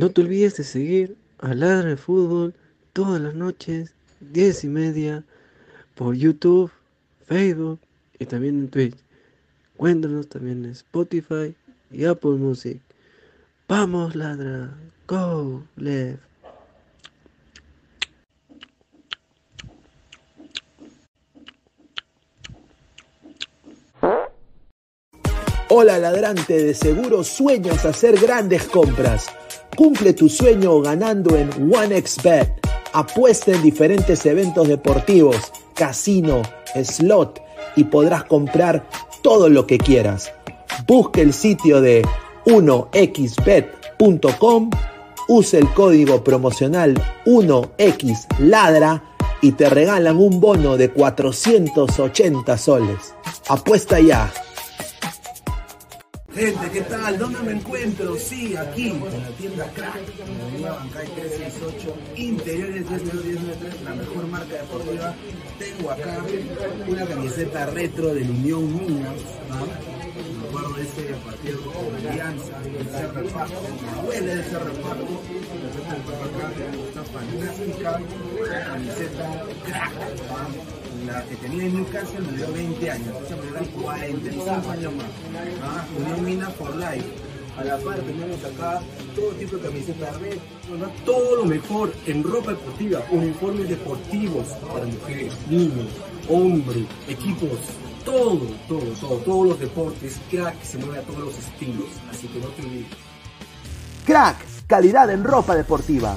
No te olvides de seguir a Ladra de Fútbol todas las noches, 10 y media, por YouTube, Facebook y también en Twitch. Cuéntanos también en Spotify y Apple Music. Vamos, ladra. Go, left. Hola ladrante, de seguro sueñas hacer grandes compras. Cumple tu sueño ganando en OneXBet. Apuesta en diferentes eventos deportivos, casino, slot y podrás comprar todo lo que quieras. Busca el sitio de 1xbet.com, use el código promocional 1xladra y te regalan un bono de 480 soles. Apuesta ya. Gente, ¿qué tal? ¿Dónde me encuentro? Sí, aquí, en la tienda Crack, en la Bancay 368, interiores 10993, la mejor marca deportiva. Tengo acá una camiseta retro del Unión Minas, ¿no? Me acuerdo de ese partido con Alianza, ese reparto, me duele ese reparto. La tengo acá, esta fantástica camiseta Crack, ¿no? La que tenía en Newcastle me dio 20 años, esa me da 45 años más. ¿ah? Unión Mina for Life. A la par tenemos acá todo tipo de camisetas red, todo lo mejor en ropa deportiva, uniformes deportivos para mujeres, niños, hombres, equipos, todo, todo, todo, todos los deportes, crack se mueve a todos los estilos, así que no te olvides. Crack, calidad en ropa deportiva.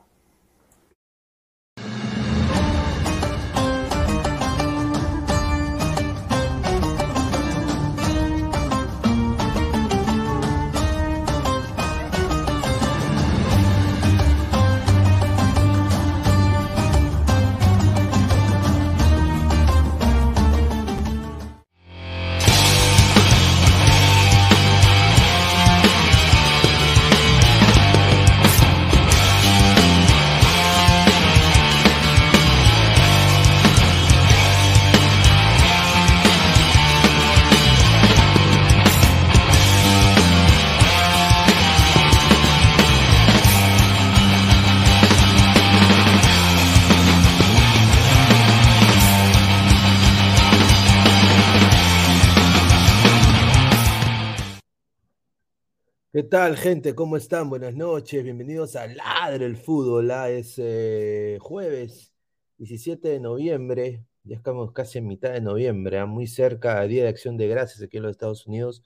Tal, gente? ¿Cómo están? Buenas noches. Bienvenidos a Ladre el Fútbol. Ah, Es eh, jueves 17 de noviembre. Ya estamos casi en mitad de noviembre, ah, muy cerca, Día de Acción de Gracias aquí en los Estados Unidos.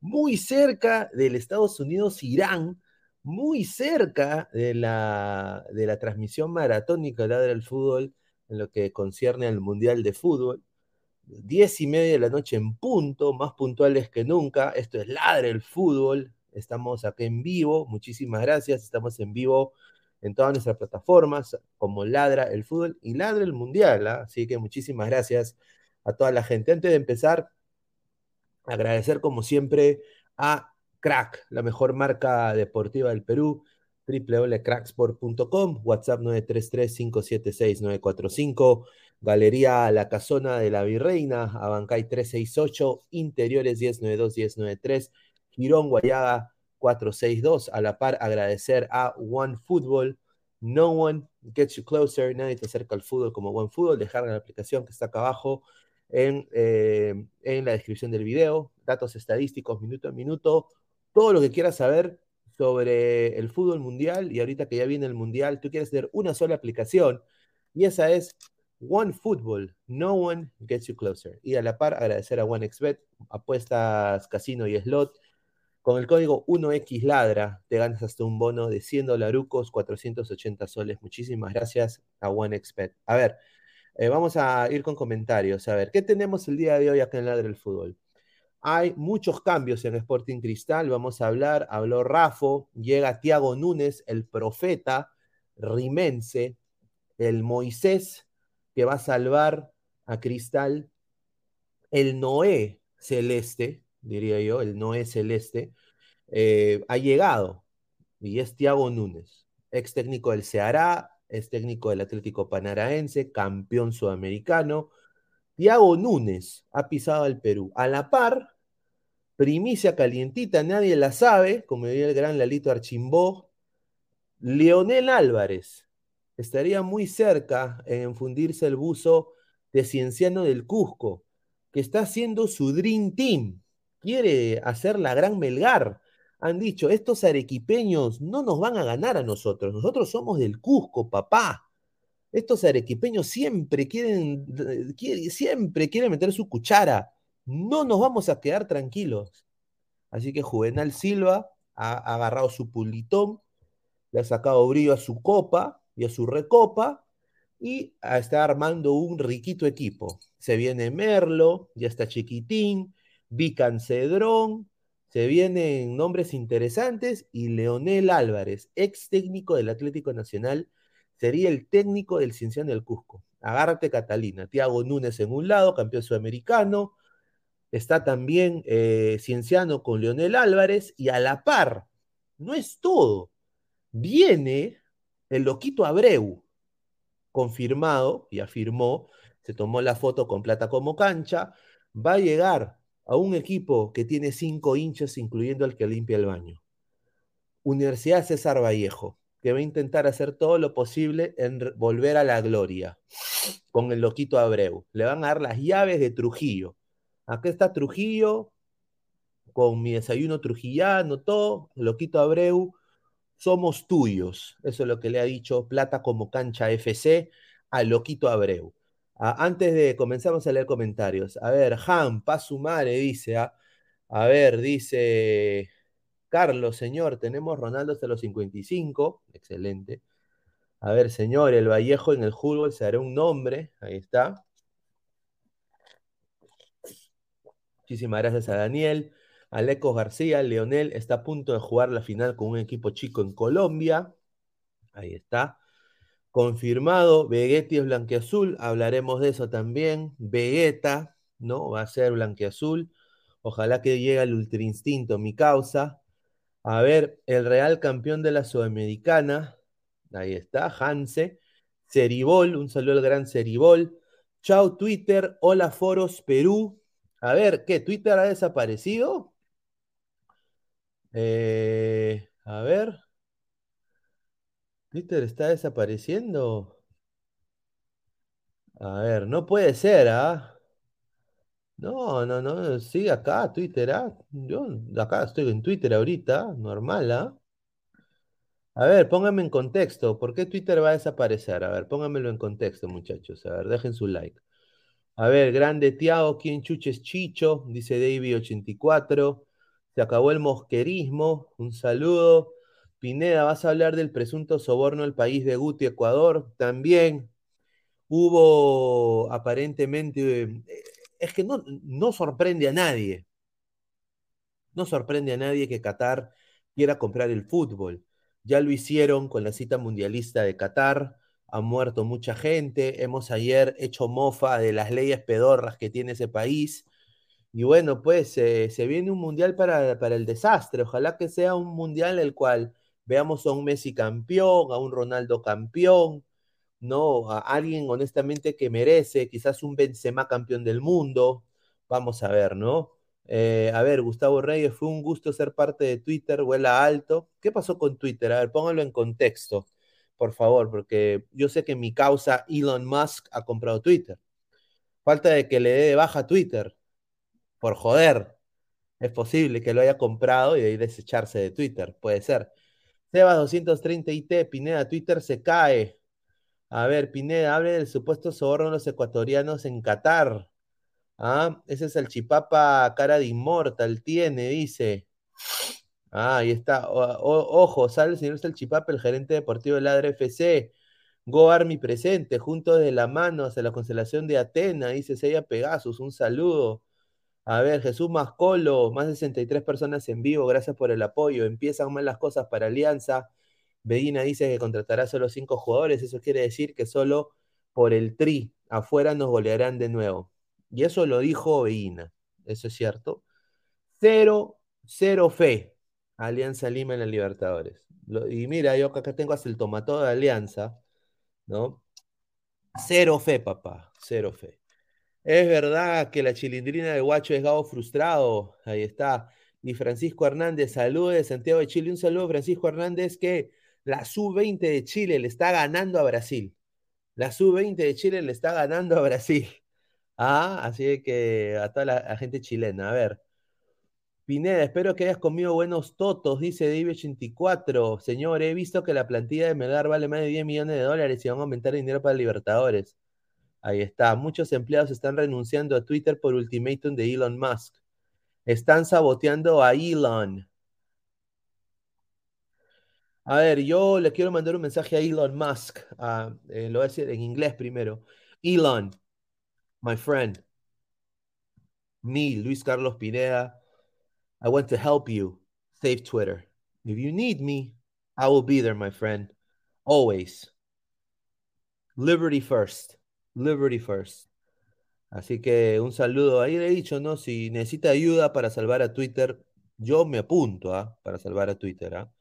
Muy cerca del Estados Unidos-Irán. Muy cerca de la, de la transmisión maratónica de Ladre el Fútbol en lo que concierne al Mundial de Fútbol. Diez y media de la noche en punto, más puntuales que nunca. Esto es Ladre el Fútbol. Estamos acá en vivo. Muchísimas gracias. Estamos en vivo en todas nuestras plataformas, como Ladra el Fútbol y Ladra el Mundial. ¿ah? Así que muchísimas gracias a toda la gente. Antes de empezar, agradecer como siempre a Crack, la mejor marca deportiva del Perú, www.cracksport.com, WhatsApp 933-576-945, Galería La Casona de la Virreina, Abancay 368, Interiores 1092-1093, Girón Guayaga 462. A la par, agradecer a One Football. No one gets you closer. Nadie te acerca al fútbol como One Football. Dejar la aplicación que está acá abajo en, eh, en la descripción del video. Datos estadísticos, minuto a minuto. Todo lo que quieras saber sobre el fútbol mundial. Y ahorita que ya viene el mundial, tú quieres tener una sola aplicación. Y esa es One Football, no one gets you closer. Y a la par agradecer a OneXBet, apuestas, casino y slot Con el código 1XLadra te ganas hasta un bono de 100 dolarucos, 480 soles. Muchísimas gracias a OneXpet. A ver, eh, vamos a ir con comentarios. A ver, ¿qué tenemos el día de hoy acá en Ladra el Fútbol? Hay muchos cambios en Sporting Cristal. Vamos a hablar. Habló Rafo. Llega Tiago Núñez, el profeta rimense, el Moisés que va a salvar a Cristal. El Noé celeste, diría yo, el Noé celeste, eh, ha llegado y es Tiago Núñez, ex técnico del Ceará, es técnico del Atlético Panaraense, campeón sudamericano. Tiago Núñez ha pisado al Perú. A la par, primicia calientita, nadie la sabe, como diría el gran Lalito Archimbó, Leonel Álvarez estaría muy cerca en fundirse el buzo de Cienciano del Cusco, que está haciendo su Dream Team. Quiere hacer la gran Melgar. Han dicho, estos arequipeños no nos van a ganar a nosotros. Nosotros somos del Cusco, papá. Estos arequipeños siempre quieren, siempre quieren meter su cuchara. No nos vamos a quedar tranquilos. Así que Juvenal Silva ha agarrado su pulitón, le ha sacado brillo a su copa y a su recopa y está armando un riquito equipo. Se viene Merlo, ya está Chiquitín, Vican Cedrón, se vienen nombres interesantes y Leonel Álvarez, ex técnico del Atlético Nacional, sería el técnico del Cienciano del Cusco. Agárrate Catalina, Tiago Núñez en un lado, campeón sudamericano, está también eh, Cienciano con Leonel Álvarez y a la par, no es todo, viene el loquito Abreu, confirmado y afirmó, se tomó la foto con plata como cancha, va a llegar a un equipo que tiene cinco hinchas, incluyendo el que limpia el baño. Universidad César Vallejo, que va a intentar hacer todo lo posible en volver a la gloria con el loquito Abreu. Le van a dar las llaves de Trujillo. Acá está Trujillo, con mi desayuno trujillano, todo, loquito Abreu, somos tuyos. Eso es lo que le ha dicho Plata como cancha FC a Loquito Abreu. Ah, antes de comenzar, vamos a leer comentarios. A ver, Han, Pazumare dice, ah, a ver, dice Carlos, señor, tenemos Ronaldo hasta los 55. Excelente. A ver, señor, el Vallejo en el fútbol se hará un nombre. Ahí está. Muchísimas gracias a Daniel. Aleco García, Leonel está a punto de jugar la final con un equipo chico en Colombia. Ahí está. Confirmado, Vegetti es blanqueazul, hablaremos de eso también. Vegeta, ¿no? Va a ser blanqueazul. Ojalá que llegue el ultra instinto, mi causa. A ver, el real campeón de la Sudamericana. Ahí está, Hanse. Ceribol, un saludo al gran Ceribol. Chao Twitter, hola Foros Perú. A ver, ¿qué? ¿Twitter ha desaparecido? Eh, a ver. Twitter está desapareciendo. A ver, no puede ser, ¿ah? No, no, no, sigue acá, Twitter, ¿ah? Yo acá estoy en Twitter ahorita, normal, ¿ah? A ver, pónganme en contexto, ¿por qué Twitter va a desaparecer? A ver, pónganmelo en contexto, muchachos. A ver, dejen su like. A ver, grande Tiago, ¿quién chuches Chicho? Dice Davy84. Se acabó el mosquerismo. Un saludo. Pineda, ¿vas a hablar del presunto soborno al país de Guti, Ecuador? También hubo aparentemente. Eh, es que no, no sorprende a nadie. No sorprende a nadie que Qatar quiera comprar el fútbol. Ya lo hicieron con la cita mundialista de Qatar. Ha muerto mucha gente. Hemos ayer hecho mofa de las leyes pedorras que tiene ese país y bueno, pues eh, se viene un mundial para, el desastre. Ojalá que sea un mundial el cual veamos a un Messi campeón, a un Ronaldo campeón, ¿no? A alguien honestamente que merece, quizás un Benzema campeón del mundo. Vamos a ver, ¿no? Eh, a ver, Gustavo Reyes, fue un gusto ser parte de Twitter, vuela alto. ¿Qué pasó con Twitter? A ver, póngalo en contexto, por favor, porque yo sé que mi causa Elon Musk ha comprado Twitter. Falta de que le dé de baja Twitter por joder. Es posible que lo haya comprado y de ahí desecharse de Twitter, puede ser. Sebas 230 IT, Pineda, Twitter se cae. A ver, Pineda, hable del supuesto soborno de los ecuatorianos en Qatar. Ah, ese es el chipapa cara de inmortal, tiene, dice. Ah, ahí está. Ojo, sale el señor Salchipape, el gerente deportivo del Ladra FC. Go Army presente, juntos de la mano hacia la constelación de Atena, dice Seiya Pegasus, un saludo. A ver, Jesús Mascolo, más de 63 personas en vivo, gracias por el apoyo. Empiezan mal las cosas para Alianza. Beguina dice que contratará solo cinco jugadores, eso quiere decir que solo por el tri afuera nos golearán de nuevo. Y eso lo dijo Beguina, eso es cierto. Cero, cero fe. Alianza Lima en la Libertadores. Lo- y mira, yo acá tengo hasta el tomató de Alianza, ¿no? Cero fe, papá, cero fe. Es verdad que la chilindrina de Guacho es Gabo frustrado. Ahí está. Y Francisco Hernández, saludos de Santiago de Chile. Un saludo, Francisco Hernández, que la sub-20 de Chile le está ganando a Brasil. La sub-20 de Chile le está ganando a Brasil. Ah, así que a toda la gente chilena. A ver. Pineda, espero que hayas comido buenos totos, dice David84. Señor, he visto que la plantilla de Melgar vale más de 10 millones de dólares y van a aumentar el dinero para Libertadores. Ahí está. Muchos empleados están renunciando a Twitter por ultimátum de Elon Musk. Están saboteando a Elon. A ver, yo le quiero mandar un mensaje a Elon Musk. Ah, eh, lo voy a decir en inglés primero. Elon, my friend. Me, Luis Carlos Pineda. I want to help you save Twitter. If you need me, I will be there, my friend. Always. Liberty first. Liberty first. Así que un saludo. Ahí le he dicho, ¿no? Si necesita ayuda para salvar a Twitter, yo me apunto, ¿ah? Para salvar a Twitter, ¿ah?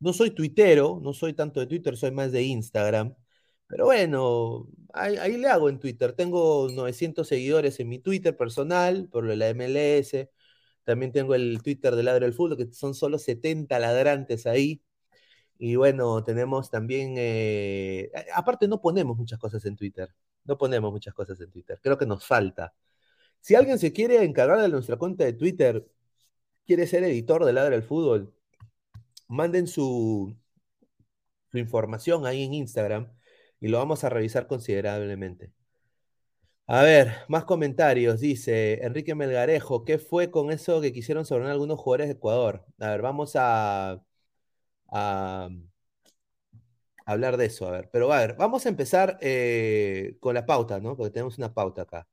No soy tuitero, no soy tanto de Twitter, soy más de Instagram. Pero bueno, ahí, le hago en Twitter. Tengo 900 seguidores en mi Twitter personal, por lo de la MLS. También tengo el Twitter de Ladre del Fútbol, que son solo 70 ladrantes ahí. Y bueno, tenemos también, eh, aparte no ponemos muchas cosas en Twitter, no ponemos muchas cosas en Twitter, creo que nos falta. Si alguien se quiere encargar de nuestra cuenta de Twitter, quiere ser editor de Ladre del Fútbol, manden su, su información ahí en Instagram y lo vamos a revisar considerablemente. A ver, más comentarios. Dice Enrique Melgarejo, ¿qué fue con eso que quisieron sobrenar algunos jugadores de Ecuador? A ver, vamos a hablar de eso. A ver, pero a ver, vamos a empezar eh, con la pauta, ¿no? Porque tenemos una pauta acá.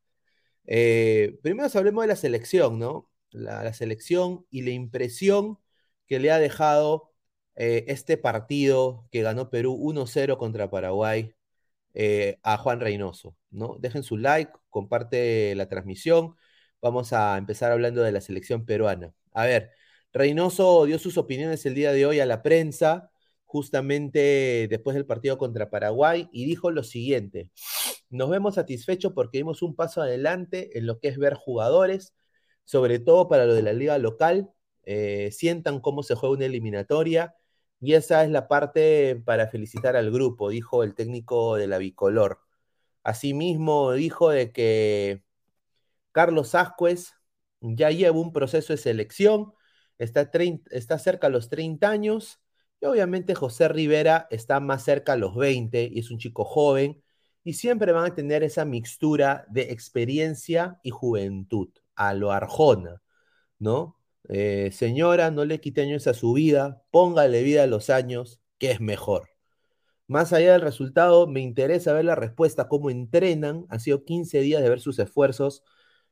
Eh, primero hablemos de la selección, ¿no? La, selección y la impresión que le ha dejado eh, este partido que ganó Perú 1-0 contra Paraguay a Juan Reynoso, ¿no? Dejen su like, comparte la transmisión. Vamos a empezar hablando de la selección peruana. A ver, Reynoso dio sus opiniones el día de hoy a la prensa, justamente después del partido contra Paraguay, y dijo lo siguiente. Nos vemos satisfechos porque dimos un paso adelante en lo que es ver jugadores, sobre todo para lo de la liga local, eh, sientan cómo se juega una eliminatoria y esa es la parte para felicitar al grupo, dijo el técnico de la bicolor. Asimismo, dijo de que Carlos Ascuez ya lleva un proceso de selección, está, 30, está cerca a los 30 años, y obviamente José Rivera está más cerca a los 20 y es un chico joven, y siempre van a tener esa mixtura de experiencia y juventud, a lo Arjona, ¿no? Eh, señora, no le quite años a su vida, póngale vida a los años, que es mejor. Más allá del resultado, me interesa ver la respuesta, cómo entrenan, han sido 15 días de ver sus esfuerzos,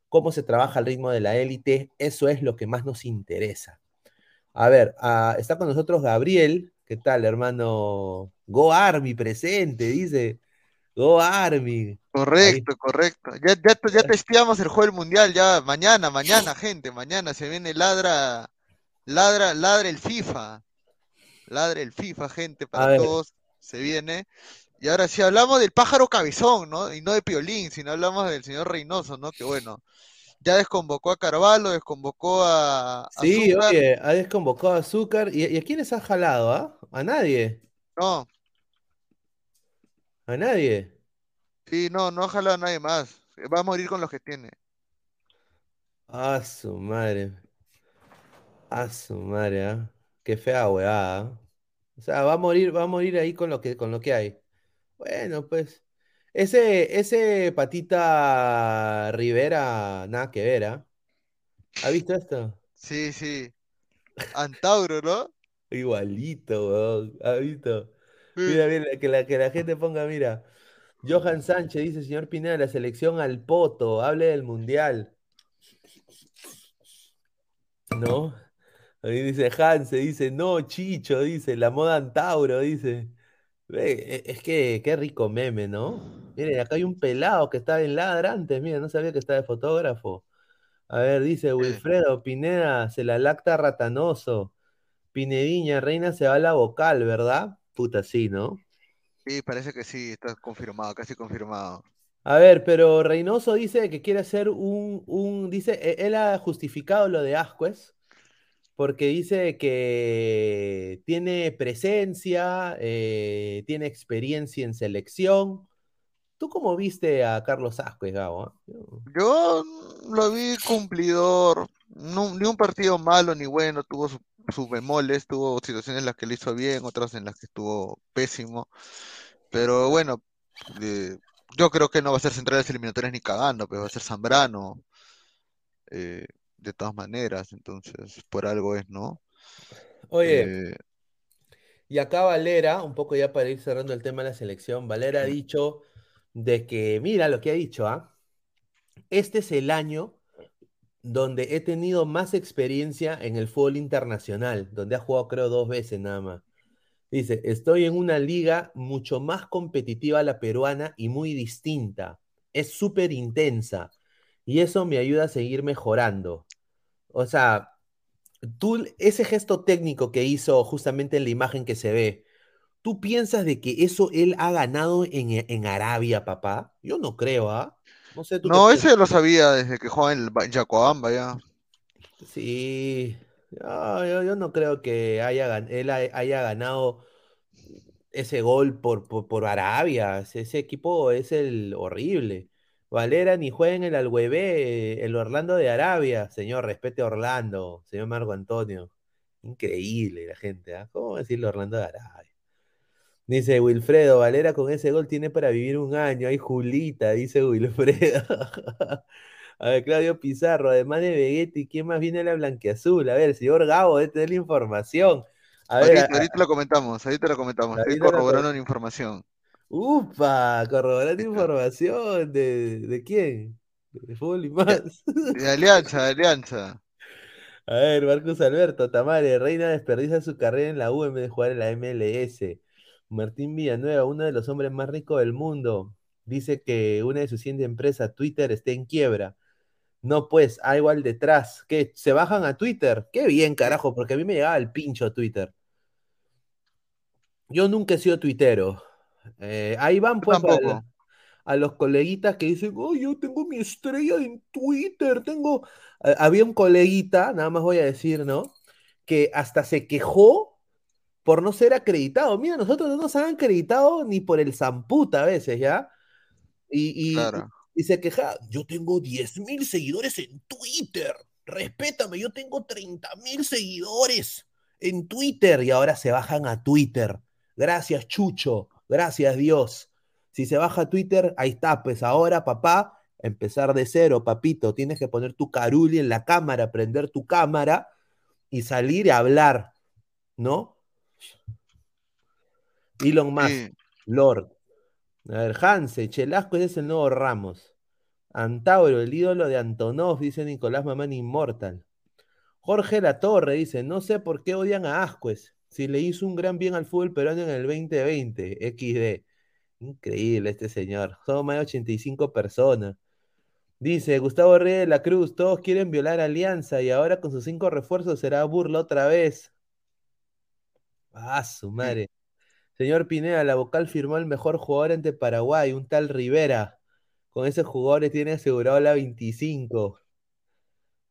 cómo se trabaja al ritmo de la élite, eso es lo que más nos interesa. A ver, uh, está con nosotros Gabriel, ¿qué tal, hermano? Go Army presente, dice. Go Army. Correcto, Ahí. correcto. Ya, ya, ya testeamos el juego del mundial, ya mañana, mañana, gente, mañana se viene ladra, ladra, ladra el FIFA. Ladra el FIFA, gente, para todos se viene. Y ahora si hablamos del pájaro cabezón, ¿no? Y no de Piolín, sino hablamos del señor Reynoso, ¿no? Que bueno, ya desconvocó a Carvalho, desconvocó a, a Sí, oye, ha desconvocado a Azúcar. ¿Y, ¿Y, a quiénes ha jalado, ah? A nadie. No. A nadie. Sí, no, no ha jalado a nadie más. Va a morir con los que tiene. Ah, su madre. Ah, su madre, ¿ah? Qué fea weá. O sea, va a morir, va a morir ahí con lo que, con lo que hay. Bueno, pues. Ese, ese patita Rivera, nada que ver, ¿ah? ¿Ha visto esto? Sí, sí. Antauro, ¿no? Igualito, weón. ¿Has visto? Mira, mira, que la, que la gente ponga, mira. Johan Sánchez dice, señor Pineda, la selección al poto, hable del mundial. ¿No? Ahí dice Hanse, dice, no, Chicho, dice, la moda Antauro, dice. E- Es que qué rico meme, ¿no? Miren, acá hay un pelado que estaba en ladra antes, mira, no sabía que estaba de fotógrafo. A ver, dice Wilfredo, Pineda, se la lacta ratanoso. Pinediña, Reina se va a la vocal, ¿verdad? Puta, sí, ¿no? Sí, parece que sí, está confirmado, casi confirmado. A ver, pero Reynoso dice que quiere hacer un, un, dice, e- él ha justificado lo de Ascuez, porque dice que tiene presencia, eh, tiene experiencia en selección. ¿Tú cómo viste a Carlos Ascuez, Gabo? ah? Yo- lo vi cumplidor, ni un partido malo ni bueno, tuvo su- sus bemoles, tuvo situaciones en las que lo hizo bien, otras en las que estuvo pésimo, pero bueno, yo creo que no va a ser centrales eliminatorias ni cagando, pero va a ser Zambrano, eh, de todas maneras, entonces por algo es, ¿no? Oye, Eh, y acá Valera, un poco ya para ir cerrando el tema de la selección, Valera ha dicho de que, mira lo que ha dicho, ¿ah? Este es el año donde he tenido más experiencia en el fútbol internacional, donde ha jugado creo dos veces nada más. Dice, estoy en una liga mucho más competitiva a la peruana y muy distinta. Es súper intensa y eso me ayuda a seguir mejorando. O sea, tú, ese gesto técnico que hizo justamente en la imagen que se ve, ¿tú piensas de que eso él ha ganado en, en Arabia, papá? Yo no creo, ¿ah? No sé tú no, ese lo sabía desde que jugaba en el ya. Sí, yo, yo no creo que haya, él ha- haya ganado ese gol por, por, por Arabia. Ese, ese equipo es el horrible. Valera ni juega en el Alhueve, el Orlando de Arabia. Señor, respete a Orlando, señor Marco Antonio. Increíble la gente, ¿ah? ¿Cómo decirle Orlando de Arabia? Dice Wilfredo, Valera con ese gol tiene para vivir un año. Ay, Julita, dice Wilfredo. A ver, Claudio Pizarro, además de Vegetti, ¿quién más viene a la blanqueazul? A ver, señor Gabo, debe tener la información. A ver, Ahorita, a- ahorita lo comentamos, ahorita lo comentamos, estoy corroborando la información. Upa, corroborando Listo. información de, ¿de quién? De fútbol y más. De Alianza, de Alianza. A ver, Marcos Alberto, Tamare, Reina desperdicia su carrera en la U en vez de jugar en la MLS. Martín Villanueva, uno de los hombres más ricos del mundo, dice que una de sus 100 empresas, Twitter, está en quiebra. No, pues, hay igual detrás. ¿Qué? ¿Se bajan a Twitter? Qué bien, carajo, porque a mí me llegaba el pincho Twitter. Yo nunca he sido tuitero. Eh, ahí van, pues, a los coleguitas que dicen, oh, yo tengo mi estrella en Twitter, tengo... Eh, había un coleguita, nada más voy a decir, ¿no? Que hasta se quejó por no ser acreditado. Mira, nosotros no nos han acreditado ni por el zamputa a veces, ¿ya? Y, y, Claro. y se queja, yo tengo 10 mil seguidores en Twitter, respétame, yo tengo 30 mil seguidores en Twitter y ahora se bajan a Twitter. Gracias, Chucho, gracias, Dios. Si se baja Twitter, ahí está, pues ahora, papá, empezar de cero, papito, tienes que poner tu caruli en la cámara, prender tu cámara y salir a hablar, ¿no? Elon Musk. Lord. A ver, Hanse, Chelasco ese es el nuevo Ramos. Antauro, el ídolo de Antonov, dice Nicolás Mamán Inmortal. Jorge Latorre dice, no sé por qué odian a Ascuez, si le hizo un gran bien al fútbol peruano en el 2020, XD. Increíble este señor, somos más de 85 personas. Dice Gustavo Reyes de la Cruz, todos quieren violar Alianza y ahora con sus cinco refuerzos será burla otra vez. Ah, su madre. Señor Pineda, la vocal firmó el mejor jugador ante Paraguay, un tal Rivera. Con ese jugador tiene asegurado la 25.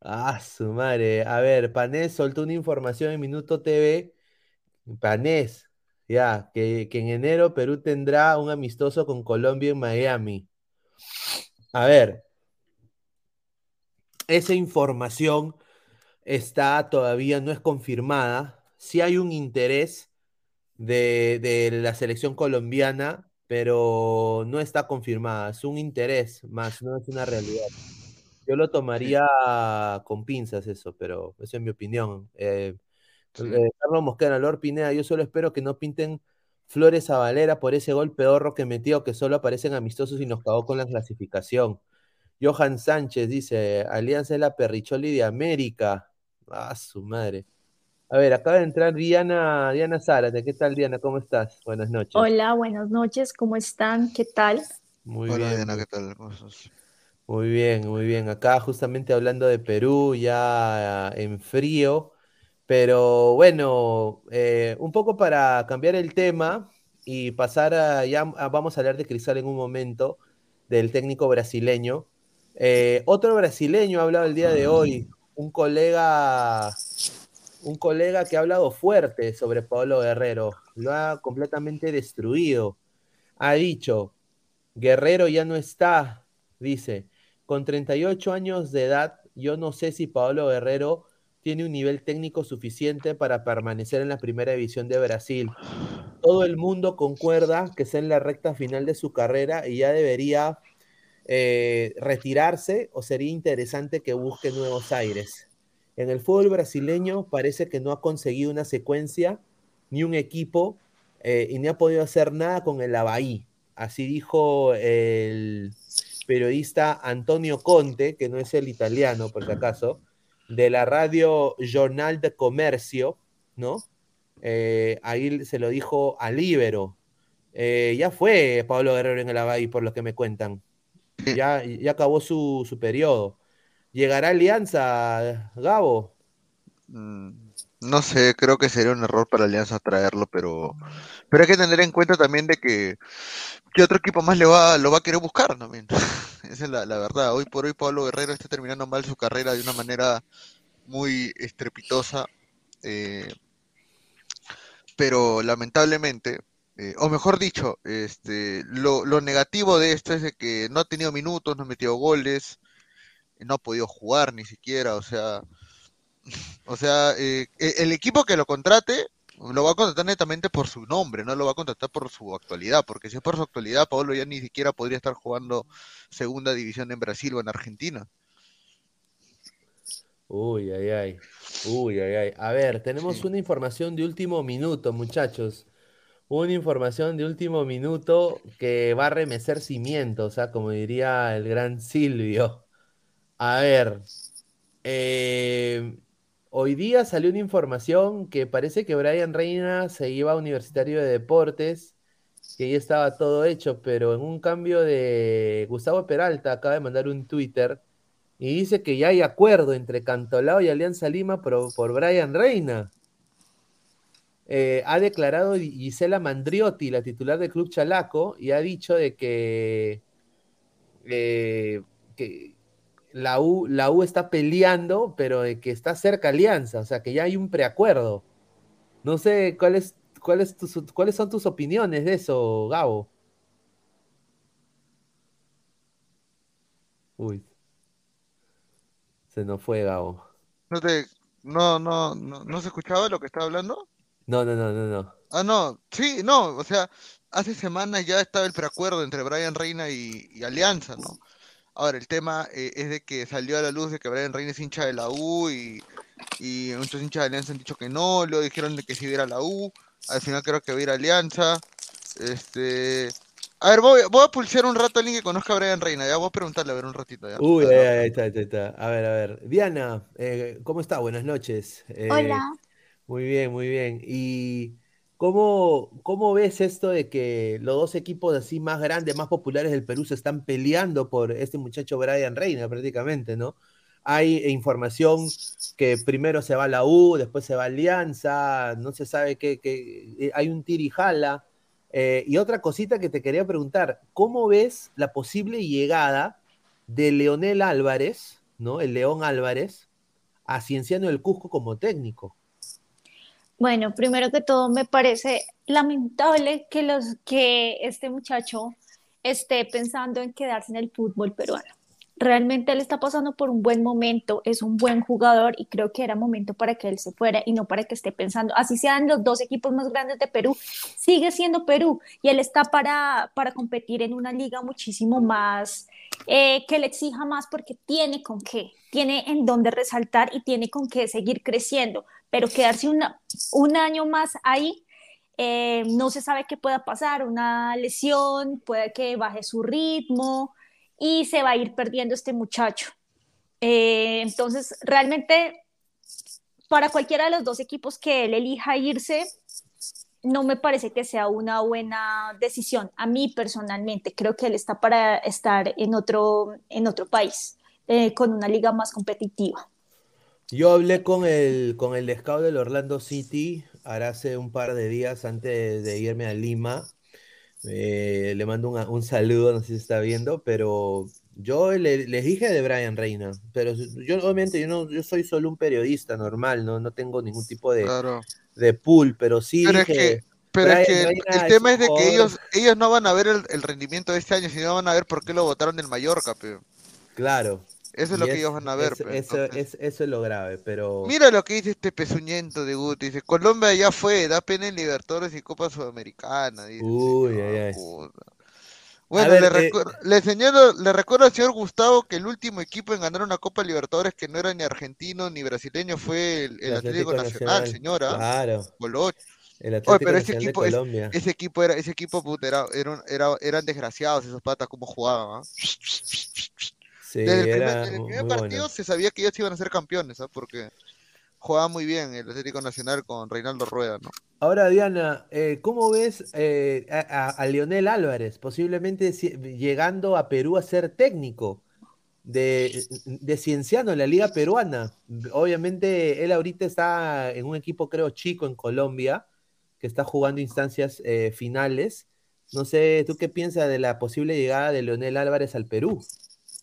Ah, su madre. A ver, Panés soltó una información en Minuto TV. Panés, ya, que, que en enero Perú tendrá un amistoso con Colombia en Miami. A ver, esa información está todavía no es confirmada. Sí hay un interés de, de la selección colombiana, pero no está confirmada. Es un interés más, no es una realidad. Yo lo tomaría con pinzas eso, pero eso es mi opinión. Eh, Eh, Carlos Mosquera, Lord Pineda, yo solo espero que no pinten Flores a Valera por ese gol peorro que metió, que solo aparecen amistosos y nos cagó con la clasificación. Johan Sánchez dice, Alianza es la perricholi de América. Ah, su madre. A ver, acaba de entrar Diana, Diana Zárate. ¿Qué tal, Diana? ¿Cómo estás? Buenas noches. Hola, buenas noches. ¿Cómo están? ¿Qué tal? Muy Hola, bien. Diana, ¿qué tal? ¿Cómo estás? Muy bien, muy bien. Acá justamente hablando de Perú, ya en frío, pero bueno, eh, un poco para cambiar el tema y pasar a, ya vamos a hablar de Cristal en un momento, del técnico brasileño. Eh, otro brasileño ha hablado el día de hoy, un colega, un colega que ha hablado fuerte sobre Pablo Guerrero, lo ha completamente destruido. Ha dicho, Guerrero ya no está, dice. Con 38 años de edad, yo no sé si Pablo Guerrero tiene un nivel técnico suficiente para permanecer en la primera división de Brasil. Todo el mundo concuerda que está en la recta final de su carrera y ya debería eh, retirarse o sería interesante que busque nuevos aires. En el fútbol brasileño parece que no ha conseguido una secuencia ni un equipo eh, y no ha podido hacer nada con el Avaí. Así dijo el periodista Antonio Conte, que no es el italiano, por si acaso, de la radio Jornal de Comercio, ¿no? Eh, ahí se lo dijo a Libero. Eh, ya fue Pablo Guerrero en el Avaí, por lo que me cuentan. Ya, ya acabó su, su periodo. ¿Llegará Alianza, Gabo? Mm, No sé, creo que sería un error para Alianza traerlo, pero, pero hay que tener en cuenta también de que ¿qué otro equipo más le va, lo va a querer buscar también? Esa es la, la verdad. Hoy por hoy Pablo Guerrero está terminando mal su carrera de una manera muy estrepitosa, eh, pero lamentablemente, eh, o mejor dicho, este, lo, lo negativo de esto es de que no ha tenido minutos, no ha metido goles, no ha podido jugar ni siquiera, o sea, o sea, eh, e- el equipo que lo contrate lo va a contratar netamente por su nombre, no lo va a contratar por su actualidad, porque si es por su actualidad, Pablo ya ni siquiera podría estar jugando segunda división en Brasil o en Argentina. Uy, ay, ay. Uy, ay, ay. A ver, tenemos Sí. una información de último minuto, muchachos. Una información de último minuto que va a remecer cimientos, o sea, como diría el gran Silvio. A ver, eh, hoy día salió una información que parece que Brian Reina se iba a Universitario de Deportes, que ya estaba todo hecho, pero en un cambio de Gustavo Peralta acaba de mandar un Twitter y dice que ya hay acuerdo entre Cantolao y Alianza Lima por, por Brian Reina. Eh, ha declarado Gisela Mandriotti, la titular del Club Chalaco, y ha dicho de que, eh, que la, U, la U está peleando, pero de que está cerca Alianza, o sea que ya hay un preacuerdo. No sé cuál es, cuál es tus- cuáles son tus opiniones de eso, Gabo. Uy, se nos fue Gabo. ¿No te, no, no, no, no se escuchaba lo que estaba hablando? No, no, no, no, no. Ah, no, sí, no, o sea, hace semanas ya estaba el preacuerdo entre Brian Reina y, y Alianza, ¿no? Ahora, el tema eh, es de que salió a la luz de que Brian Reina es hincha de la U y, y muchos hinchas de Alianza han dicho que no, luego dijeron de que si iba a ir a la U, al final creo que va a ir a Alianza. Este, a ver, voy, voy a pulsar un rato a alguien que conozca a Brian Reina, ya voy a preguntarle a ver un ratito ya. Uy, ahí, ahí está, ahí está. A ver, a ver. Diana, eh, ¿cómo está? Buenas noches. Eh, Hola. muy bien, muy bien. ¿Y cómo, cómo ves esto de que los dos equipos así más grandes, más populares del Perú se están peleando por este muchacho Brian Reina prácticamente, ¿no? Hay información que primero se va la U, después se va Alianza, no se sabe qué, hay un tirijala. Eh, y otra cosita que te quería preguntar, ¿cómo ves la posible llegada de Leonel Álvarez, ¿no? El León Álvarez, a Cienciano del Cusco como técnico? Bueno, primero que todo, me parece lamentable que, los, que este muchacho esté pensando en quedarse en el fútbol peruano. Realmente él está pasando por un buen momento, es un buen jugador y creo que era momento para que él se fuera y no para que esté pensando, así sean los dos equipos más grandes de Perú, sigue siendo Perú y él está para, para competir en una liga muchísimo más, eh, que le exija más porque tiene con qué. tiene en dónde resaltar y tiene con qué seguir creciendo, pero quedarse un año más ahí, eh, no se sabe qué pueda pasar, una lesión, puede que baje su ritmo y se va a ir perdiendo este muchacho. Eh, entonces, realmente, para cualquiera de los dos equipos que él elija irse, no me parece que sea una buena decisión. A mí personalmente, creo que él está para estar en otro, en otro país, eh, con una liga más competitiva. Yo hablé con el, con el scout del Orlando City hace un par de días antes de irme a Lima. Eh, le mando un, saludo, no sé si está viendo, pero yo les dije de Brian Reina, pero yo obviamente yo no yo soy solo un periodista normal, no, no tengo ningún tipo de, de pool, pero sí pero dije, es que, pero es que el, tema es de que ellos ellos no van a ver el, rendimiento de este año, sino van a ver por qué lo votaron del Mallorca, pero. Claro. Eso es lo que ellos van a ver. eso, es, eso es lo grave, pero... Mira lo que dice este pezuñento de Guti. Dice, Colombia ya fue, da pena en Libertadores y Copa Sudamericana. Uy, ay, ay. Bueno, le, eh, le, señalo, le recuerdo al señor Gustavo que el último equipo en ganar una Copa Libertadores que no era ni argentino ni brasileño fue el, Atlético, Nacional, señora. Claro. El Atlético pero ese equipo, ese equipo era, ese equipo era, era, eran desgraciados esos patas como jugaban. Sí, desde el primer, partido se sabía que ellos iban a ser campeones, porque jugaba muy bien el Atlético Nacional con Reinaldo Rueda, ¿no? Ahora, Diana, eh, ¿cómo ves eh, a, Lionel Álvarez posiblemente llegando a Perú a ser técnico de, de Cienciano en la Liga Peruana? Obviamente, él ahorita está en un equipo, creo, chico en Colombia, que está jugando instancias eh, finales. No sé, ¿tú qué piensas de la posible llegada de Leonel Álvarez al Perú?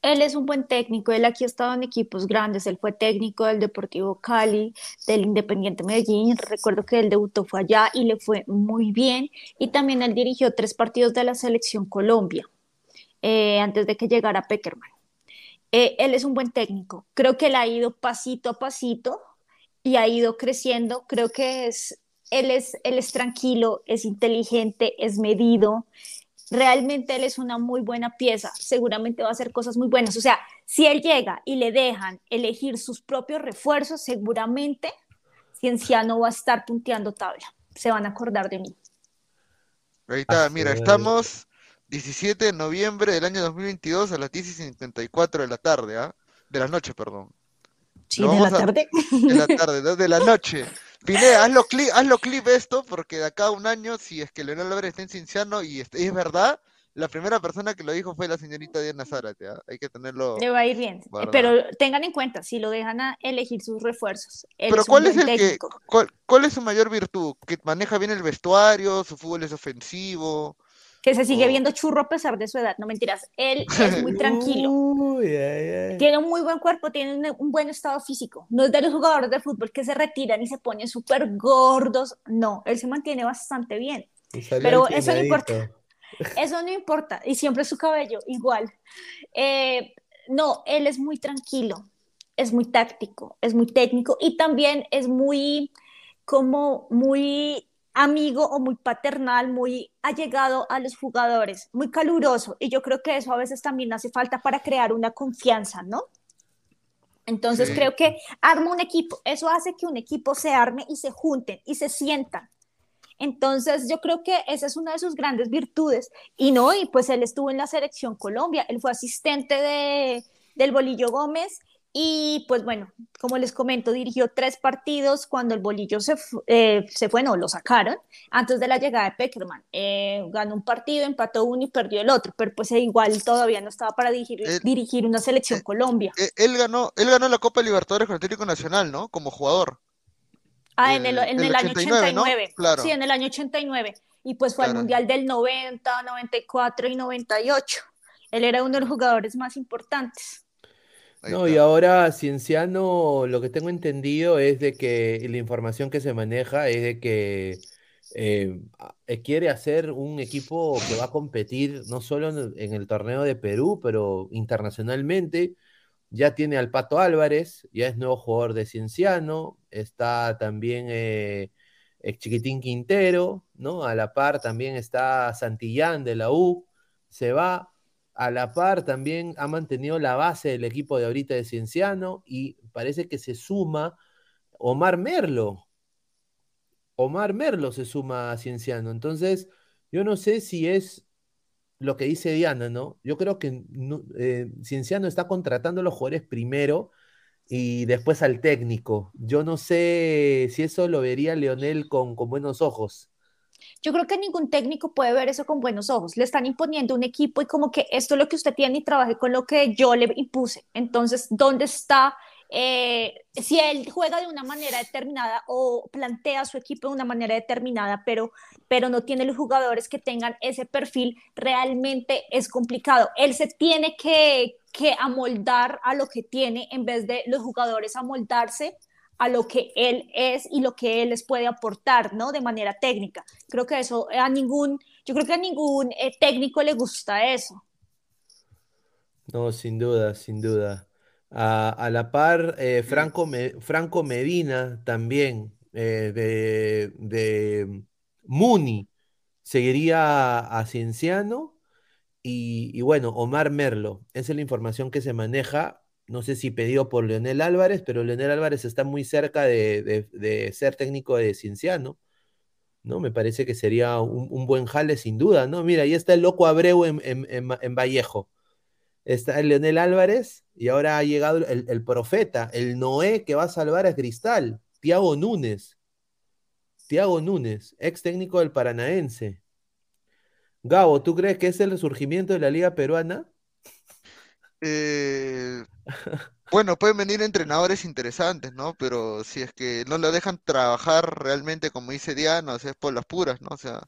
Él es un buen técnico, él aquí ha estado en equipos grandes, él fue técnico del Deportivo Cali, del Independiente Medellín, recuerdo que él debutó fue allá y le fue muy bien, y también él dirigió tres partidos de la selección Colombia, eh, antes de que llegara Peckerman. Eh, él es un buen técnico, creo que él ha ido pasito a pasito y ha ido creciendo, creo que es, él es, él es tranquilo, es inteligente, es medido, realmente él es una muy buena pieza, seguramente va a hacer cosas muy buenas. O sea, si él llega y le dejan elegir sus propios refuerzos, seguramente Cienciano va a estar punteando tabla. Se van a acordar de mí. Ahí está, mira, estamos 17 de noviembre del año 2022 a las 10.54 de la tarde, ¿ah? De la noche, perdón. Sí, de la tarde. De la tarde, de la noche. Pineda, hazlo clip, hazlo clip esto, porque de acá a un año, si es que Leonel Álvarez está en Cinciano y es, verdad, la primera persona que lo dijo fue la señorita Diana Zárate. ¿ah? Hay que tenerlo. Le va a ir bien. Pero tengan en cuenta, si lo dejan a elegir sus refuerzos. Pero ¿cuál es el que, cuál, es su mayor virtud? ¿Que maneja bien el vestuario? ¿Su fútbol es ofensivo? Que se sigue oh. viendo churro a pesar de su edad, no mentiras, él es muy tranquilo, tiene un muy buen cuerpo, tiene un, buen estado físico, no es de los jugadores de fútbol que se retiran y se ponen súper gordos, no, él se mantiene bastante bien, pero eso no importa, eso no importa, y siempre su cabello igual, eh, no, él es muy tranquilo, es muy táctico, es muy técnico. Y también es muy como muy amigo o muy paternal, muy allegado a los jugadores, muy caluroso. Y yo creo que eso a veces también hace falta para crear una confianza, ¿no? Entonces creo que arma un equipo, eso hace que un equipo se arme y se junten y se sientan. Entonces yo creo que esa es una de sus grandes virtudes. Y no, y pues él estuvo en la selección Colombia, él fue asistente de, del Bolillo Gómez y pues bueno, como les comento, dirigió tres partidos cuando el bolillo se, eh, se fue, no, lo sacaron antes de la llegada de Peckerman. Eh, ganó un partido, empató uno y perdió el otro, pero pues igual todavía no estaba para dirigir, dirigir una selección Colombia. Él ganó, él ganó la Copa Libertadores con Atlético Nacional, ¿no? Como jugador. Ah, en el, en el, año 89. Claro. Sí, en el año 89. Y pues fue al Mundial del 90, 94 y 98. Él era uno de los jugadores más importantes no, y ahora Cienciano, lo que tengo entendido es de que la información que se maneja es de que eh, eh, quiere hacer un equipo que va a competir no solo en el, torneo de Perú, pero internacionalmente. Ya tiene al Pato Álvarez, ya es nuevo jugador de Cienciano, está también eh, Chiquitín Quintero, ¿no? A la par también está Santillán de la U, se va a la par también ha mantenido la base del equipo de ahorita de Cienciano y parece que se suma Omar Merlo. Omar Merlo se suma a Cienciano. Entonces, yo no sé si es lo que dice Diana, ¿no? Yo creo que eh, Cienciano está contratando a los jugadores primero y después al técnico. Yo no sé si eso lo vería Leonel con, con buenos ojos. Yo creo que ningún técnico puede ver eso con buenos ojos. Le están imponiendo un equipo y como que esto es lo que usted tiene y trabaje con lo que yo le impuse. Entonces, ¿dónde está eh, si él juega de una manera determinada o plantea su equipo de una manera determinada, pero, pero no tiene los jugadores que tengan ese perfil, realmente es complicado. Él se tiene que, que amoldar a lo que tiene en vez de los jugadores amoldarse a lo que él es y lo que él les puede aportar, ¿no? De manera técnica. Creo que eso a ningún, yo creo que a ningún eh, técnico le gusta eso. No, sin duda, sin duda. A, la par, eh, Franco, Franco, Medina también, eh, de, de, Muni, seguiría a Cienciano. Y, bueno, Omar Merlo, esa es la información que se maneja. No sé si pedido por Leonel Álvarez, pero Leonel Álvarez está muy cerca de, ser técnico de Cienciano. ¿no? Me parece que sería un, buen jale sin duda, ¿no? Mira, ahí está el loco Abreu en, en Vallejo está el Leonel Álvarez y ahora ha llegado el, profeta, el Noé que va a salvar a Cristal, Tiago Núñez. Tiago Núñez, ex técnico del Paranaense. Gabo, ¿tú crees que es el resurgimiento de la Liga Peruana? Eh, bueno, pueden venir entrenadores interesantes, ¿no? Pero si es que no lo dejan trabajar realmente, como dice Diana, o sea, es por las puras, ¿no? O sea,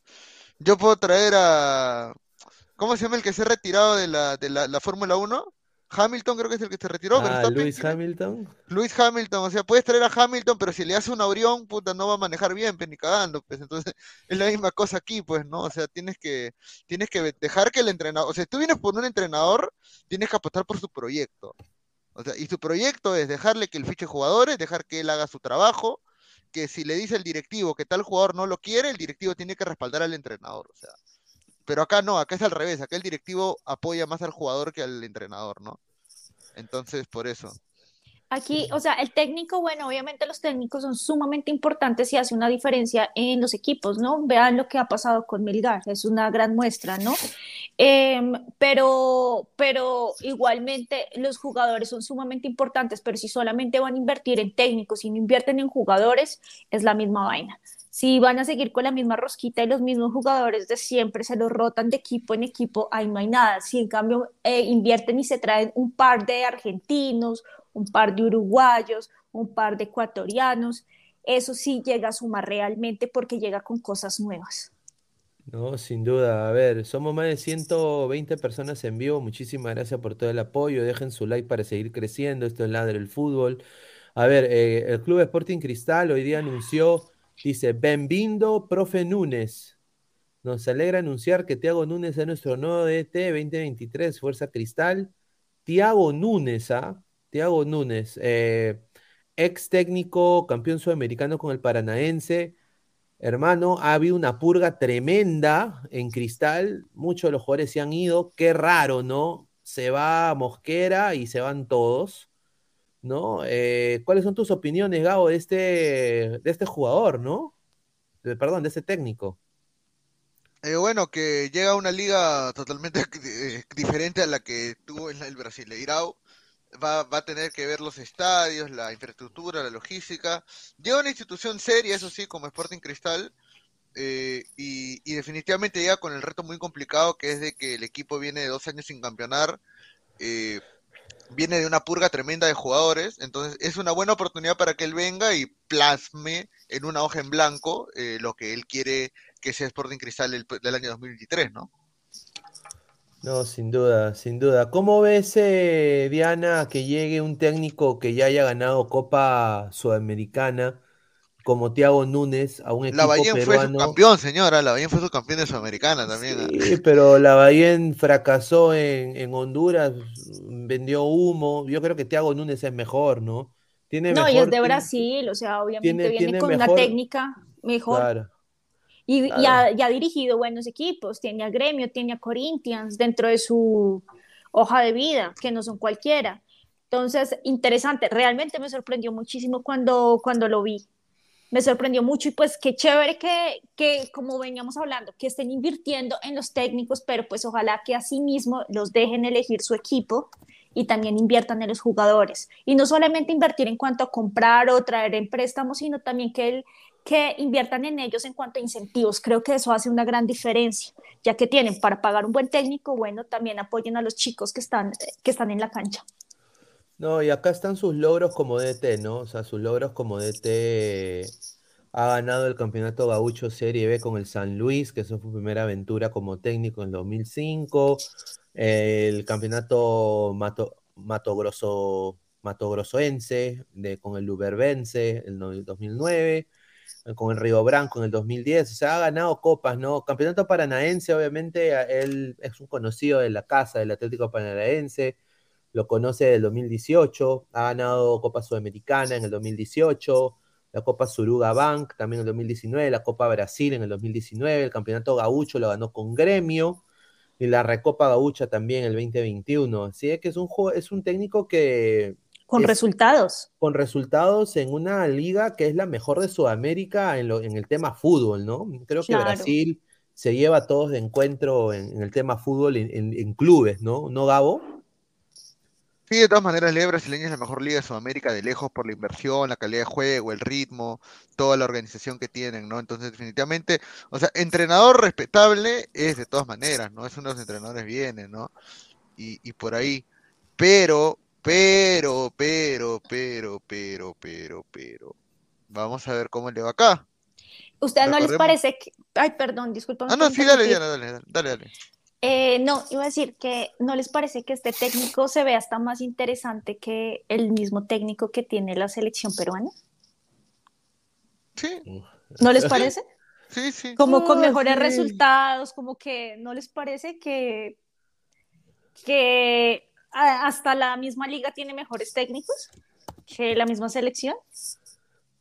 yo puedo traer a, ¿Cómo se llama el que se ha retirado de la, de la, Fórmula 1? Hamilton creo que es el que se retiró. Ah, Luis Hamilton. Luis Hamilton, o sea, puedes traer a Hamilton, pero si le hace un aurión, puta, no va a manejar bien, pues, ni cagando, pues. Entonces, es la misma cosa aquí, pues, ¿no? O sea, tienes que, tienes que dejar que el entrenador, o sea, si tú vienes por un entrenador, tienes que apostar por su proyecto. O sea, y su proyecto es dejarle que él fiche jugadores, dejar que él haga su trabajo, que si le dice el directivo que tal jugador no lo quiere, el directivo tiene que respaldar al entrenador, o sea. Pero acá no, acá es al revés, acá el directivo apoya más al jugador que al entrenador, ¿no? Entonces, por eso. Aquí, o sea, el técnico, bueno, obviamente los técnicos son sumamente importantes y hace una diferencia en los equipos, ¿no? Vean lo que ha pasado con Melgar, es una gran muestra, ¿no? Em, pero, pero igualmente los jugadores son sumamente importantes, pero si solamente van a invertir en técnicos y no invierten en jugadores, es la misma vaina si van a seguir con la misma rosquita y los mismos jugadores de siempre se los rotan de equipo en equipo, ahí no hay nada. Si en cambio eh, invierten y se traen un par de argentinos, un par de uruguayos, un par de ecuatorianos, eso sí llega a sumar realmente porque llega con cosas nuevas. No, sin duda. A ver, somos más de 120 personas en vivo. Muchísimas gracias por todo el apoyo. Dejen su like para seguir creciendo. Esto es Ladre el Fútbol. A ver, eh, el Club Sporting Cristal hoy día anunció Dice, Benvindo, profe Núñez. Nos alegra anunciar que Tiago Núñez es nuestro nuevo DT 2023, Fuerza Cristal. Tiago Núñez, ¿ah? Tiago Núñez, eh, ex técnico, campeón sudamericano con el Paranaense. Hermano, ha habido una purga tremenda en Cristal. Muchos de los jugadores se han ido. Qué raro, ¿no? Se va Mosquera y se van todos. ¿no? Eh, ¿cuáles son tus opiniones, Gabo, de este, de este jugador, ¿no? perdón, de este técnico. Eh, bueno, que llega a una liga totalmente diferente a la que tuvo en el Brasileirao. Va, va a tener que ver los estadios, la infraestructura, la logística. Llega una institución seria, eso sí, como Sporting Cristal, y, y, definitivamente llega con el reto muy complicado que es de que el equipo viene de dos años sin campeonar. Eh, viene de una purga tremenda de jugadores, entonces es una buena oportunidad para que él venga y plasme en una hoja en blanco eh, lo que él quiere que sea Sporting Cristal del, año 2023, ¿no? No, sin duda, sin duda. ¿Cómo ves, eh, Diana, que llegue un técnico que ya haya ganado Copa Sudamericana? como Thiago Núñez a un equipo Lavallén fue su campeón, señora. Lavallén fue su campeón de Sudamericana también. Sí, pero Lavallén fracasó en, Honduras, vendió humo. Yo creo que Thiago Núñez es mejor, ¿no? Tiene no, y es de Brasil, o sea, obviamente viene con una técnica mejor. Claro. Y, ha, ha, dirigido buenos equipos, tiene a Gremio, tiene a Corinthians dentro de su hoja de vida, que no son cualquiera. Entonces, interesante, realmente me sorprendió muchísimo cuando, cuando lo vi. Me sorprendió mucho y pues qué chévere que, que, como veníamos hablando, que estén invirtiendo en los técnicos, pero pues ojalá que asimismo los dejen elegir su equipo y también inviertan en los jugadores. Y no solamente invertir en cuanto a comprar o traer en préstamos, sino también que, el, que inviertan en ellos en cuanto a incentivos. Creo que eso hace una gran diferencia, ya que tienen para pagar un buen técnico, bueno, también apoyen a los chicos que están, que están en la cancha. No, y acá están sus logros como DT, ¿no? O sea, sus logros como DT ha ganado el campeonato gaucho Serie B con el San Luis, que eso fue su primera aventura como técnico en 2005 el campeonato Mato, Mato Grosso, Mato de, con el Luberbense en el 2009, con el Río Branco en el 2010, o sea, ha ganado copas, ¿no? Campeonato Paranaense, obviamente, él es un conocido de la casa del Atlético Paranaense, lo conoce del 2018, ha ganado Copa Sudamericana en el 2018, la Copa Suruga Bank también en el 2019, la Copa Brasil en el 2019, el Campeonato Gaucho lo ganó con Gremio, y la Recopa Gaucha también el 2021. Así es que es un, es un técnico que... Con resultados. Con resultados en una liga que es la mejor de Sudamérica en, lo, en el tema fútbol, ¿no? Creo que Brasil se lleva a todos de encuentro en, el tema fútbol en, en, clubes, ¿no? ¿No, Gabo? Sí, de todas maneras, la Liga Brasileña es la mejor liga de Sudamérica de lejos por la inversión, la calidad de juego, el ritmo, toda la organización que tienen, ¿no? Entonces, definitivamente, o sea, entrenador respetable es de todas maneras, ¿no? Es uno de los entrenadores bienes, ¿no? Y, y por ahí. Pero, pero, pero, pero, pero, pero, pero. Vamos a ver cómo le va acá. ¿Usted no les parece que... Ay, perdón, disculpa. Ah, no, sí, dale, dale, dale, dale, dale. Eh, no, iba a decir que no les parece que este técnico se ve hasta más interesante que el mismo técnico que tiene la selección peruana. Sí. ¿No les parece? Sí, sí. Como con mejores resultados, como que no les parece que, que hasta la misma liga tiene mejores técnicos que la misma selección.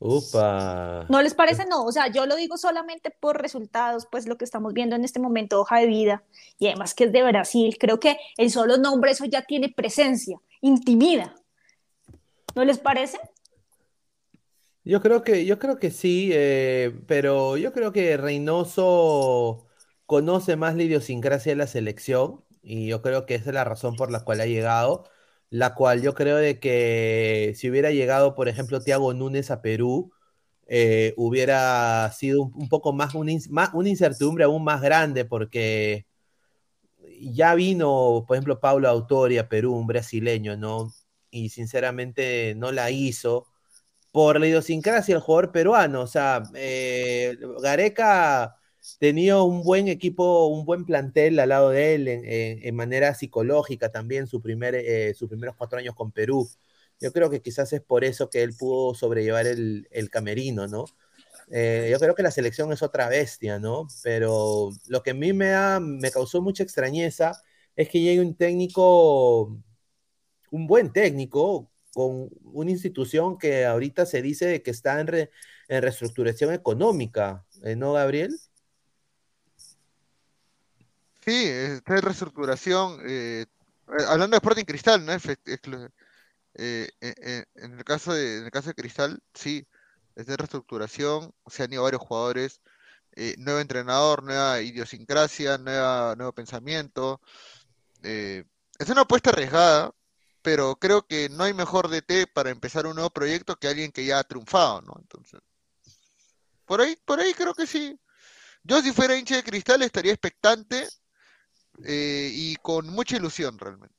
Upa. ¿No les parece? No, o sea, yo lo digo solamente por resultados, pues lo que estamos viendo en este momento, hoja de vida, y además que es de Brasil, creo que el solo nombre eso ya tiene presencia, intimida. ¿No les parece? Yo creo que, yo creo que sí, eh, pero yo creo que Reynoso conoce más la idiosincrasia de la selección, y yo creo que esa es la razón por la cual ha llegado la cual yo creo de que si hubiera llegado, por ejemplo, Tiago Núñez a Perú, eh, hubiera sido un, poco más, una incertidumbre aún más grande, porque ya vino, por ejemplo, Paulo Autori a Perú, un brasileño, ¿no? Y sinceramente no la hizo por la idiosincrasia del jugador peruano. O sea, eh, Gareca tenía un buen equipo, un buen plantel al lado de él en, manera psicológica también, su primer, eh, sus primeros cuatro años con Perú. Yo creo que quizás es por eso que él pudo sobrellevar el, camerino, ¿no? Eh, yo creo que la selección es otra bestia, ¿no? Pero lo que a mí me, me causó mucha extrañeza es que llegue un técnico, un buen técnico, con una institución que ahorita se dice que está en, en reestructuración económica, ¿eh, ¿no, Gabriel? Sí, está en reestructuración. Eh, eh, hablando de Sporting Cristal, ¿no? Eh, en, el caso de, en el caso de Cristal, sí, está en reestructuración. Se han ido varios jugadores. nuevo entrenador, nueva idiosincrasia, nueva, nuevo pensamiento. es una apuesta arriesgada, pero creo que no hay mejor DT para empezar un nuevo proyecto que alguien que ya ha triunfado, ¿no? Entonces, por ahí, por ahí creo que sí. Yo si fuera hincha de cristal estaría expectante eh, y con mucha ilusión realmente.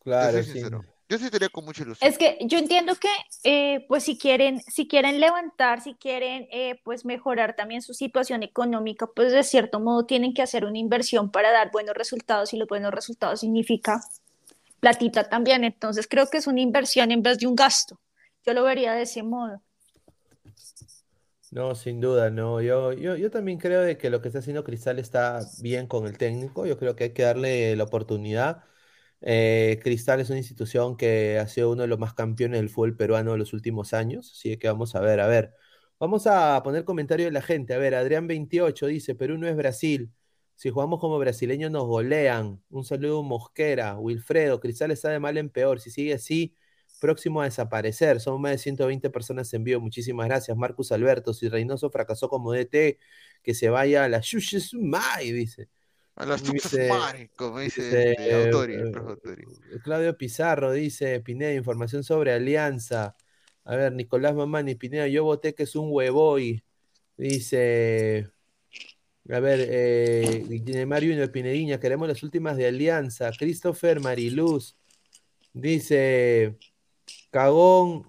Claro, sí. Yo sí estaría con mucha ilusión. Es que yo entiendo que, eh, pues, si quieren, si quieren levantar, si quieren, eh, pues, mejorar también su situación económica, pues, de cierto modo tienen que hacer una inversión para dar buenos resultados y los buenos resultados significa platita también. Entonces, creo que es una inversión en vez de un gasto. Yo lo vería de ese modo. No, sin duda, no. Yo, yo, yo también creo de que lo que está haciendo Cristal está bien con el técnico. Yo creo que hay que darle la oportunidad. Eh, Cristal es una institución que ha sido uno de los más campeones del fútbol peruano de los últimos años. Así que vamos a ver, a ver. Vamos a poner comentario de la gente. A ver, Adrián 28 dice, Perú no es Brasil. Si jugamos como brasileños nos golean. Un saludo Mosquera, Wilfredo, Cristal está de mal en peor. Si sigue así, próximo a desaparecer. Somos más de 120 personas en vivo. Muchísimas gracias, Marcus Alberto. Si Reynoso fracasó como DT, que se vaya a la Shushesumai, dice. A la Dice- como dice, dice, este, Autori, el eh. Claudio Pizarro dice, Pineda, información sobre Alianza. A ver, Nicolás Mamani, Pineda, yo voté que es un huevoy. Dice, a ver, eh, Mario Pinediña, queremos las últimas de Alianza. Christopher Mariluz dice, Cagón,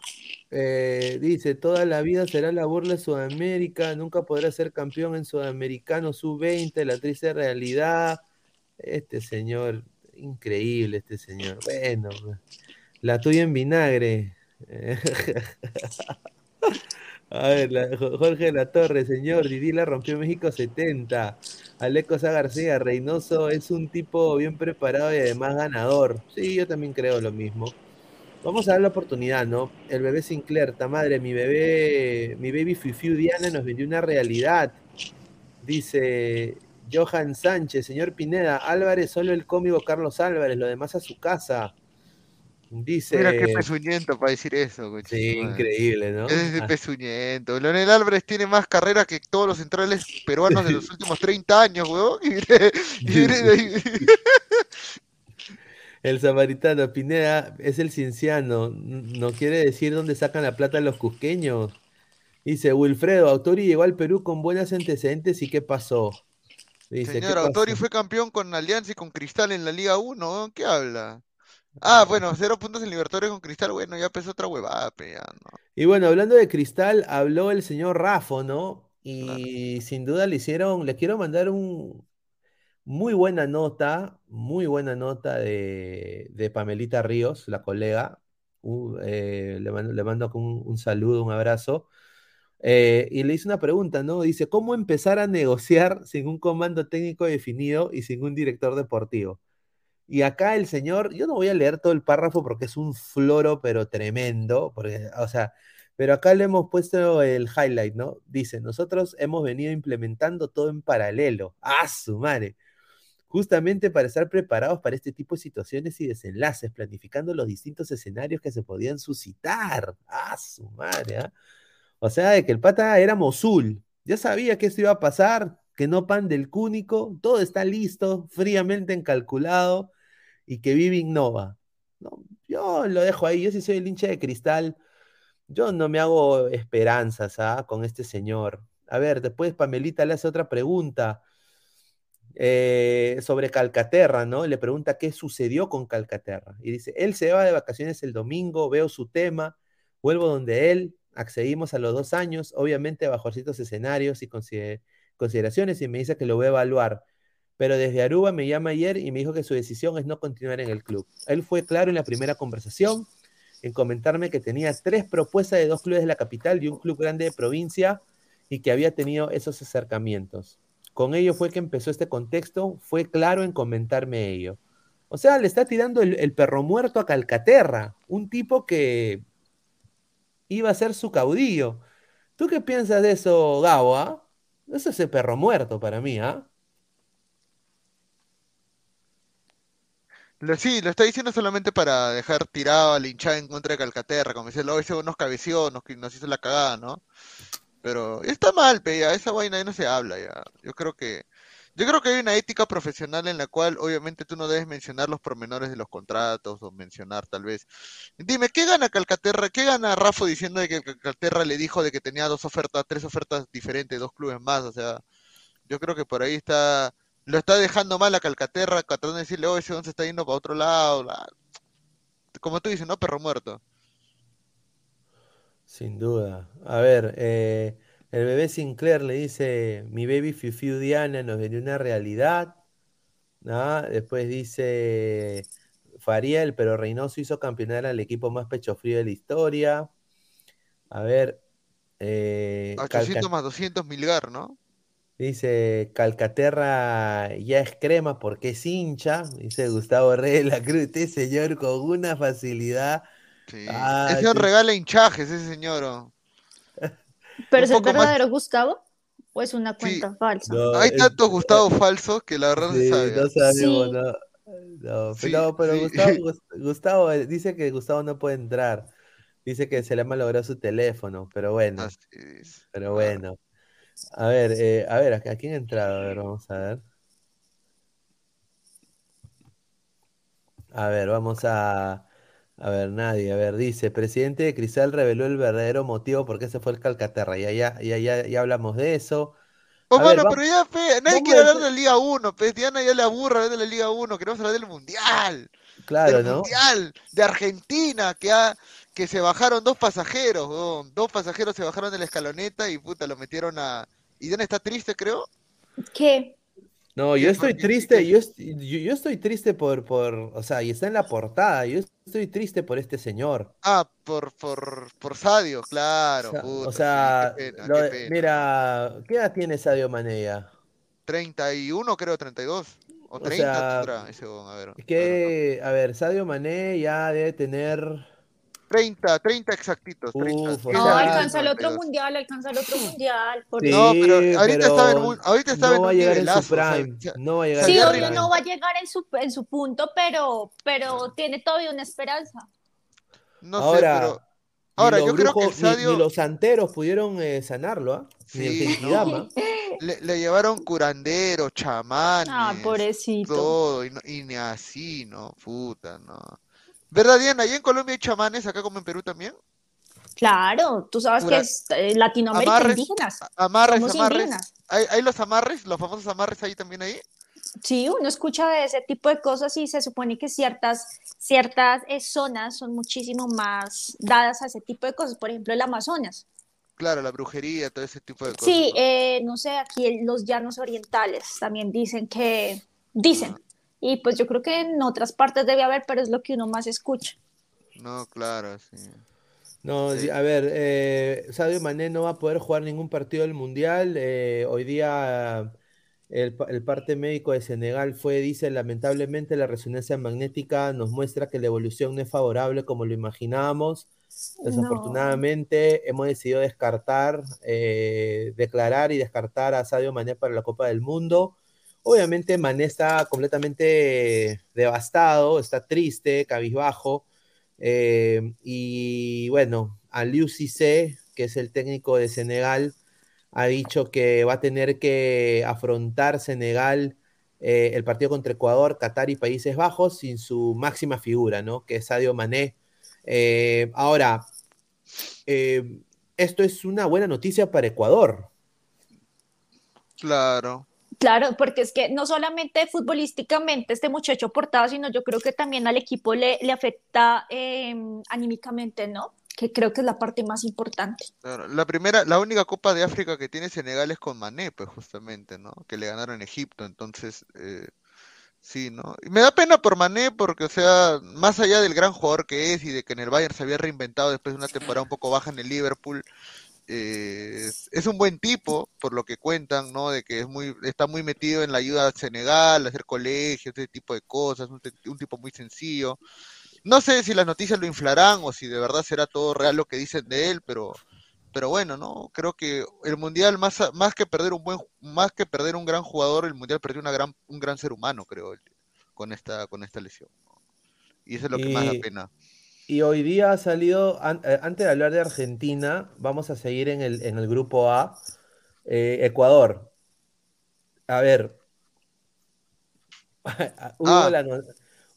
eh, dice, toda la vida será la burla de Sudamérica, nunca podrá ser campeón en Sudamericano sub-20, la triste realidad. Este señor, increíble este señor. Bueno, la tuya en vinagre. A ver, Jorge la Torre, señor, Didi la rompió México 70. Aleco Sá García, Reynoso es un tipo bien preparado y además ganador. Sí, yo también creo lo mismo. Vamos a dar la oportunidad, ¿no? El bebé Sinclair, ta madre, mi bebé, mi baby Fifiu Diana nos vendió una realidad. Dice Johan Sánchez, señor Pineda, Álvarez, solo el cómico Carlos Álvarez, lo demás a su casa. Dice. Mira qué pezuñento para decir eso, coche. Sí, increíble, ¿no? Es de Ah, pezuñento. Leonel Álvarez tiene más carrera que todos los centrales peruanos de los últimos 30 años, weón. Y y. El samaritano, Pineda, es el cienciano. No quiere decir dónde sacan la plata los cusqueños. Dice Wilfredo, Autori llegó al Perú con buenos antecedentes y ¿qué pasó? Dice, ¿qué Señor, Autori pasó? fue campeón con Alianza y con Cristal en la Liga 1, weón. ¿Qué habla? Ah, bueno, cero puntos en Libertadores con Cristal, bueno, ya empezó otra huevada, ya, ¿no? Y bueno, hablando de Cristal, habló el señor Rafo, ¿no? Y sin duda le hicieron, le quiero mandar un muy buena nota, muy buena nota de, de Pamelita Ríos, la colega. Uh, eh, le mando, le mando un, saludo, un abrazo. Eh, y le hice una pregunta, ¿no? Dice, ¿cómo empezar a negociar sin un comando técnico definido y sin un director deportivo? Y acá el señor, yo no voy a leer todo el párrafo porque es un floro, pero tremendo, porque, o sea, pero acá le hemos puesto el highlight, ¿no? Dice, nosotros hemos venido implementando todo en paralelo. ¡Ah, su madre! Justamente para estar preparados para este tipo de situaciones y desenlaces, planificando los distintos escenarios que se podían suscitar. ¡Ah, su madre! ¿ah? O sea, de que el pata era Mosul. Ya sabía que esto iba a pasar, que no pan del cúnico, todo está listo, fríamente encalculado y que vive innova. No, yo lo dejo ahí, yo sí soy el hincha de cristal, yo no me hago esperanzas ¿ah? con este señor. A ver, después Pamelita le hace otra pregunta eh, sobre Calcaterra, ¿no? Le pregunta qué sucedió con Calcaterra. Y dice, él se va de vacaciones el domingo, veo su tema, vuelvo donde él, accedimos a los dos años, obviamente bajo ciertos escenarios y consider consideraciones, y me dice que lo voy a evaluar. Pero desde Aruba me llama ayer y me dijo que su decisión es no continuar en el club. Él fue claro en la primera conversación en comentarme que tenía tres propuestas de dos clubes de la capital y un club grande de provincia y que había tenido esos acercamientos. Con ello fue que empezó este contexto, fue claro en comentarme ello. O sea, le está tirando el, perro muerto a Calcaterra, un tipo que iba a ser su caudillo. ¿Tú qué piensas de eso, Gabo? ah? Eso es el perro muerto para mí, ¿ah? Lo, sí, lo está diciendo solamente para dejar tirado a la en contra de Calcaterra, como decirlo, ese nos cabeció, nos, nos hizo la cagada, ¿no? Pero está mal, pe, ya, esa vaina ya no se habla ya. Yo creo que, yo creo que hay una ética profesional en la cual obviamente tú no debes mencionar los pormenores de los contratos o mencionar tal vez. Dime, ¿qué gana Calcaterra? ¿Qué gana Rafa diciendo de que Calcaterra le dijo de que tenía dos ofertas, tres ofertas diferentes, dos clubes más? O sea, yo creo que por ahí está, lo está dejando mal a Calcaterra, tratando de decirle, oh, ese once está yendo para otro lado. la- Como tú dices, ¿no? Perro muerto. Sin duda. A ver, eh, el bebé Sinclair le dice, mi baby Fifiu Diana nos vendió una realidad. ¿no? Después dice Fariel, pero Reynoso hizo campeonar al equipo más pecho frío de la historia. A ver, eh, A Calca- 800 más 200 Milgar, ¿no? dice Calcaterra ya es crema porque es hincha. Dice Gustavo Reyes de la Cruz, este señor con una facilidad. Sí. Ah, ese señor sí. regala hinchajes, ese señor. Pero es el poco más- Gustavo. ¿O es una cuenta falsa? No, Hay es- tantos Gustavo falsos que la verdad no Sí, se sabe. no sabemos, Sí. no. No, Sí, pero. Gustavo, Gus- Gustavo eh, dice que Gustavo no puede entrar. Dice que se le ha malogrado su teléfono, pero bueno, Así es. pero Ah, bueno. A ver, eh, a ver, ¿a a quién ha entrado? A ver, vamos a ver. A ver, vamos a. A ver, nadie. A ver, dice: Presidente de Cristal reveló el verdadero motivo por qué se fue el Calcaterra. Ya, ya, ya, ya, ya hablamos de eso. Oh, A ver, mano, va- pero ya, fe, nadie quiere hablar de la Liga 1, pues Diana ya le aburre hablar de la Liga 1, queremos hablar del Mundial, Claro, del ¿no? Mundial, de Argentina, que, ha, que se bajaron dos pasajeros, dos pasajeros se bajaron de la escaloneta y puta, lo metieron a... ¿Y Diana está triste, creo? ¿Qué? No, yo estoy triste, yo, est- yo, yo estoy triste por, por, o sea, y está en la portada, yo estoy triste por este señor. Ah, por, por, por Sadio, claro, O sea, puta, o sea, qué pena, lo qué de- pena. mira, ¿qué edad tiene Sadio Mané ya? 31, creo, 32, o O 30 sea, tendrá ese a ver. ver, Que, a ver, Sadio Mané ya debe tener, 30, 30 exactitos, 30. Uf, No, alcanza el otro 92. mundial, alcanza el otro mundial. Por Sí, eso. No, pero ahorita estaba en pero un, ahorita estaba no en va a un llegar en su nivelazo, o sea, prime, o sea, no va a llegar Sí, en su obvio prime. no va a llegar en su, en su punto, pero, pero tiene todavía una esperanza. no sé, Ahora, pero ni ahora los yo creo que el brujos- ni- ni, Sadio los santeros pudieron eh, sanarlo, ¿ah? El Sí, Genkidama. le, le llevaron curanderos, Ah, chamanes, pobrecito. todo, y, no- y ni así, ¿no? Puta, no. ¿Verdad, Diana? ¿Allá en Colombia hay chamanes, acá como en Perú también? Claro, tú sabes que es eh, Latinoamérica Amarres, indígenas. amarres, Somos amarres. indígenas. ¿Hay, hay los amarres, los famosos amarres ahí también ahí? Sí, uno escucha de ese tipo de cosas y se supone que ciertas, ciertas eh, zonas son muchísimo más dadas a ese tipo de cosas. Por ejemplo, el Amazonas. Claro, la brujería, todo ese tipo de cosas. Sí, ¿no? eh, no sé, aquí los llanos orientales también dicen que, dicen. Y pues yo creo que en otras partes debe haber, pero es lo que uno más escucha. No, claro, sí. No, Sí. a ver, eh, Sadio Mané no va a poder jugar ningún partido del Mundial. eh, hoy día el, el parte médico de Senegal fue, dice, lamentablemente la resonancia magnética nos muestra que la evolución no es favorable como lo imaginábamos. Desafortunadamente hemos decidido descartar, eh, declarar y descartar a Sadio Mané para la Copa del Mundo. Obviamente Mané está completamente devastado, está triste, cabizbajo. Eh, y bueno, Aliou Cissé, que es el técnico de Senegal, ha dicho que va a tener que afrontar Senegal eh, el partido contra Ecuador, Qatar y Países Bajos sin su máxima figura, ¿no? Que es Sadio Mané. Eh, ahora, esto es una buena noticia para Ecuador. Claro. Claro, porque es que no solamente futbolísticamente este muchacho portado, sino yo creo que también al equipo le, le afecta eh, anímicamente, ¿no? Que creo que es la parte más importante. La primera, la única Copa de África que tiene Senegal es con Mané, pues justamente, ¿no? Que le ganaron a Egipto, entonces, eh, sí, ¿no? Y me da pena por Mané porque, o sea, más allá del gran jugador que es y de que en el Bayern se había reinventado después de una temporada un poco baja en el Liverpool, eh, es, un buen tipo, por lo que cuentan, ¿no? De que es muy, está muy metido en la ayuda a Senegal, hacer colegios, ese tipo de cosas, un, tipo muy sencillo. No sé si las noticias lo inflarán o si de verdad será todo real lo que dicen de él, pero, pero bueno, ¿no? Creo que el mundial más, más que perder un buen, más que perder un gran jugador, el mundial perdió una gran, un gran ser humano, creo, con esta, con esta lesión. Y eso es lo que más da Y- pena. Y hoy día ha salido, an- eh, antes de hablar de Argentina, vamos a seguir en el, en el grupo A. Eh, Ecuador. A ver. hubo, Ah. la, no-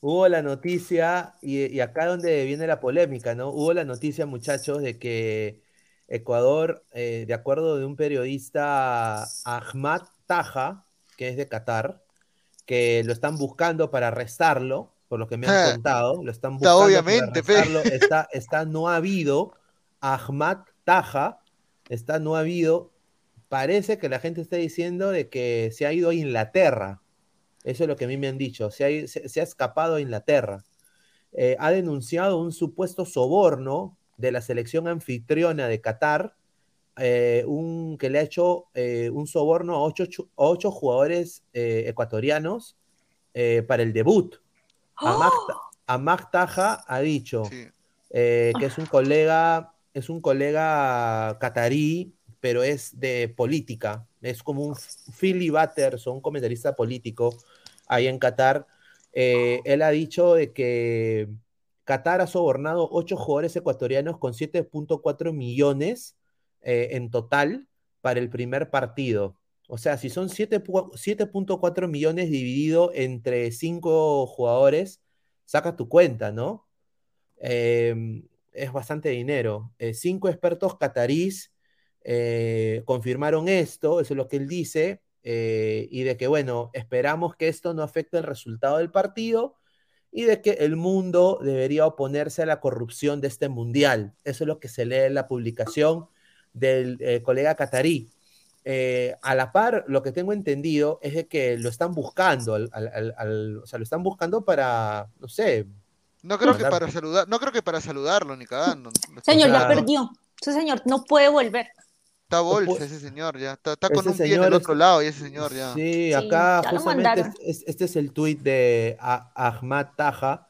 hubo la noticia, y, y acá donde viene la polémica, ¿no? Hubo la noticia, muchachos, de que Ecuador, eh, de acuerdo de un periodista, Ahmad Taja, que es de Qatar, que lo están buscando para arrestarlo, por lo que me han contado, lo están Está buscando obviamente, pe. arrestarlo, está, está no ha habido, Ahmad Taja, está no ha habido, parece que la gente está diciendo de que se ha ido a Inglaterra, eso es lo que a mí me han dicho, se ha, se- se ha escapado a Inglaterra. Eh, ha denunciado un supuesto soborno de la selección anfitriona de Qatar, eh, un, que le ha hecho eh, un soborno a ocho, ocho jugadores ecuatorianos para el debut. Amak, Amak Taja ha dicho Sí. eh, que es un colega, es un colega catarí, pero es de política, es como un Philly Butters o un comentarista político ahí en Qatar. Eh, él ha dicho de que Qatar ha sobornado ocho jugadores ecuatorianos con 7.4 millones eh, en total para el primer partido. O sea, si son 7.4 millones dividido entre cinco jugadores, saca tu cuenta, ¿no? Em, es bastante dinero. Eh, cinco expertos catarís eh, confirmaron esto, eso es lo que él dice, eh, y de que, bueno, esperamos que esto no afecte el resultado del partido y de que el mundo debería oponerse a la corrupción de este mundial. Eso es lo que se lee en la publicación del colega catarí. A la par, lo que tengo entendido es de que lo están buscando, o sea, lo están buscando para, no sé, no creo que para saludar, no creo que para saludarlo ni cagando. Señor, ya perdió. Ese señor no puede volver. Está bolsa ese señor ya, está, con un pie en el otro lado y ese señor ya. Sí, acá justamente este es el tweet de Ahmad Taja,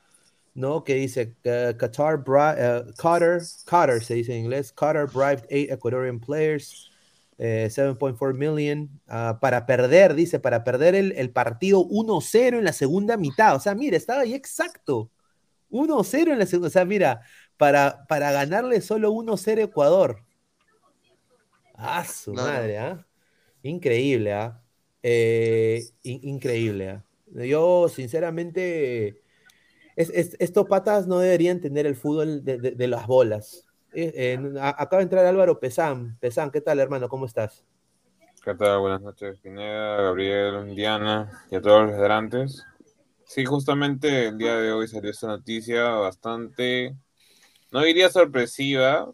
¿no? Que dice Qatar, uh, Qatar, Qatar se dice en inglés, Qatar bribed eight Ecuadorian players, 7.4 eh, million, uh, para perder, dice, para perder el, el partido 1-0 en la segunda mitad. O sea, mire, estaba ahí exacto. 1-0 en la segunda. O sea, mira, para, para ganarle solo 1-0 Ecuador. Ah, su madre, ¿ah? Increíble, ¿ah? Eh, increíble, ¿ah? Yo, sinceramente, estos patas no deberían tener el fútbol de, las bolas. Eh, acaba de entrar Álvaro Pesán. Pesán, ¿qué tal, hermano? ¿Cómo estás? ¿Qué tal? Buenas noches, Pineda, Gabriel, Indiana y a todos los delante. Sí, justamente el día de hoy salió esta noticia bastante, no diría sorpresiva,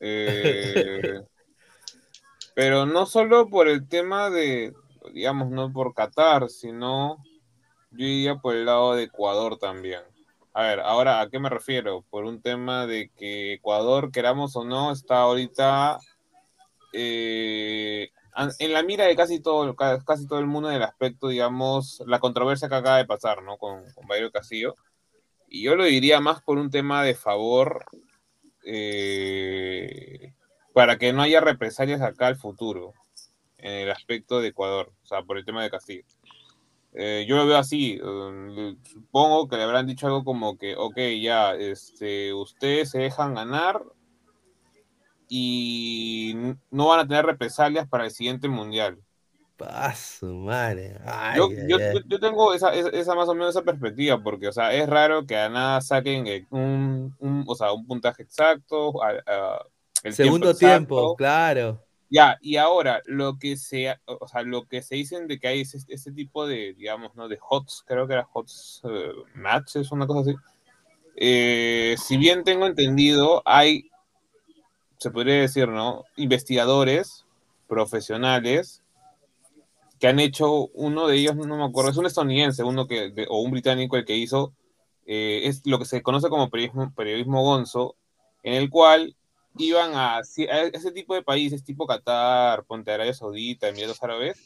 eh, pero no solo por el tema de, digamos, no por Qatar, sino yo diría por el lado de Ecuador también. A ver, ahora, ¿a qué me refiero? Por un tema de que Ecuador, queramos o no, está ahorita eh, en la mira de casi todo, casi todo el mundo en el aspecto, digamos, la controversia que acaba de pasar, ¿no? Con, con Castillo. Y yo lo diría más por un tema de favor eh, para que no haya represalias acá al futuro, en el aspecto de Ecuador, o sea, por el tema de Castillo. Eh, yo lo veo así, um, supongo que le habrán dicho algo como que, ok, ya, este, ustedes se dejan ganar, y no van a tener represalias para el siguiente mundial. Paso, madre. yo, yo, tengo esa, esa, más o menos esa perspectiva, porque, o sea, es raro que a nada saquen un, un o sea, un puntaje exacto, el segundo tiempo, claro. Ya, y ahora, lo que se, o sea, lo que se dicen de que hay es este, tipo de, digamos, ¿no? De HOTS, creo que era HOTS uh, matches, una cosa así. Eh, si bien tengo entendido, hay se podría decir, ¿no? Investigadores profesionales que han hecho, uno de ellos, no me acuerdo, es un estadounidense, uno que, o un británico el que hizo, eh, es lo que se conoce como periodismo, periodismo gonzo, en el cual iban a, ese tipo de países, tipo Qatar, Ponte Arabia Saudita, Emiratos Árabes,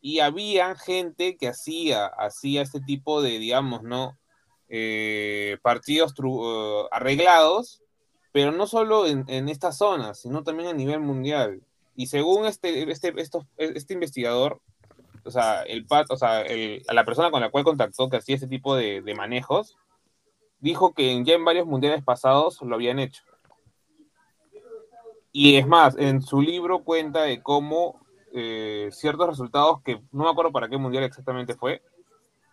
y había gente que hacía, hacía este tipo de, digamos, ¿no? Eh, partidos uh, arreglados pero no solo en, en estas zonas, sino también a nivel mundial. Y según este, este, este investigador, o sea, el, o sea a la persona con la cual contactó que hacía ese tipo de, de manejos, dijo que ya en varios mundiales pasados lo habían hecho. Y es más, en su libro cuenta de cómo eh, ciertos resultados, que no me acuerdo para qué mundial exactamente fue,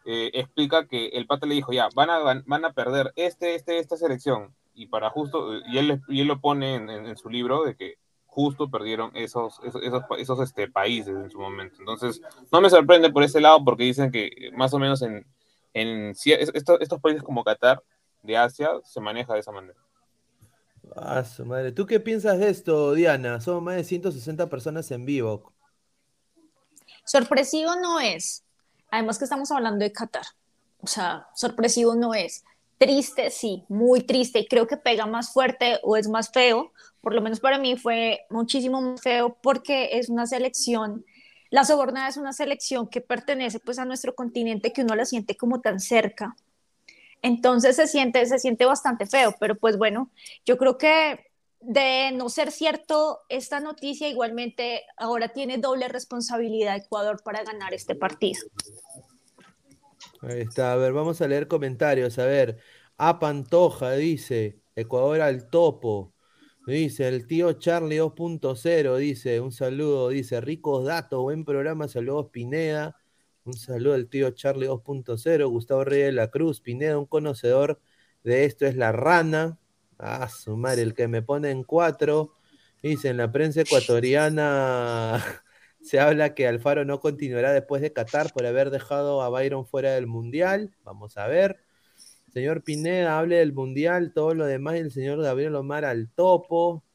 eh, explica que el pata le dijo, ya, van a, van a perder este, este, esta selección, y para justo, y él, y él lo pone en, su libro de que justo perdieron esos, esos, esos, este, países en su momento. Entonces, no me sorprende por ese lado porque dicen que más o menos en, en estos, estos países como Qatar, de Asia, se maneja de esa manera. Ah, su madre. ¿Tú qué piensas de esto, Diana? Son más de 160 personas en vivo. Sorpresivo no es. Además que estamos hablando de Qatar. O sea, sorpresivo no es. Triste, sí, muy triste. Y creo que pega más fuerte o es más feo. Por lo menos para mí fue muchísimo más feo porque es una selección. La sobornada es una selección que pertenece pues a nuestro continente que uno la siente como tan cerca. Entonces se siente, se siente bastante feo, pero pues bueno, yo creo que de no ser cierto esta noticia, igualmente ahora tiene doble responsabilidad Ecuador para ganar este partido. Ahí está, a ver, vamos a leer comentarios. A ver, A Pantoja dice, Ecuador al topo. Dice, el tío Charlie 2.0, dice, un saludo, dice, ricos datos, buen programa, saludos Pineda. Un saludo al tío Charlie 2.0, Gustavo Reyes de la Cruz, Pineda, un conocedor de esto es la rana. Ah, su madre, el que me pone en cuatro. Dice, en la prensa ecuatoriana se habla que Alfaro no continuará después de Qatar por haber dejado a Byron fuera del Mundial. Vamos a ver. Señor Pineda, hable del Mundial, todo lo demás, y el señor Gabriel Omar al topo.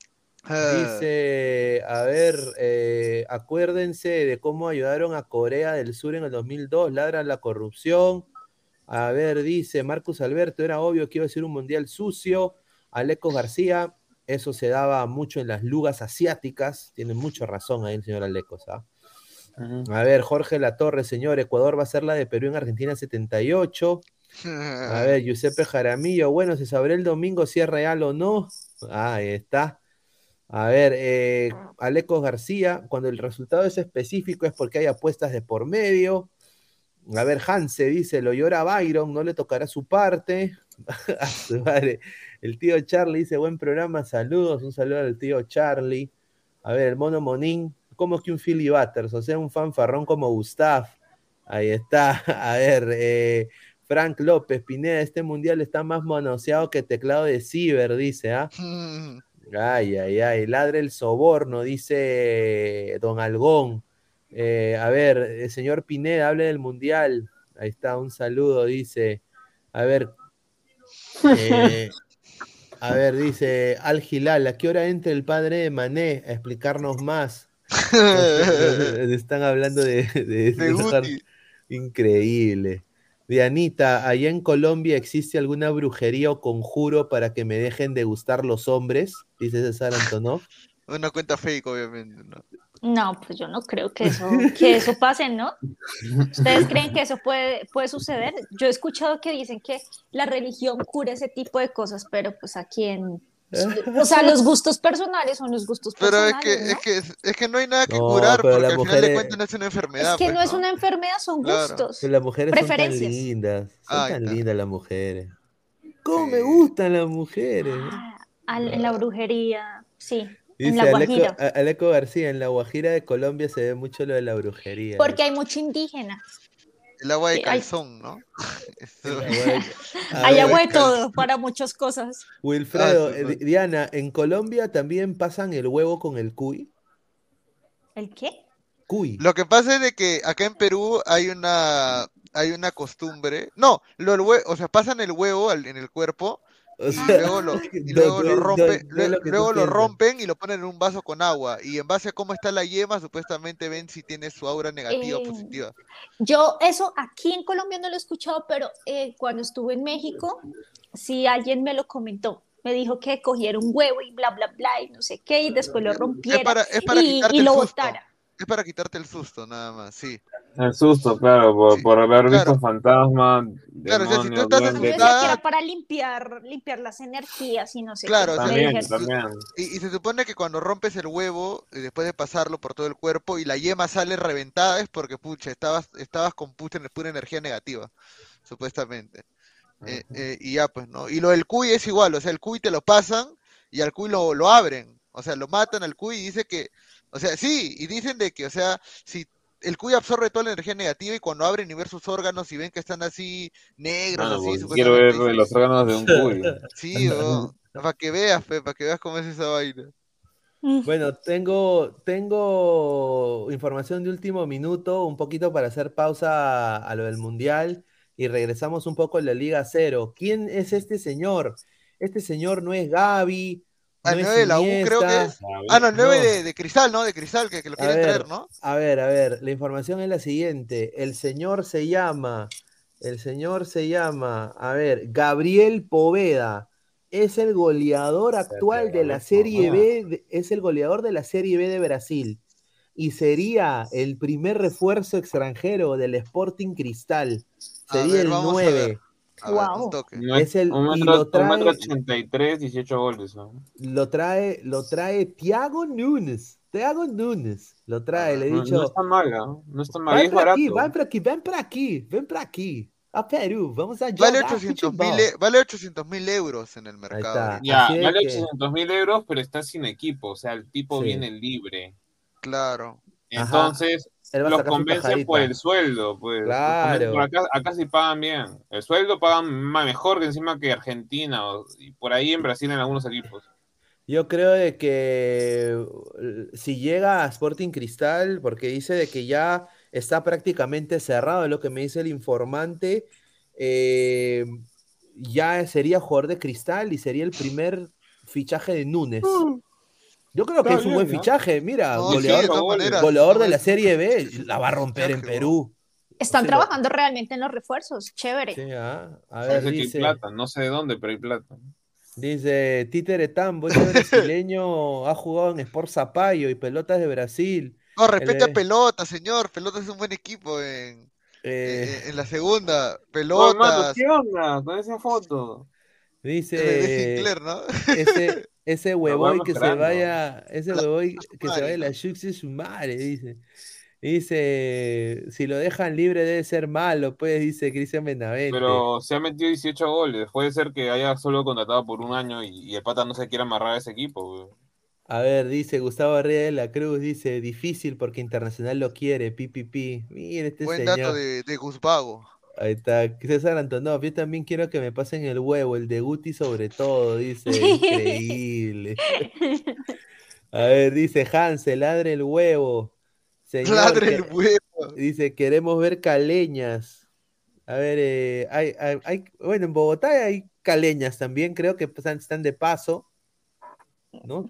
Dice, a ver, eh, acuérdense de cómo ayudaron a Corea del Sur en el 2002, ladran la corrupción. A ver, dice Marcus Alberto, era obvio que iba a ser un mundial sucio. Alecos García, eso se daba mucho en las lugas asiáticas. Tiene mucha razón ahí el señor Alecos. ¿ah? A ver, Jorge Latorre, señor, Ecuador va a ser la de Perú en Argentina 78. A ver, Giuseppe Jaramillo, bueno, se sabrá el domingo si es real o no. Ah, ahí está. A ver, eh, García, cuando el resultado es específico es porque hay apuestas de por medio. A ver, Hanse dice, lo llora Byron, no le tocará su parte. El tío Charlie dice, buen programa, saludos, un saludo al tío Charlie. A ver, el mono Monín, ¿cómo que un Philly Butters? O sea, un fanfarrón como Gustav. Ahí está. A ver, eh, Frank López, Pineda, este mundial está más manoseado que teclado de ciber, dice, ¿ah? Ay, ay, ay, ladre el soborno, dice Don Algón. Eh, a ver, el señor Pineda, hable del mundial. Ahí está, un saludo, dice. A ver. eh, a ver, dice Al Gilal, ¿a qué hora entra el padre de Mané a explicarnos más? Están hablando de, de- De Guti. Increíble. Dianita, ¿allá en Colombia existe alguna brujería o conjuro para que me dejen de gustar los hombres? Dice César Antonov. Una cuenta fake, obviamente, ¿no? No, pues yo no creo que eso, que eso pase, ¿no? ¿Ustedes creen que eso puede, puede suceder? Yo he escuchado que dicen que la religión cura ese tipo de cosas, pero pues aquí en... O sea, los gustos personales son los gustos Pero es personales, que, ¿no? es que, es que no hay nada que No, curar, pero porque al final de mujeres- cuentas no es una enfermedad. Es que pues, no es una enfermedad, son Claro. gustos. Las mujeres son tan lindas. Son tan lindas las mujeres. ¿Cómo Sí. me gustan las mujeres? Ah, al- en la brujería, sí, Dice en la Aleco, Guajira. A- Aleco García, en la Guajira de Colombia se ve mucho lo de la brujería. Porque hay mucho indígena. El agua de calzón, ¿no? Hay agua de todo para muchas cosas. Wilfredo, Ah, eh, Diana, ¿en Colombia también pasan el huevo con el cuy? ¿El qué? Cuy. Lo que pasa es de que acá en Perú hay una hay una costumbre. No, lo, el hue- o sea, pasan el huevo al- en el cuerpo O y luego lo, y luego lo rompen, lo luego lo y lo ponen en un vaso con agua. Y en base a cómo está la yema, supuestamente ven si tiene su aura negativa o Eh, positiva. Yo eso aquí en Colombia no lo he escuchado, pero eh, cuando estuve en México, sí alguien me lo comentó. Me dijo que cogiera un huevo y bla, bla, bla, y no sé qué, y después lo rompiera para- es para y, lo botara. Es para quitarte el susto, nada más, sí. El susto, claro, por, Sí, por haber visto claro. fantasmas, Claro, o sea, si tú estás asustada- que era para limpiar, limpiar las energías y no sé Claro, qué. También. Y, y se supone que cuando rompes el huevo, eh, después de pasarlo por todo el cuerpo y la yema sale reventada, es porque, pucha, estabas, estabas con pura, pura energía negativa, supuestamente. Eh, eh, y ya, pues, ¿no? Y lo del cuy es igual, o sea, el cuy te lo pasan y al cuy lo, lo abren, o sea, lo matan al cuy y dice que, o sea, sí, y dicen de que, o sea, si el cuy absorbe toda la energía negativa y cuando abren y ven sus órganos y ven que están así negros, Mano, así, quiero ver los órganos de un cuy. Sí, para que veas, para que veas cómo es esa vaina. "Mm, Bueno, tengo, tengo información de último minuto, un poquito para hacer pausa a, a lo del Mundial y regresamos un poco a la Liga Cero. ¿Quién es este señor? Este señor no es Gaby, no Al es 9 de la U creo que es. Ah, no, el 9 No. de, de Cristal, ¿no? De Cristal, que, que lo quieren ver, traer, ¿no? A ver, a ver, la información es la siguiente. El señor se llama, el señor se llama, a ver, Gabriel Poveda. Es el goleador actual de la Serie B, de- es el goleador de la Serie B de Brasil. Y sería el primer refuerzo extranjero del Sporting Cristal. Sería ver, el vamos a 9. Ver. A ver, Wow. No Es el- un y metro, lo trae- un metro 83, 18 goles. ¿no? Lo trae, lo trae Thiago Nunes. Thiago Nunes. Lo trae, le he No, dicho. no está mal, ¿ah? no está mal, y Vai es para barato. aqui, vai para aqui, vem para aqui, vem para aqui. A Perú, vamos a Vale jogar 800 futebol. mil vale 800 mil euros en el mercado. Ya, vale que- 800 mil euros, pero está sin equipo, o sea, el tipo Sí. viene libre. Claro. Entonces, los convence por el sueldo, pues. Claro. por acá, acá sí pagan bien. El sueldo pagan más mejor que encima que Argentina o- y por ahí en Brasil en algunos equipos. Yo creo de que si llega a Sporting Cristal, porque dice de que ya está prácticamente cerrado, es lo que me dice el informante, eh, ya sería jugador de Cristal y sería el primer fichaje de Núñez. Yo creo que Está es un bien, buen ¿no? fichaje, mira, No, sí, goleador, de todas goles, maneras, goleador de la Serie B, la va a romper en Perú. Están Sí, lo- trabajando realmente en los refuerzos, chévere. Sí, ah, A Parece ver, que hay dice, plata, no sé de dónde, pero hay plata. dice Títere Tambo, ese brasileño ha jugado en Sport Zapallo y Pelotas de Brasil. No, respete a es- Pelota, señor. Pelota es un buen equipo en, Eh, en, en la segunda. Oh, Mato, Pelotas. ¿qué onda con esa foto? Dice Sinclair, ¿no? ese, ese huevoy que se vaya, ese huevoy que se vaya la. Yuxi su madre, dice. Dice, si lo dejan libre debe ser malo, pues, dice Cristian Benavente. Pero se ha metido 18 goles. Puede ser que haya solo contratado por un año y, y el pata no se quiera amarrar a ese equipo. güey. A ver, dice Gustavo Arrieta de la Cruz, dice, difícil porque Internacional lo quiere, pipipi. Mira este Buen señor. dato de, de Guzbago. Ahí está, César Antonov, yo también quiero que me pasen el huevo, el de Guti sobre todo, dice, increíble. A ver, dice Hansel, ladre el huevo. Señor, Ladre que- el huevo. dice, queremos ver caleñas. A ver, eh, hay, hay- hay- bueno, en Bogotá hay caleñas también, creo que están, están de paso.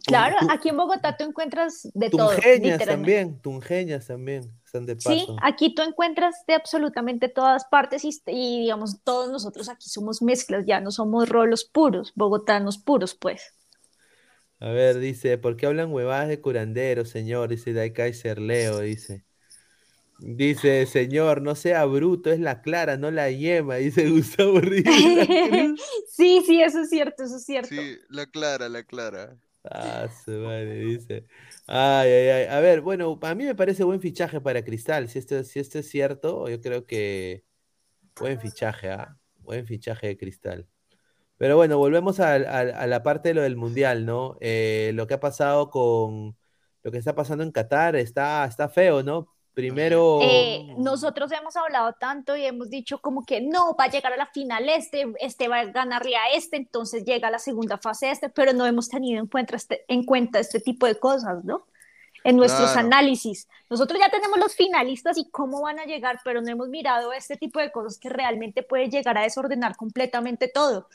Claro, aquí en Bogotá tú encuentras de todo, tungeñas también, tungeñas también están de Sí, paso. aquí tú encuentras de absolutamente todas partes y, y, digamos, todos nosotros aquí somos mezclas, ya no somos rolos puros, bogotanos puros, pues. A ver, dice, ¿por qué hablan huevadas de curandero, señor? Dice Dai Kaiser Leo, dice. Dice, señor, no sea bruto, es la clara, no la yema, dice Gustavo Ríos. Sí, sí, eso es cierto, eso es cierto. Sí, la clara, la clara. Ah, su madre, dice. Ay, ay, ay. A ver, bueno, a mí me parece buen fichaje para Cristal. Si esto, si esto es cierto, yo creo que buen fichaje, ¿ah? Buen fichaje de Cristal. Pero bueno, volvemos a, la parte de lo del Mundial, ¿no? Eh, lo que ha pasado con lo que está pasando en Qatar está, está feo, ¿no? Primero, Eh, nosotros hemos hablado tanto y hemos dicho como que no, va a llegar a la final este, este va a ganarle a este, entonces llega a la segunda fase este, pero no hemos tenido en cuenta este, en cuenta este tipo de cosas, ¿no? En nuestros Claro. análisis. Nosotros ya tenemos los finalistas y cómo van a llegar, pero no hemos mirado este tipo de cosas que realmente puede llegar a desordenar completamente todo,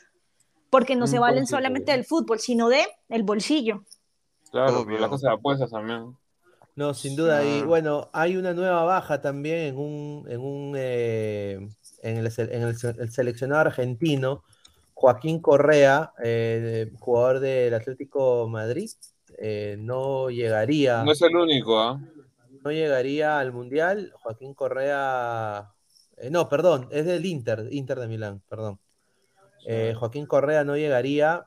porque no se valen solamente del fútbol, sino de el bolsillo. Claro, Obvio. pero las cosas de apuestas también. No, sin duda. Y bueno, hay una nueva baja también en un, en un eh, en el, en el se- el seleccionado argentino, Joaquín Correa, eh, jugador del Atlético Madrid, eh, no llegaría. No es el único, ¿ah? no llegaría al Mundial. Joaquín Correa. no, perdón, es del Inter, Inter de Milán, perdón. Joaquín Correa no llegaría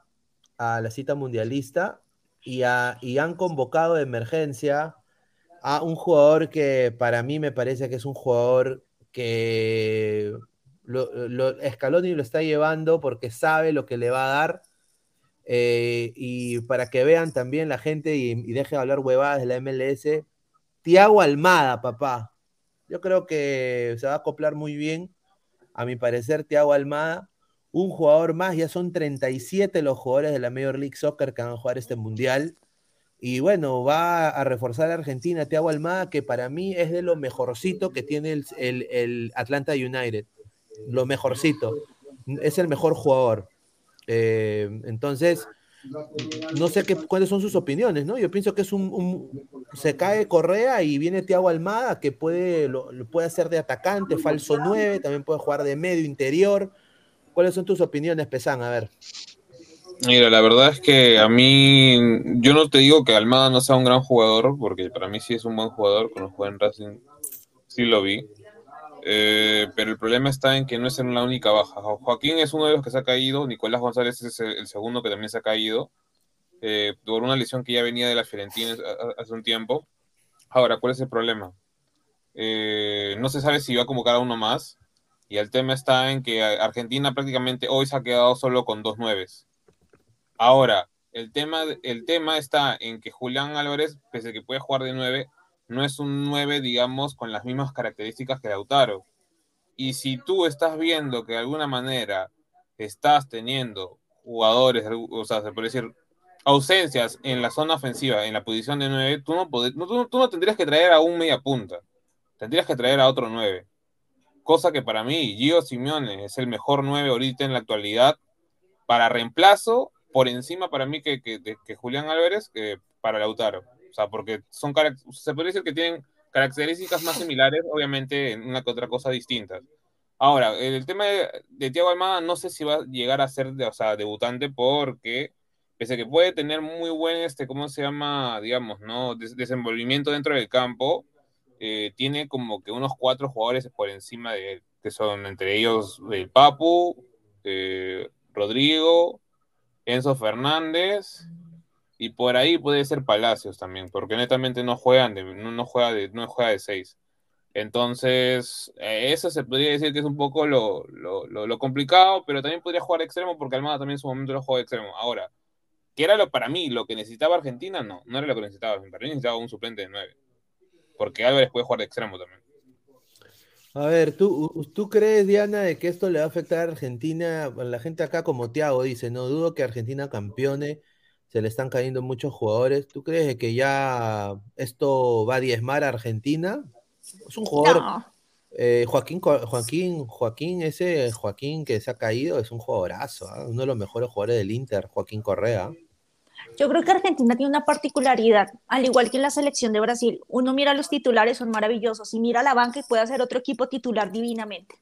a la cita mundialista y, a- y han convocado de emergencia a un jugador que para mí me parece que es un jugador que lo, lo- Scaloni lo está llevando porque sabe lo que le va a dar. eh, y para que vean también la gente y, y deje de hablar huevadas de la MLS, Tiago Almada, papá. Yo creo que se va a acoplar muy bien. A mi parecer, Tiago Almada, un jugador más, ya son 37 los jugadores de la Major League Soccer que van a jugar este mundial. Y bueno, va a reforzar a Argentina, Tiago Almada, que para mí es de lo mejorcito que tiene el, el- el Atlanta United. Lo mejorcito. Es el mejor jugador. Eh, entonces, no sé qué, cuáles son sus opiniones, ¿no? Yo pienso que es un, se cae Correa y viene Tiago Almada que puede, lo, lo puede hacer de atacante, falso 9, también puede jugar de medio interior. ¿Cuáles son tus opiniones, Pesan? A ver. Mira, la verdad es que a mí, yo no te digo que Almada no sea un gran jugador, porque para mí sí es un buen jugador, cuando juega en Racing sí lo vi. Eh, pero el problema está en que no es en la única baja. Joaquín es uno de los que se ha caído, Nicolás González es el segundo que también se ha caído, eh, por una lesión que ya venía de la Fiorentina hace un tiempo. Ahora, ¿cuál es el problema? Eh, no se sabe si va a convocar a uno más, y el tema está en que Argentina prácticamente hoy se ha quedado solo con dos nueves. Ahora, el tema, el tema está en que Julián Álvarez, pese a que puede jugar de nueve, no es un 9, digamos, con las mismas características que Lautaro. Y si tú estás viendo que de alguna manera estás teniendo jugadores, o sea, se puede decir, ausencias en la zona ofensiva, en la posición de 9, tú no, tú, no tendrías que traer a un media punta, tendrías que traer a otro 9. Cosa que para mí, Gio Simeone es el mejor 9 ahorita en la actualidad para reemplazo, por encima para mí que, que, que Julián Álvarez, que para Lautaro sea, porque son se puede decir que tienen características más similares, obviamente en una que otra cosa distintas. Ahora, el tema de, Thiago Almada no sé si va a llegar a ser, o sea, debutante porque pese a que puede tener muy buen, este, ¿cómo se llama? Digamos, ¿no? desenvolvimiento dentro del campo, eh, tiene como que unos cuatro jugadores por encima de él, que son entre ellos el Papu, eh, Rodrigo, Enzo Fernández y por ahí puede ser Palacios también, porque netamente no juegan de, no, juega de, no juega de seis. Entonces, eh, eso se podría decir que es un poco lo, lo, complicado, pero también podría jugar de extremo porque Almada también en su momento lo juega de extremo. Ahora, ¿qué era lo para mí? ¿Lo que necesitaba Argentina? No, no era lo que necesitaba. Para mí necesitaba un suplente de nueve. Porque Álvarez puede jugar de extremo también. A ver, ¿tú, ¿tú crees, Diana, de que esto le va a afectar a Argentina? La gente acá, como Tiago dice, no dudo que Argentina campeone se le están cayendo muchos jugadores. ¿Tú crees que ya esto va a diezmar a Argentina? Es un jugador. Eh, Joaquín, Joaquín, Joaquín, ese Joaquín que se ha caído es un jugadorazo, ¿ah? uno de los mejores jugadores del Inter, Joaquín Correa. Yo creo que Argentina tiene una particularidad, al igual que en la selección de Brasil. Uno mira los titulares, son maravillosos, y mira la banca y puede hacer otro equipo titular divinamente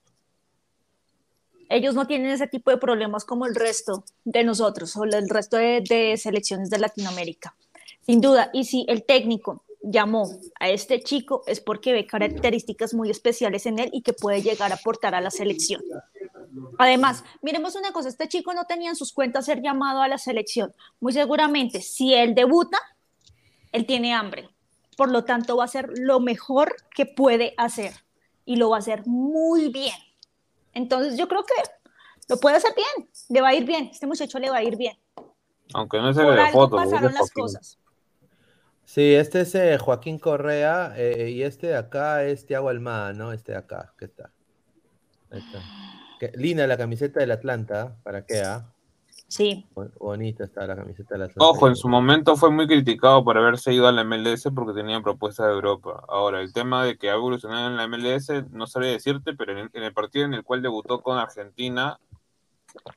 ellos no tienen ese tipo de problemas como el resto de nosotros o el resto de, selecciones de Latinoamérica. Sin duda, y si el técnico llamó a este chico es porque ve características muy especiales en él y que puede llegar a aportar a la selección. Además, miremos una cosa, este chico no tenía en sus cuentas ser llamado a la selección. Muy seguramente, si él debuta, él tiene hambre. Por lo tanto, va a hacer lo mejor que puede hacer y lo va a hacer muy bien. Entonces yo creo que lo puede hacer bien, le va a ir bien, este muchacho le va a ir bien. Aunque no es el de foto. Pasaron las cosas. Sí, este es eh, Joaquín Correa eh, y este de acá es Tiago Almada, ¿no? Este de acá, ¿qué está? Ahí está. Linda la camiseta del Atlanta, ¿para qué? Ah? Sí. Bonita está la camiseta de la Ojo, en su momento fue muy criticado por haberse ido a la MLS porque tenía propuestas de Europa. Ahora, el tema de que ha evolucionado en la MLS, no sabría decirte, pero en, el partido en el cual debutó con Argentina,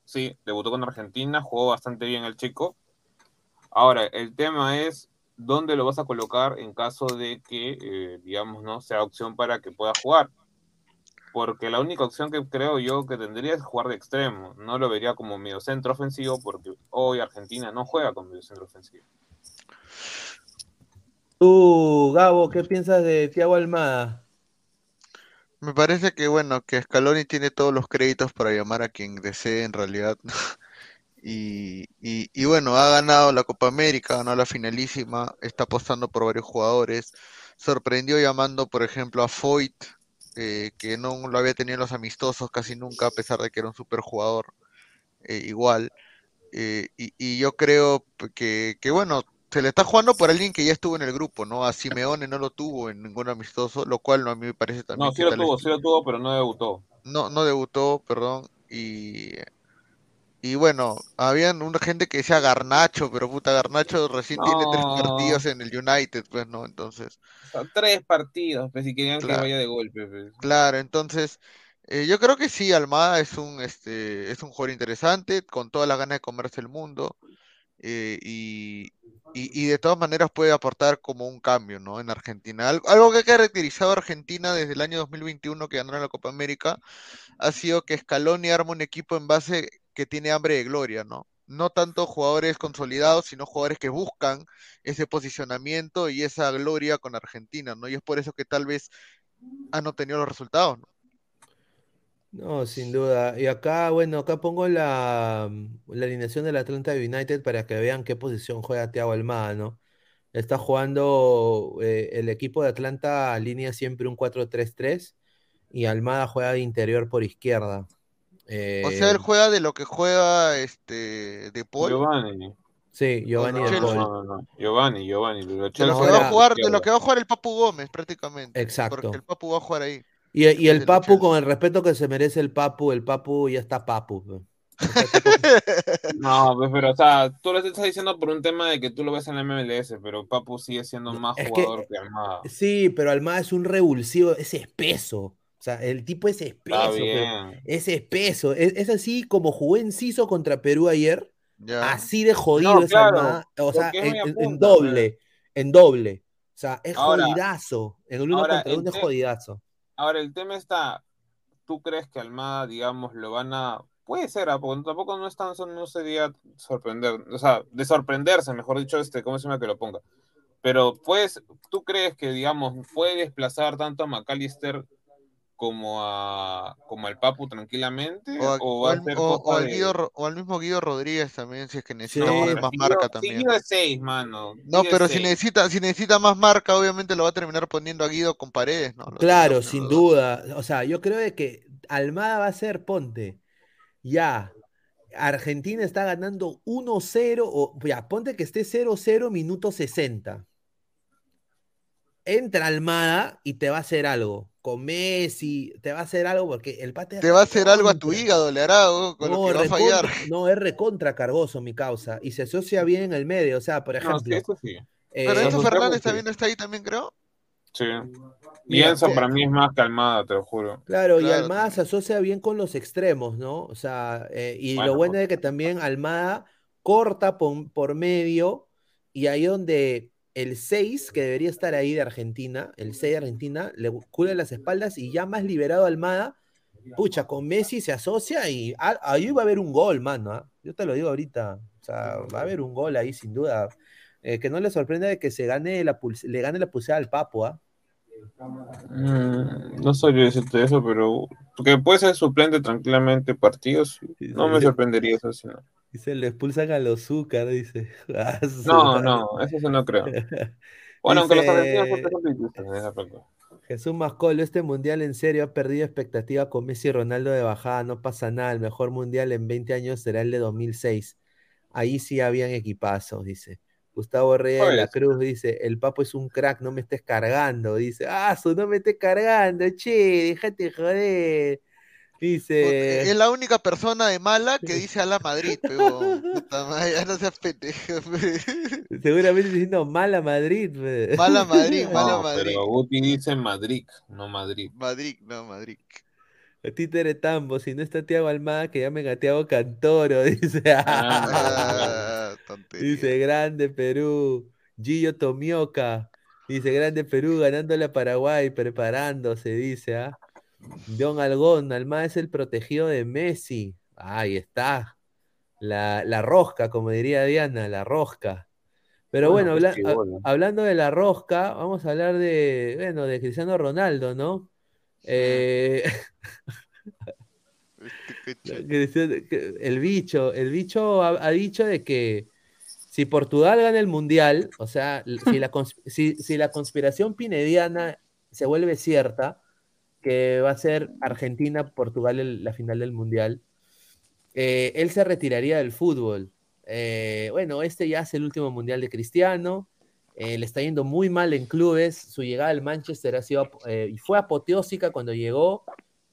sí, debutó con Argentina, jugó bastante bien el chico. Ahora, el tema es dónde lo vas a colocar en caso de que, eh, digamos, no sea opción para que pueda jugar porque la única opción que creo yo que tendría es jugar de extremo. No lo vería como medio centro ofensivo porque hoy Argentina no juega con medio centro ofensivo. Tú, Gabo, ¿qué piensas de Thiago Almada? Me parece que bueno, que Scaloni tiene todos los créditos para llamar a quien desee en realidad. y, y, bueno, ha ganado la Copa América, ha ganado la finalísima, está apostando por varios jugadores. Sorprendió llamando, por ejemplo, a Foyt, eh, que no lo había tenido en los amistosos casi nunca, a pesar de que era un super jugador eh, igual. Eh, y, yo creo que, bueno, se le está jugando por alguien que ya estuvo en el grupo, ¿no? A Simeone no lo tuvo en ningún amistoso, lo cual no, a mí me parece también. No, sí lo tuvo, sí lo tuvo, pero no debutó. No, no debutó, perdón. Y y bueno, habían una gente que decía Garnacho, pero puta, Garnacho recién tiene tres partidos en el United, pues, ¿no? Entonces. tres partidos, pues, si querían que vaya de golpe. Pues. Claro, entonces, eh, yo creo que sí, Almada es un, este, es un jugador interesante, con toda la ganas de comerse el mundo. Eh, y, y, de todas maneras puede aportar como un cambio, ¿no? En Argentina. Algo, que ha caracterizado a Argentina desde el año 2021 que ganaron la Copa América ha sido que Scaloni arma un equipo en base que tiene hambre de gloria, ¿no? No tanto jugadores consolidados, sino jugadores que buscan ese posicionamiento y esa gloria con Argentina, ¿no? Y es por eso que tal vez han obtenido los resultados, ¿no? No, sin duda. Y acá, bueno, acá pongo la, la alineación del Atlanta United para que vean qué posición juega Thiago Almada, ¿no? Está jugando eh, el equipo de Atlanta alinea siempre un 4-3-3 y Almada juega de interior por izquierda. O sea, él Eh, juega de lo que juega este De Paul, Giovanni. sí, Giovanni no, De. Paul. No, no, no. Giovanni, Giovanni. De lo que va a jugar, de lo que va a jugar el Papu Gómez prácticamente. Exacto. Porque el Papu va a jugar ahí. Y, y el Papu, con el respeto que se merece el Papu, el Papu ya está Papu. No, pues, pero, o sea, tú lo estás diciendo por un tema de que tú lo ves en la MLS, pero Papu sigue siendo más Es que- jugador que, Almada. Sí, pero Almada es un revulsivo, es espeso. Sea, el tipo es espeso, bien. es espeso. Es, es así como jugó Enciso contra Perú ayer, Ya. así de jodido No, es claro, Almada. O sea, en, en- en doble, en doble. O sea, es Ahora- jodidazo. En el uno ahora, contra el uno es jodidazo. Ahora, el tema está, ¿tú crees que Almada, digamos, lo van a... Puede ser, ¿ah? porque tampoco no es tan, no sería sorprender, o sea, de sorprenderse, mejor dicho, este, ¿cómo se llama que lo ponga? Pero, pues, ¿tú crees que, digamos, puede desplazar tanto a McAllister como a como al Papu tranquilamente? O, a- ¿O o va a al, ser o- o cosa al de- Guido Ro- o al mismo Guido Rodríguez también, si es que necesita más marca también. Si Guido es 6, mano. No, Guido pero si seis. necesita, si necesita más marca, obviamente lo va a terminar poniendo a Guido con paredes, ¿no? Lo Claro, sin duda. O sea, yo creo de que Almada va a ser, ponte, ya, Argentina está ganando 1-0, o ya, ponte que esté 0-0 minuto 60. Entra Almada y te va a hacer algo. Con Messi, te va a hacer algo porque el pate Te va a hacer algo a tu hígado, le hará, oh, con lo que va a fallar. no, es recontra cargoso mi causa. Y se asocia bien en el medio. O sea, por No, sí, ejemplo. eso sí. Pero eh, Enzo no, Fernández también está ahí también, creo. Sí. Y Enzo para mí es más calmada, te lo juro. Claro, y Almada se asocia bien con los extremos, ¿no? O sea, eh, y Bueno, lo bueno es que también Almada corta por, por medio y ahí donde el 6, que debería estar ahí de Argentina, el 6 de Argentina, le cubre las espaldas y ya más liberado Almada, pucha, con Messi se asocia y ahí va a haber un gol, mano. ¿ah? Yo te lo digo ahorita, o sea, va a haber un gol ahí sin duda. Eh, que no le sorprenda de que se gane la pulse- le gane la pulsada al Papo, ¿ah? Mm, no sabría decirte eso, pero que puede ser suplente tranquilamente partidos. No me sorprendería eso. sí, no. Dice, le expulsan a los Zúcar, dice. Ah, No, no, eso sí no creo. Bueno, aunque los Dice- argentinos son esa parte. Jesús Mascolo, este mundial en serio ha perdido expectativa con Messi y Ronaldo de bajada, no pasa nada, el mejor mundial en 20 años será el de 2006. Ahí sí habían equipazos, dice. Gustavo Reyes de la. Cruz dice, el papo es un crack, no me estés cargando, dice, ah, su no me estés cargando, che, déjate joder. Dice, Es la única persona de mala que dice a la Madrid, pero puta madre, ya no seas pendejo. pe. seguramente diciendo mala Madrid. pe". Mala Madrid, mala No, Madrid. pero Guti dice Madrid, no Madrid. Madrid, no, Madrid. Títere Tambo, si no está Tiago Almada, que llamen a Tiago Cantoro, dice. Ah. Dice grande Perú. Gillo Tomioka. Dice grande Perú ganándole a Paraguay, preparándose, dice. ¿ah? Don Algón, Almada es el protegido de Messi. Ahí está. La, la rosca, como diría Diana, la rosca. Pero bueno, Bueno, pues, habla- hablando de la rosca, vamos a hablar de, bueno, de Cristiano Ronaldo, ¿no? Eh, el bicho, el bicho ha, ha dicho de que si Portugal gana el mundial, o sea, si la, si, si la conspiración pinediana se vuelve cierta, que va a ser Argentina-Portugal la final del mundial, eh, él se retiraría del fútbol. Eh, bueno, este ya es el último mundial de Cristiano. eh, le está yendo muy mal en clubes. Su llegada al Manchester ha sido, eh, fue apoteósica cuando llegó,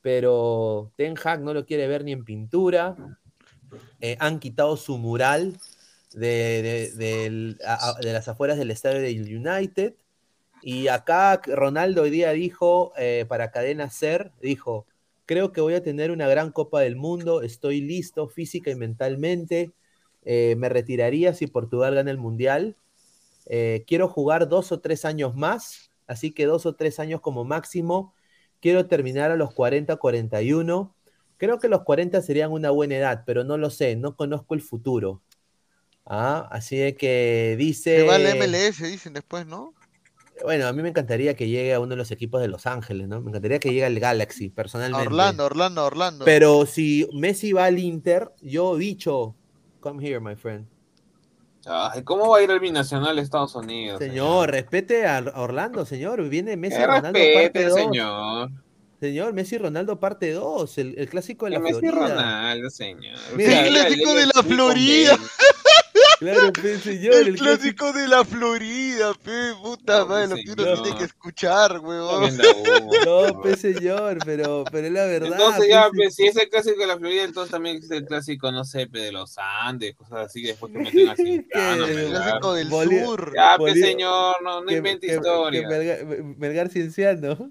pero Ten Hag no lo quiere ver ni en pintura. Han quitado su mural de, de- de las afueras del estadio del United. Y acá Ronaldo hoy día dijo, eh, para Cadena Ser, dijo, creo que voy a tener una gran Copa del Mundo, estoy listo física y mentalmente, eh, me retiraría si Portugal gana el Mundial, Eh, quiero jugar dos o tres años más, así que dos o tres años como máximo, quiero terminar a los 40, 41, creo que los 40 serían una buena edad, pero no lo sé, no conozco el futuro. Ah, así que dice... Se va al MLS, dicen después, ¿no? Bueno, a mí me encantaría que llegue a uno de los equipos de Los Ángeles, ¿no? Me encantaría que llegue al Galaxy, personalmente. Orlando, Orlando, Orlando. Pero si Messi va al Inter, yo bicho, come here, my friend. Ay, ¿cómo va a ir el binacional de Estados Unidos? Señor, respete a Orlando, señor. Viene Messi Que Ronaldo respete, parte 2. señor. Señor, Messi Ronaldo parte 2, el, el clásico de la Que Messi Florida. Ronaldo, señor. Mira, el clásico de la Florida. Claro, pe, señor, El el clásico. clásico de la Florida, pe, puta No, madre, lo que uno tiene que escuchar, weón. No, pe, señor, pero, pero es la verdad. Entonces pe, ya, pues, si es el clásico de la Florida, entonces también es el clásico, no sé, pe, de los Andes, cosas así, después que meten así. Que el clásico del sur. Ya, pe, señor, no, no que- invente que- historia. que Melgar, Melgar Cienciano.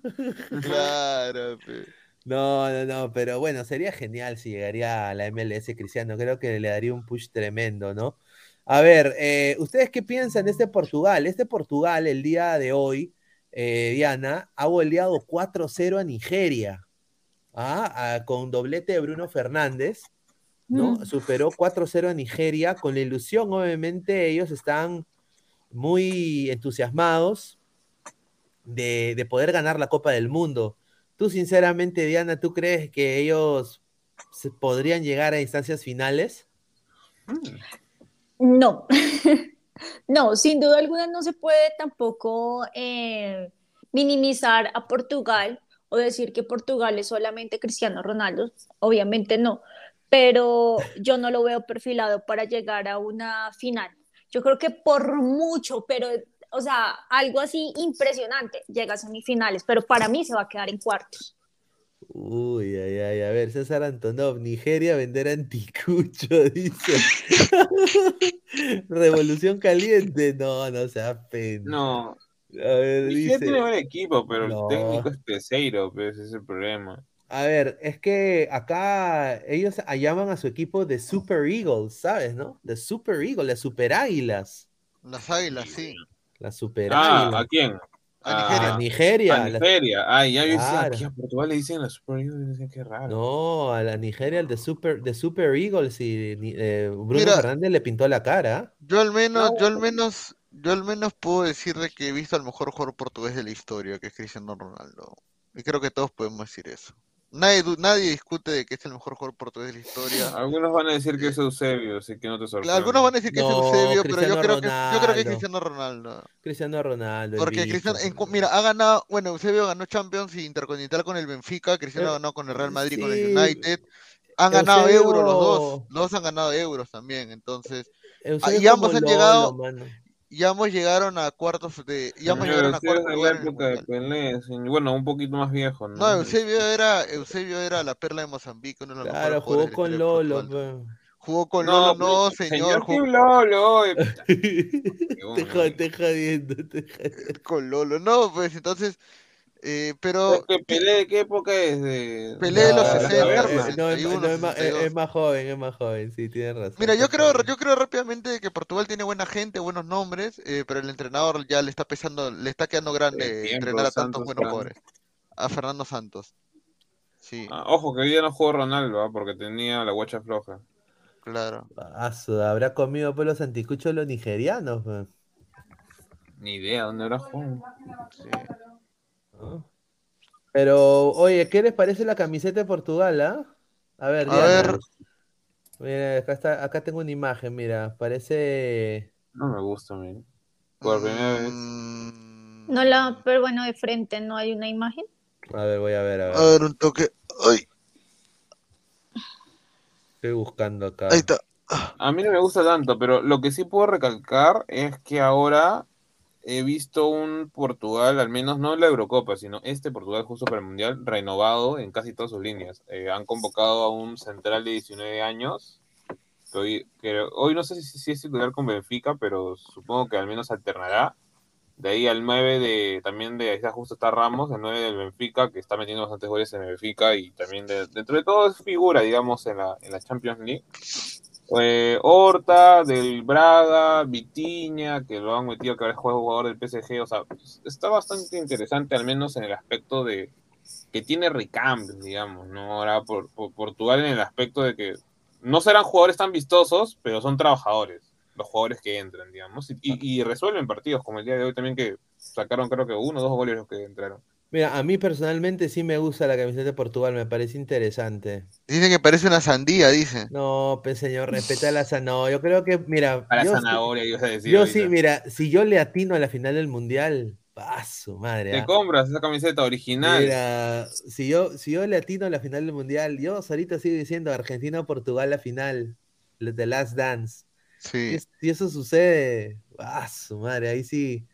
Claro, pe. No, no, no, pero bueno, sería genial si llegaría a la MLS Cristiano. Creo que le daría un push tremendo, ¿no? A ver, eh, ¿ustedes qué piensan de este Portugal? Este Portugal, el día de hoy, eh, Diana, ha goleado 4-0 a Nigeria, ¿ah? Ah, con doblete de Bruno Fernández, ¿no? Mm. Superó 4-0 a Nigeria, con la ilusión, obviamente, ellos están muy entusiasmados de, de poder ganar la Copa del Mundo. Tú, sinceramente, Diana, ¿tú crees que ellos se podrían llegar a instancias finales? No, no, sin duda alguna no se puede tampoco eh, minimizar a Portugal o decir que Portugal es solamente Cristiano Ronaldo, obviamente no, pero yo no lo veo perfilado para llegar a una final. Yo creo que por mucho, pero, o sea, algo así impresionante, llega a semifinales, pero para mí se va a quedar en cuartos. Uy, ay, ay, a ver, César Antonov, Nigeria vender anticucho, dice. Revolución caliente, no, no sea pena. No, A ver, Nigeria dice. tiene buen equipo, pero No. el técnico es Peseiro, pues ese es el problema. A ver, es que acá ellos llaman a su equipo de Super Eagles, ¿sabes, no? De Super Eagles, las Super Águilas. Las águilas, sí. Las Super Ah, Águilas. ¿a quién? A A Nigeria. Nigeria. A Nigeria. Ay, ya yo decía, Claro. aquí a Portugal le dicen la Super Eagles, decían que raro. No, a la Nigeria, el de Super, de Super Eagles y eh, Bruno Mira. Fernández le pintó la cara. Yo al menos, No. yo al menos, yo al menos puedo decir de que he visto al mejor jugador portugués de la historia, que es Cristiano Ronaldo. Y creo que todos podemos decir eso. Nadie, du- nadie discute de que es el mejor jugador portugués de la historia. Algunos van a decir que es Eusebio, así que no te Claro, sorprendas. Algunos van a decir que es Eusebio, pero yo Cristiano creo que, yo creo que es. Cristiano Ronaldo. Cristiano Ronaldo. Porque. Cristiano, en mira, ha ganado, bueno, Eusebio ganó Champions y Intercontinental con el Benfica, Cristiano Eh, ganó con el Real Madrid, con el sí. United. Han ganado euros los dos, los dos han ganado euros también, entonces, Eusebio y ambos han llegado- mano. Y ambos llegaron a cuartos de, y ambos Pero llegaron a Eusebio es cuarto de la lugar época de. Pelé, bueno, un poquito más viejo, ¿no? No, Eusebio era, Eusebio era la perla de Mozambique, uno de los Claro, mejores jugó con Lolo. Jugó con No, Lolo, no, pues, señor, Team jugó Lolo, te jodiendo, te jodiendo. con Lolo, no, pues entonces, eh, pero Pelé, ¿de qué época es? De, Pelé de los No, 60, no, cavernas. eh, no, es- 61, no, es más- es- 62. es más joven, es más joven, sí, tienes razón. Mira, yo creo, yo creo rápidamente que Portugal tiene buena gente, buenos nombres, eh, pero el entrenador ya le está pesando, le está quedando grande tiempo, entrenar a tantos Santos, buenos jugadores. A Fernando Santos. Sí, Ah, ojo, que hoy día no jugó Ronaldo, ¿ah? porque tenía la guacha floja. claro. Su- habrá comido por los anticuchos los nigerianos, Ni idea dónde habrá jugado. Sí. Pero, oye, ¿qué les parece la camiseta de Portugal, ah? A ver, A ver. Mira, acá está, acá tengo una imagen, mira, parece... No me gusta, mira. Por primera vez. No la, pero bueno, de frente no hay una imagen. A ver, voy a ver, a ver. A ver, un toque. Ay, Estoy buscando acá. ahí está. A mí no me gusta tanto, pero lo que sí puedo recalcar es que ahora he visto un Portugal, al menos no la Eurocopa, sino este Portugal justo para el Mundial, renovado en casi todas sus líneas. Eh, han convocado a un central de 19 años, que hoy, que hoy no sé si, si es titular con Benfica, pero supongo que al menos alternará. De ahí al 9 de, también de, ya justo está Ramos, el 9 del Benfica, que está metiendo bastantes goles en el Benfica y también de- dentro de todo es figura, digamos, en la, en la Champions League. Eh, Horta, del Braga, Vitiña, que lo han metido que ahora es jugador del PSG, o sea, está bastante interesante, al menos en el aspecto de que tiene recambios, digamos, ¿no? Ahora por, por- Portugal en el aspecto de que no serán jugadores tan vistosos, pero son trabajadores, los jugadores que entran, digamos, y, y- y resuelven partidos, como el día de hoy también que sacaron creo que uno o dos goles los que entraron. Mira, a mí personalmente sí me gusta la camiseta de Portugal, me parece interesante. Dicen que parece una sandía, dice. No, pues señor, respeta la zanahoria. No, yo creo que, mira. Para yo, zanahoria, ibas a decir. Yo ahorita. sí, mira, si yo le atino a la final del mundial, paso, madre. Te ah. compras esa camiseta original. Mira, si yo, si yo le atino a la final del mundial, yo ahorita sigo diciendo Argentina o Portugal la final, The Last Dance. Sí. Si, eso sucede, ah, su madre, ahí sí.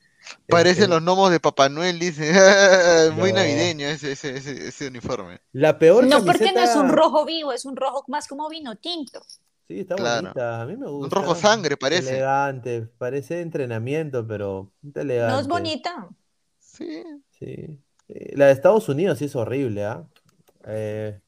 Parecen los gnomos de Papá Noel, dice. Muy No. navideño ese, ese, ese, ese uniforme. La peor No, porque no es un rojo vivo, es un rojo más como vino tinto. Sí, está Claro. bonita, a mí me gusta. Un rojo sangre parece. Elegante, parece entrenamiento, pero está elegante. No es bonita. Sí. Sí. La de Estados Unidos sí es horrible, ¿ah? Eh,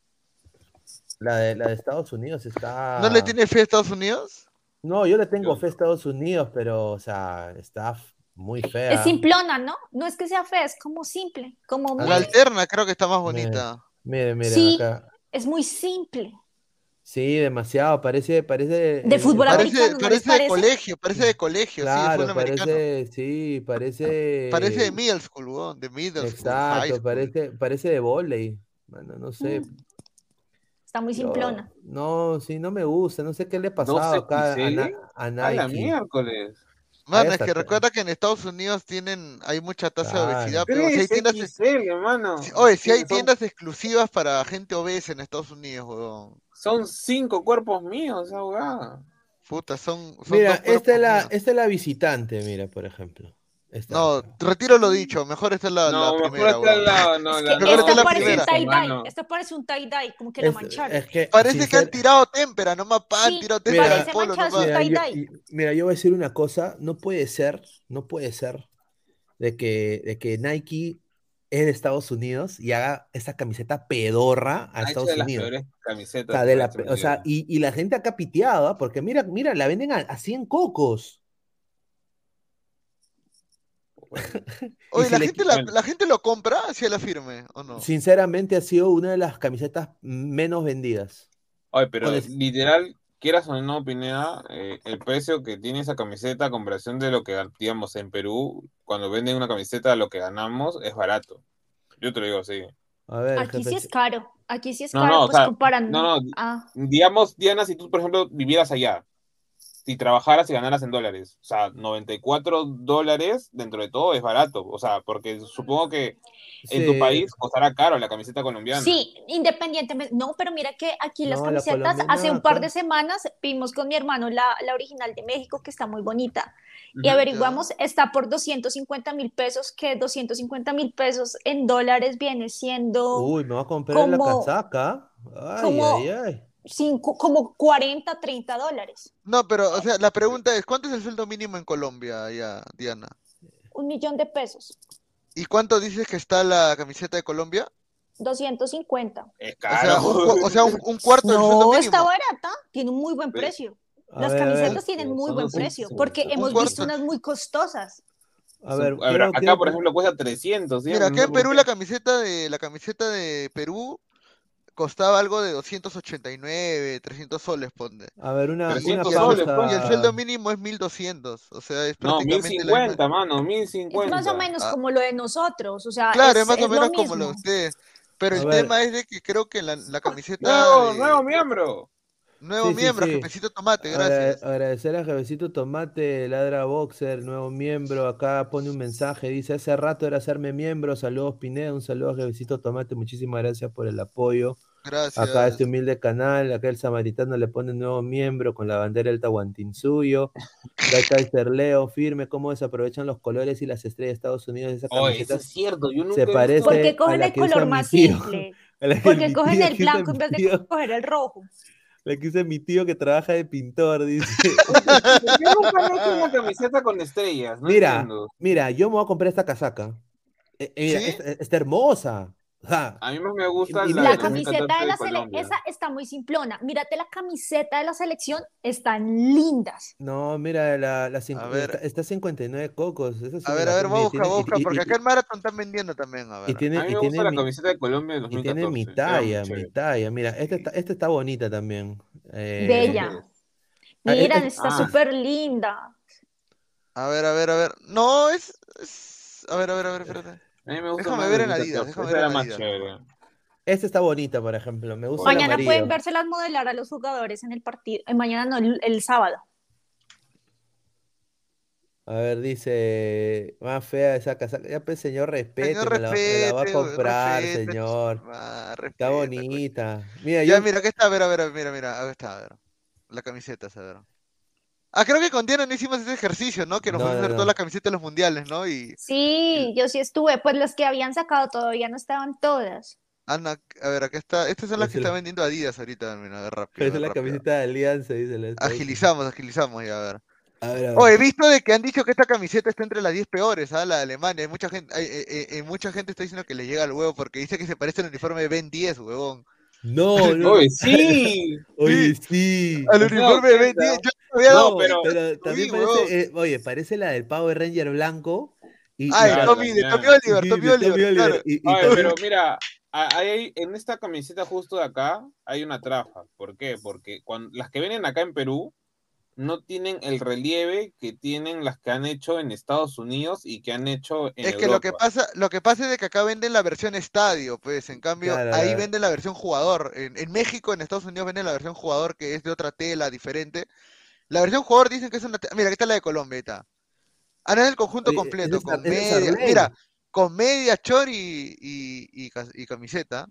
la, de, la de Estados Unidos está. ¿No le tiene fe a Estados Unidos? No, yo le tengo fe a Estados Unidos, pero, o sea, está muy fea. Es simplona, ¿no? No es que sea fea, es como simple, como La alterna creo que está más bonita. Miren, miren Sí. acá. es muy simple. Sí, demasiado, parece, parece. De eh, fútbol pare- Parece, americano, ¿no les parece de parece? colegio, parece de colegio, sí, de Claro, fútbol americano. parece, sí, parece. Parece de middle school, weón, de middle school, Exacto, school. parece, parece de volei. Bueno, no sé. Mm, Está muy yo- simplona. no, sí, no me gusta, no sé qué le ha pasado sé, acá a, ¿sí? Na- a A la Nike. miércoles. Ahí es que recuerda que en Estados Unidos tienen, hay mucha tasa de obesidad, pero si hay 3 tiendas, XL, hermano. si- oye, si hay Son- tiendas exclusivas para gente obesa en Estados Unidos, weón. Son cinco cuerpos míos, jugada. Puta, son, son Mira, esta es, la, míos. esta es la visitante, mira, por ejemplo. Esta No, retiro lo dicho, mejor esta es la, no, la mejor primera, la, no, Es la, Mejor esta que la parece un tie-dye, esta parece un tie-dye, como que la Es- mancharon. es que, Parece que han tirado témpera, nomás pa, han Sí, tirado témpera al polo, Mira, yo, mira, yo voy a decir una cosa, no puede ser, no puede ser de que, de que Nike es de Estados Unidos y haga esa camiseta pedorra a Ha hecho Estados las Unidos. O sea, de la, o sea, y, y la gente acá piteada, porque mira, mira, la venden a, a 100 cocos. Oye, si la le gente, la, la gente lo compra hacia la firme, ¿o no? Sinceramente ha sido una de las camisetas menos vendidas. Oye, pero Con literal, quieras o no, Pineda, eh, el precio que tiene esa camiseta a comparación de lo que, digamos, en Perú, cuando venden una camiseta, lo que ganamos es barato. Yo te lo digo así. A ver, Aquí sí jefe, es caro, aquí sí es No, caro, no, o pues sea, comparando. no, no. Ah, Digamos, Diana, si tú, por ejemplo, vivieras allá, si trabajaras y ganaras en dólares, o sea, 94 dólares dentro de todo es barato, o sea, porque supongo que en tu sí, país costará caro la camiseta colombiana. Sí, independientemente. No, pero mira que aquí las No, la camisetas, hace colombiana un par acá. de semanas vimos con mi hermano la, la original de México, que está muy bonita. Y averiguamos, está por 250 mil pesos, que 250 mil pesos en dólares viene siendo Uy, me va a comprar la como- casaca. Ay, como- ay, ay. Cinco- como 40, 30 dólares. No, pero, o sea, la pregunta es, ¿cuánto es el sueldo mínimo en Colombia, ya, Diana? Un millón de pesos, ¿Y cuánto dices que está la camiseta de Colombia? 250. Es O sea, caro. un, o sea, un, un cuarto del sueldo No, mínimo. está barata, tiene un muy buen precio. A Las ver, a ver, camisetas tienen muy son buen precio, porque un hemos cuarto. visto unas muy costosas. A ver, A ver, quiero- acá, quiero por ejemplo, cuesta 300. ¿sí? Mira, No acá en Perú la camiseta de la camiseta de Perú costaba algo de 289, 300 soles, ponte. A ver, una, una 300 pausa. soles, pues. Y el sueldo mínimo es 1200, o sea, es No, prácticamente la 1050, misma- mano, Es 1050. más o menos Ah. como lo de nosotros, o sea, Claro, es, es más o es lo menos como lo de ustedes. Pero A el ver. tema es de que creo que la, la camiseta Nuevo, de- nuevo miembro. nuevo Sí, sí, miembro, sí. jefecito tomate, gracias. agradecer a Jefecito Tomate, Ladra Boxer, nuevo miembro. Acá pone un mensaje, dice, hace rato era hacerme miembro. Saludos Pineda, un saludo a Jefecito Tomate, muchísimas gracias por el apoyo. Gracias. Acá este humilde canal, acá el samaritano le pone nuevo miembro con la bandera del Tahuantinsuyo. Acá está Kaiser Leo, firme, cómo desaprovechan los colores y las estrellas de Estados Unidos. Esa Oye, camiseta eso es cierto. Yo nunca se he visto- parece Porque a cogen la el color más simple, porque cogen tío el blanco en vez de coger el rojo. La que usa mi tío que trabaja de pintor, dice. Yo nunca he hecho una camiseta con estrellas. No Mira, entiendo. mira, yo me voy a comprar esta casaca. Eh, eh, mira, ¿Sí? está, está hermosa. A mí más me gusta Y- y la, La camiseta de la selección, esa está muy simplona. Mírate la camiseta de la selección, están lindas. no, mira, la, la A ver. está, está 59 cocos. A ver, a ver, voy a buscar, tiene- voy a y- buscar, y- porque y- acá en Marathon están vendiendo también, a ver. y tiene, A mí y me tiene gusta la mi- camiseta de Colombia de y 2014. tiene mi talla, mi chévere. talla. Mira, esta está, esta está bonita también. Eh, Bella. Ah, Mira, es- está ah. súper linda. A ver, a ver, a ver. No, es, es- A ver, a ver, a ver, espérate. A mí me gusta Déjame ver el en Adidas, déjame ver en Adidas. Esta está bonita, por ejemplo. Me gusta el Mañana amarillo. pueden vérselas modelar a los jugadores en el partido. eh, mañana no, el, el sábado. A ver, dice, más fea esa casaca. Ya pues, señor, respete, Señor, me la, me la va a comprar, respete. señor. Ah, Está respeta, güey. bonita. Mira, Ya, yo, mira, aquí está, a ver, a ver, a ver, mira, mira, está, a ver. La camiseta, a ver. Ah, creo que con Diana no hicimos ese ejercicio, ¿no? Que nos No, a no, hacer no. todas las camisetas de los mundiales, ¿no? Y Sí, yo sí estuve. Pues las que habían sacado todavía no estaban todas. Ana, a ver, acá está. Estas son las que es está la- vendiendo Adidas ahorita, mira, rápido. esa es la rápido. camiseta de Alianza, dice la. Agilizamos, agilizamos ya, a ver. A ver, a ver. Oh, he visto de que han dicho que esta camiseta está entre las 10 peores, ¿ah? La de Alemania. Hay mucha gente, hay, eh, eh, eh, mucha gente está diciendo que le llega al huevo porque dice que se parece al uniforme de Ben 10, huevón. No, no. Oye, sí. Oye, sí. Al uniforme de Ben cuenta. 10. Yo no había dado No, cuenta. pero- también parece, eh, oye, parece la del Power Ranger blanco. Y, y Ay, la- Claro, Tommy, de. Tommy Oliver, Tommy Oliver, claro. Y, y Oye, también- pero mira, hay- en esta camiseta justo de acá hay una trafa. ¿Por qué? Porque cuando, las que vienen acá en Perú no tienen el relieve que tienen las que han hecho en Estados Unidos y que han hecho en Es que lo que pasa, lo que pasa es de que acá venden la versión estadio, pues, en cambio, Claro, ahí claro. venden la versión jugador. En, en México, en Estados Unidos venden la versión jugador que es de otra tela, diferente. La versión jugador dicen que es una tela. Mira, aquí está la de Colombia, ahí está. Ah, no, es el conjunto Oye, completo, es con Ar- ese es media, Arley. mira, con media, chor y, y, y camiseta.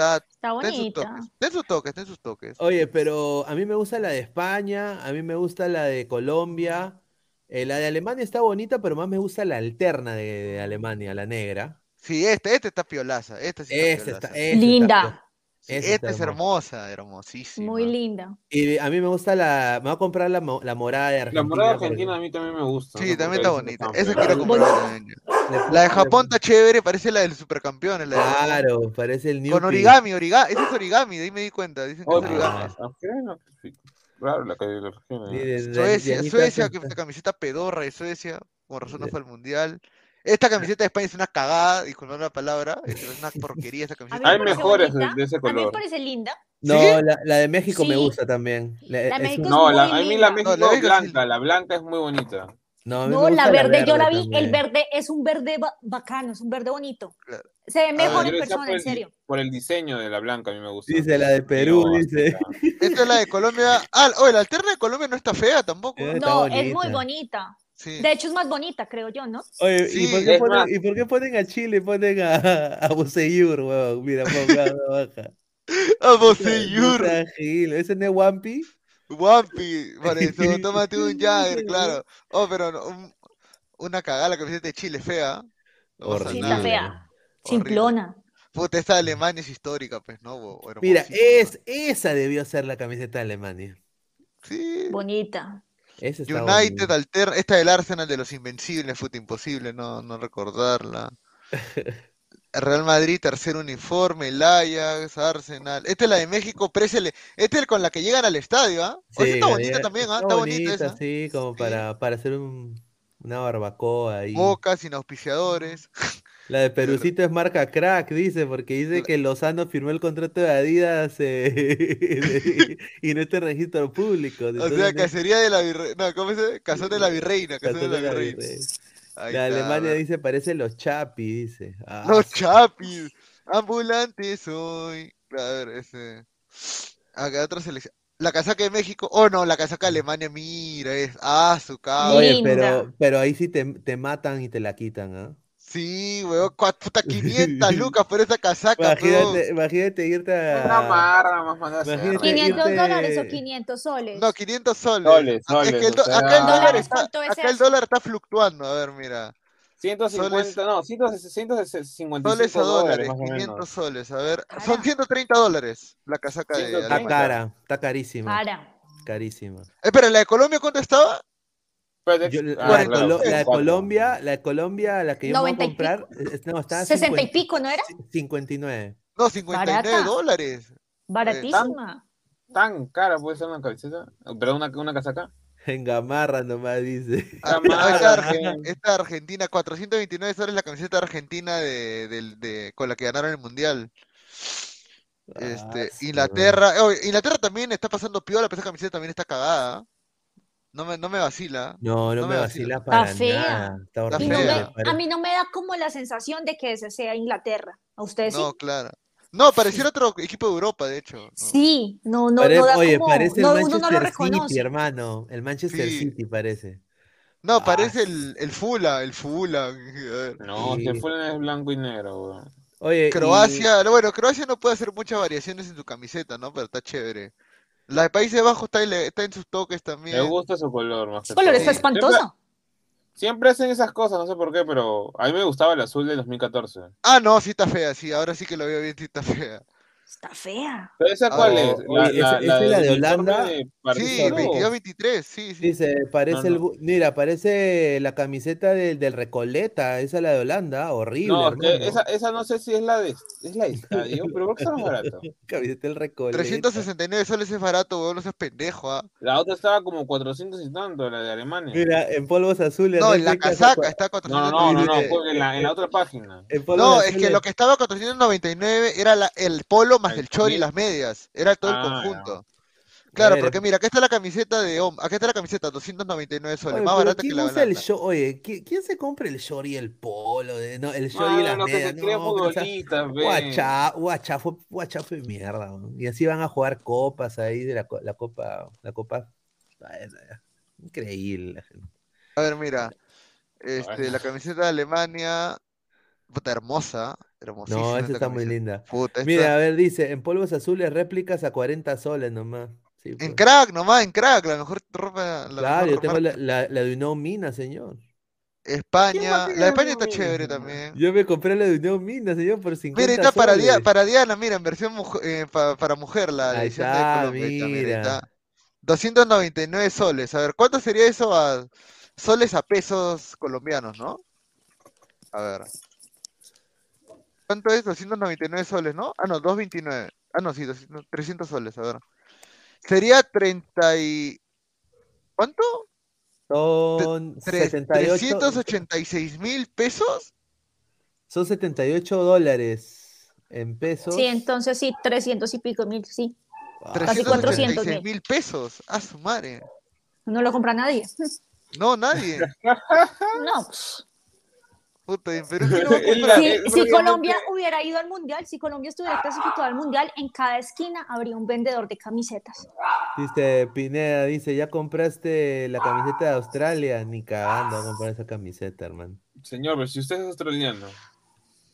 Está, bonita. toques. Está en sus toques, está en sus toques. Oye, pero a mí me gusta la de España, a mí me gusta la de Colombia. eh, la de Alemania está bonita, pero más me gusta la alterna de, de Alemania, la negra. Sí, esta, esta está piolaza, esta sí está está, esta está Linda, Sí, esta es hermosa. hermosa, hermosísima. muy linda. Y a mí me gusta la. Me voy a comprar la, mo- la morada de La Argentina. morada porque argentina a mí también me gusta. Sí, ¿no? también está bonita. Esa quiero comprar también. le La de Japón está chévere, parece la del supercampeón. La de. Claro, parece el New Con origami, origami. Ese es origami, de ahí me di cuenta. Dicen que es Otra. origami. Ah. Claro, la que la Argentina. Suecia, Suecia, que esta camiseta pedorra de Suecia, con razón no fue al mundial. Esta camiseta de España es una cagada, disculpad la palabra, es una porquería esa A mí camiseta. me Hay mejores bonita, de ese A mí me color. parece linda. No, la, la de México me Sí. gusta también. La- La México un- No, la, a mí la México No, sí. blanca, la blanca es muy bonita. no, me No, la gusta verde, yo la vi, también. el verde es un verde ba- bacano, es un verde bonito. Claro. Se ve mejor yo en persona, en el, serio. por el diseño de la blanca, a mí me gusta. Dice la de Perú, Digo, dice. Esta es la de Colombia. Ah, oye, la alterna de Colombia no está fea tampoco. Eh, No, es muy bonita. Sí. De hecho, es más bonita, creo yo, ¿no? Oye, Sí, ¿y, por qué ponen, ¿y por qué ponen a Chile? Ponen a, a Boseyur, weón. Mira, ponga baja. Sea gil, ¿Ese no es Wampi? Wampi, por eso, tómate un Jagger, claro. Oh, pero no, un- una cagada la camiseta de Chile, fea. No Sí, está fea. Simplona. Puta, esta de Alemania es histórica, pues, ¿no? Bo- Mira, es, esa debió ser la camiseta de Alemania. Sí. Bonita. Está United alterna, esta del Arsenal de los Invencibles, fue imposible no, no recordarla. Real Madrid, tercer uniforme, el Ajax, Arsenal. Esta es la de México, présele. Esta es con la que llegan al estadio, ¿ah? Sí, está bonita de- también, ¿ah? está Está bonita bonita, esa. sí, como Sí. para, para hacer un- una barbacoa ahí. Boca, sin auspiciadores. La de Perucito es marca crack, dice, porque dice que Lozano firmó el contrato de Adidas eh, de- y no está en registro público. O sea, cacería de la virreina. No, ¿cómo se dice? Cazón de la virreina, cazón de la virreina. Ahí La está, Alemania dice, parece los Chapi, dice. Ah, Los chapis, ambulantes soy. A ver, ese. Acá otra selección. La casaca de México. Oh, no, la casaca de Alemania, mira, es. Ah, su cabrón. Oye, pero, pero ahí sí te, te matan y te la quitan, ¿ah? Sí, weón, puta 500 lucas por esa casaca, Imagínate, weón. imagínate irte Una a... marra más mandar a hacer. Imagínate 500 irte- dólares o 500 soles. No, 500 soles. Soles, Ah, es soles, que el o do- sea- acá el dólar ¿Dólares está, acá el dólar está fluctuando. A ver, mira. 150, no, 155 Soles a dólares dólares, más o 500 menos. soles. A ver, Cara. son 130 dólares la casaca de 130. Está Alemania. cara, está carísima, Para. carísima. Espera, ¿la de Colombia cuánto estaba? Yo- la, ah, de claro, la de 24. Colombia, la de Colombia, la que yo voy a 90 y comprar, es- no, está 60 y pico, ¿no era? 59. No, 59 Barata. dólares. Baratísima. Tan cara puede ser una camiseta. Perdón, una, una casaca. En gamarra nomás dice. Ah, Camarada, esta, Arge- weón. esta Argentina, 429 soles la camiseta argentina de, del- de- con la que ganaron el mundial. Este, Ah, sí, Inglaterra, oh, Inglaterra también está pasando piola, pero esa camiseta también está cagada. No me, no me vacila. No, no, No me me vacila vacila. para Está fea. nada. Está Y no me- a mí no me da como la sensación de que ese sea Inglaterra. ¿A ustedes No, sí? claro. No, pareciera otro equipo de Europa, de hecho. ¿no? Sí, no, no, Pare- no da Oye, como, parece no, el Manchester reconoce. City, hermano. El Manchester Sí. City parece. No, Ah, parece el, el Fula, el Fula. No, Sí. que Fulham es blanco y negro, weón. Oye, y- Croacia, bueno, Croacia no puede hacer muchas variaciones en su camiseta, ¿no? Pero está chévere. La de Países Bajos está, está en sus toques también. Me gusta su color más que Su color está espantoso. Siempre, siempre hacen esas cosas, no sé por qué, pero a mí me gustaba el azul del 2014. Ah, no, sí está fea, sí, ahora sí que lo veo bien, sí está fea. Está fea. ¿Pero esa cuál Ah, es? esa- esa es la de Holanda. de Sí, partido. 22-23, sí, sí. Dice, parece No, el, no. mira, parece la camiseta del, del Recoleta, esa es la de Holanda, horrible, No, que hermano. esa, esa no sé si es la de, es la de estadio, pero ¿por qué está más barato? Camiseta del Recoleta. 369 soles es barato, weón, no seas pendejo, ¿ah? La otra estaba como 400 y tanto, la de Alemania. Mira, en polvos azules. No, en la casaca está No, no, no, no, no, 499. fue en la, en la otra página. No, es que lo que estaba a 499 era la- el polo más El chori y las medias. Era todo el Ah, conjunto. Claro, ver, porque mira, acá está la camiseta de hom- acá está la camiseta, 299 soles, Oye, más barata que ¿quién la usa el show? Oye, ¿qui- ¿quién se compra el short y el polo? De, no, el short y las que medias. se cree no, ve. Guacha, guachafo, guachafo de mierda. ¿no? Y así van a jugar copas ahí de la, la copa, la copa. Increíble la gente. A ver, mira, este, Ay. la camiseta de Alemania, puta, hermosa, hermosísima No, esa esta está muy linda. Puta, esta- Mira, a ver, dice, en polvos azules réplicas a 40 soles nomás. Sí, en pues. crack nomás, en crack, la mejor ropa, la Claro, mejor yo tengo la, la, la de Unión Mina, señor. España, la de España está chévere también. Yo me compré la de Unión Mina, señor, por 50 Mira, está para, Dia- soles. para Diana, mira, en versión mujer- eh, pa- para mujer, la Ahí edición está, de Colombia. mira, mira. está. 299 soles. A ver, ¿cuánto sería eso a soles a pesos colombianos, no? A ver. ¿Cuánto es? 299 soles, ¿no? Ah, no, 229. Ah, no, sí, 200 300 soles, a ver. Sería 30 y... ¿Cuánto? Son Tre- 78, 386 mil pesos. son 78 dólares en pesos. Sí, entonces sí, 300 y pico mil, sí. Ah, Casi 400 386 mil. mil pesos. A su madre. No lo compra nadie. No, nadie. No. Puta, en Perú, ¿quién lo va a Es comprar? Si, Colombia hubiera ido al mundial, si Colombia estuviera clasificado al mundial, en cada esquina habría un vendedor de camisetas. Dice Pineda, dice, ¿ya compraste la camiseta de Australia? Ni cagando a comprar esa camiseta, hermano. Señor, pero si usted es australiano,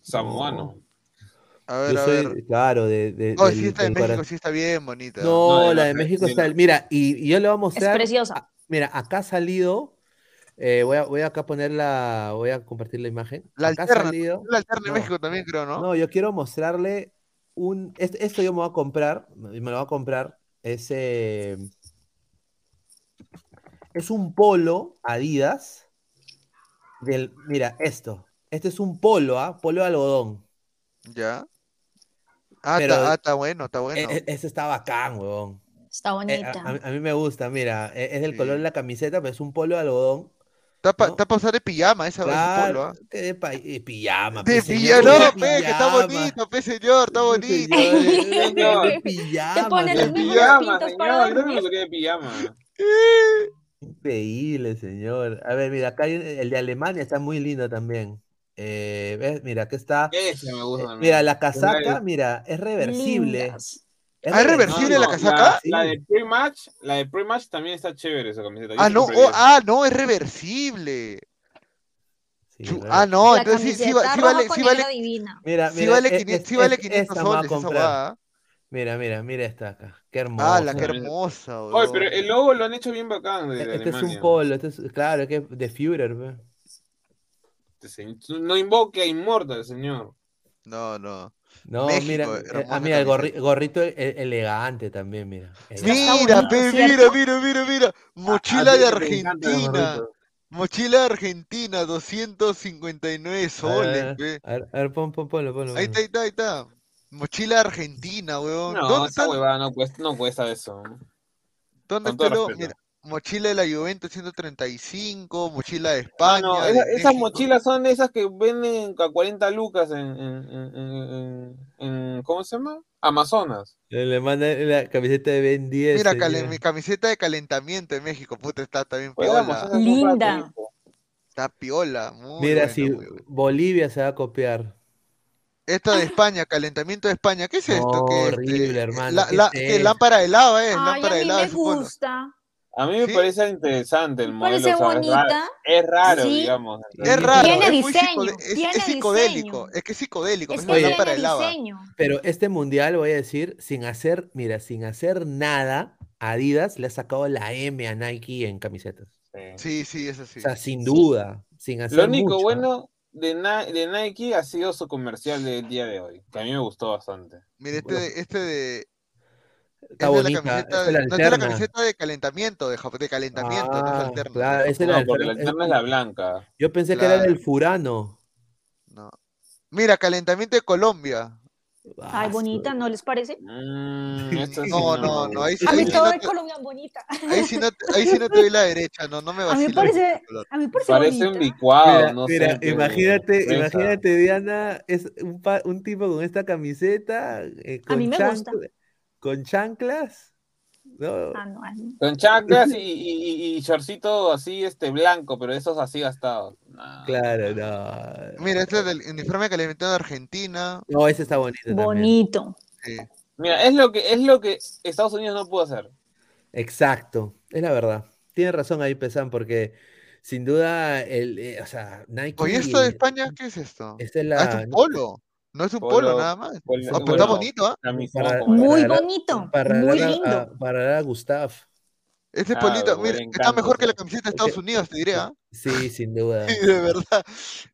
samoano. A ver, Yo a soy, ver. claro, de, de- Oh, del- sí está en del México, sí está bien bonita. No, No, de la de México de está. Mira, y, y yo le voy a Es mostrar. preciosa. a- mira, acá ha salido. Eh, voy, a, voy a acá poner la. Voy a compartir la imagen. La acá alterna, salido. La alterna en no. México también creo, ¿no? No, yo quiero mostrarle un. es- Esto yo me voy a comprar. y Me lo voy a comprar. Es, eh, es un polo Adidas. Del, mira, esto. Este es un polo, ¿ah? Polo de algodón. Ya. Ah, Pero- está, ah, está bueno, está bueno. E- e- Ese está bacán, huevón. Está Eh, bonita. a, a- a mí me gusta, mira. e- Es del color de la camiseta, pero es un polo de algodón. Está para ¿no? usar de pijama esa ese polo, que de, pa- de pijama, De pe, señor, pijama, no, pe, que está bonito, pe, señor, está bonito. Señor, Señor. de pijama, pones De los señor. mismos pijama, pintos para señor. Yo no me de pijama. Increíble, señor. A ver, mira, acá hay el de Alemania está muy lindo también. Eh, ¿ves? Mira, aquí está. Ese me gusta Eh. Mira, la casaca, mira, es reversible. Lindas. Ah, ¿es reversible la casaca? Sí. La, de pre-match, la de pre-match también está chévere esa camiseta. Yo Ah, sí no, oh, ah, no, es reversible. Sí, ah, no, la entonces sí, sí, sí vale, sí vale, divina. Mira, sí mira, vale e- 500, es- sí vale es- 500 esta me voy a soles esa huevada. Mira, mira, mira esta acá. Qué Ah, hermosa. la que hermosa. Oye, pero el logo lo han hecho bien bacán de, de Este es un polo, este es, claro, es que es de Führer. Este No invoque a Immortal, señor. No, no. No, México, mira, eh, ah, mira, el gorri- gorrito e- elegante también, mira. Mira, pe, mira, mira, mira, mira. Mochila A ti de te Argentina. Mochila de Argentina, 259 soles, A ver, pe. a ver, a ver, pon, pon, ponlo, ponlo, Ahí está, ahí está, ahí está. Mochila de Argentina, weón. No, ¿Dónde esa está? huevada no cuesta, no cuesta eso. ¿Dónde está lo-. Mira, mochila de la Juventus 135, mochila de España, no, de esa- esas mochilas son de esas que venden a 40 lucas en, en, en, en, en- en- ¿cómo ¿cómo se llama? Amazonas. Le manda la camiseta de Ben 10. Mira, mi camiseta de calentamiento de México, puta, está también Pues piola. Linda. Está piola, muy Mira, si muy. Bolivia se va a copiar. Esto de España, calentamiento de España, ¿qué es esto? No, ¿Qué, horrible, este, hermano, la- ¿qué la- es lámpara de lava, ¿eh? Ay, lámpara a de mí lava, me supongo. gusta. A mí me ¿Sí? parece interesante el Me modelo. parece o sea, es raro, bonita. es raro, Sí. digamos. Es raro, Tiene es diseño, es, tiene es psicodélico, diseño. es que es psicodélico, Es que tiene lava. diseño. Pero este mundial, voy a decir, sin hacer, mira, sin hacer nada, Adidas le ha sacado la M a Nike en camisetas. Sí. Sí, sí, eso sí. O sea, sin Sí. duda, sin hacer Lo único mucho. bueno de, de Nike ha sido su comercial del día de hoy, que a mí me gustó bastante. Mira, este de, este de, Está es la camiseta, es la no, es la camiseta de calentamiento, de, de calentamiento, no es Ah, alterna. claro, es la No, porque la alterna- es la blanca. Yo pensé que era Claro. del Furano. No. Mira, calentamiento de Colombia. Ay, Ah, bonita, ¿no les parece? Mm, esto sí No, no, no, ahí sí, A ahí mí sí todo no te, Colombia es bonita. ahí sí no, te- ahí sí no te doy la derecha, no, no me A mí parece, a mí me parece Parece un bonita. licuado, Mira, no mira, sé. imagínate, imagínate, Diana, es un, pa- un tipo con esta camiseta, eh, con, mí me gusta. Con chanclas, ¿no? Ah, no, ay, no. Con chanclas y, y, y- y shortcito así, este, blanco, pero esos así gastados. Claro, no. Mira, este es del uniforme de calentamiento de Argentina. No, ese está bonito también. Bonito. Sí. Mira, es lo que es lo que Estados Unidos no pudo hacer. Exacto, es la verdad. Tiene razón ahí, Pesan, porque sin duda, el, eh, o sea, Nike. Oye, ¿esto de España qué es esto? Esta es Ah, es la. un polo. No es un polo, Polo, nada más. polo, Ah, pero bueno, está bonito, ¿ah? Muy bonito, Para muy lindo. a- para dar a Gustav. Este Claro, polito, mira, está mejor que la camiseta de Es Estados Unidos, te diré, ¿ah? Sí, sin duda. Sí, de verdad.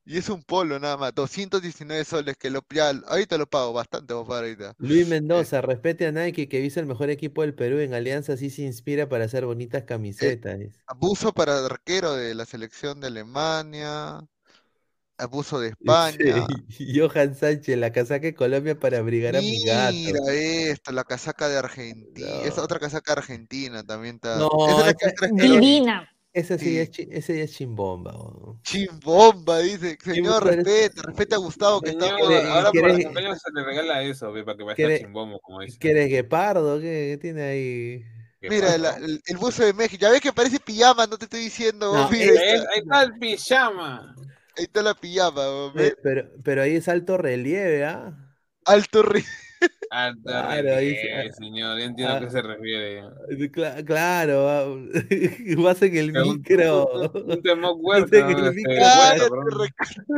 Y es un polo nada más, 219 soles, que lo, ya, ahorita lo pago, bastante pagar ahorita. Luis Mendoza, respete a Nike que viste el mejor equipo del Perú en Alianza, sí se inspira para hacer bonitas camisetas. dice. Abuso para arquero de la selección de Alemania. Abuso de España. Johan Sánchez, la casaca de Colombia para abrigar a mi gato. Mira esto, la casaca de Argentina. Esa otra casaca argentina también está. No, Esa es esa-. Divina. Ese sí, Sí. es, chi- ese ya es chimbomba. Chimbomba, dice. Señor, respeta, respeta a Gustavo que está Señor, por ¿Quiere- ahora por cumpleaños se le regala eso, para que vaya quiere- chimbombo, como dice. ¿Qué eres, guepardo? ¿Qué, qué tiene ahí? ¿Qué Mira, la- el, el buzo de México. Ya ves que parece pijama, no te estoy diciendo. No, es- ahí está el pijama. Ahí está la pijama. Eh, ¿ves? Pero, pero ahí es alto relieve, ¿ah? Alto ri- Alta Claro, ahí sí, relieve, ah, señor, ya entiendo a ah, qué se refiere. Cla- claro, ah, vas en el micro. Un. Este, micro. Huerta, Cállate,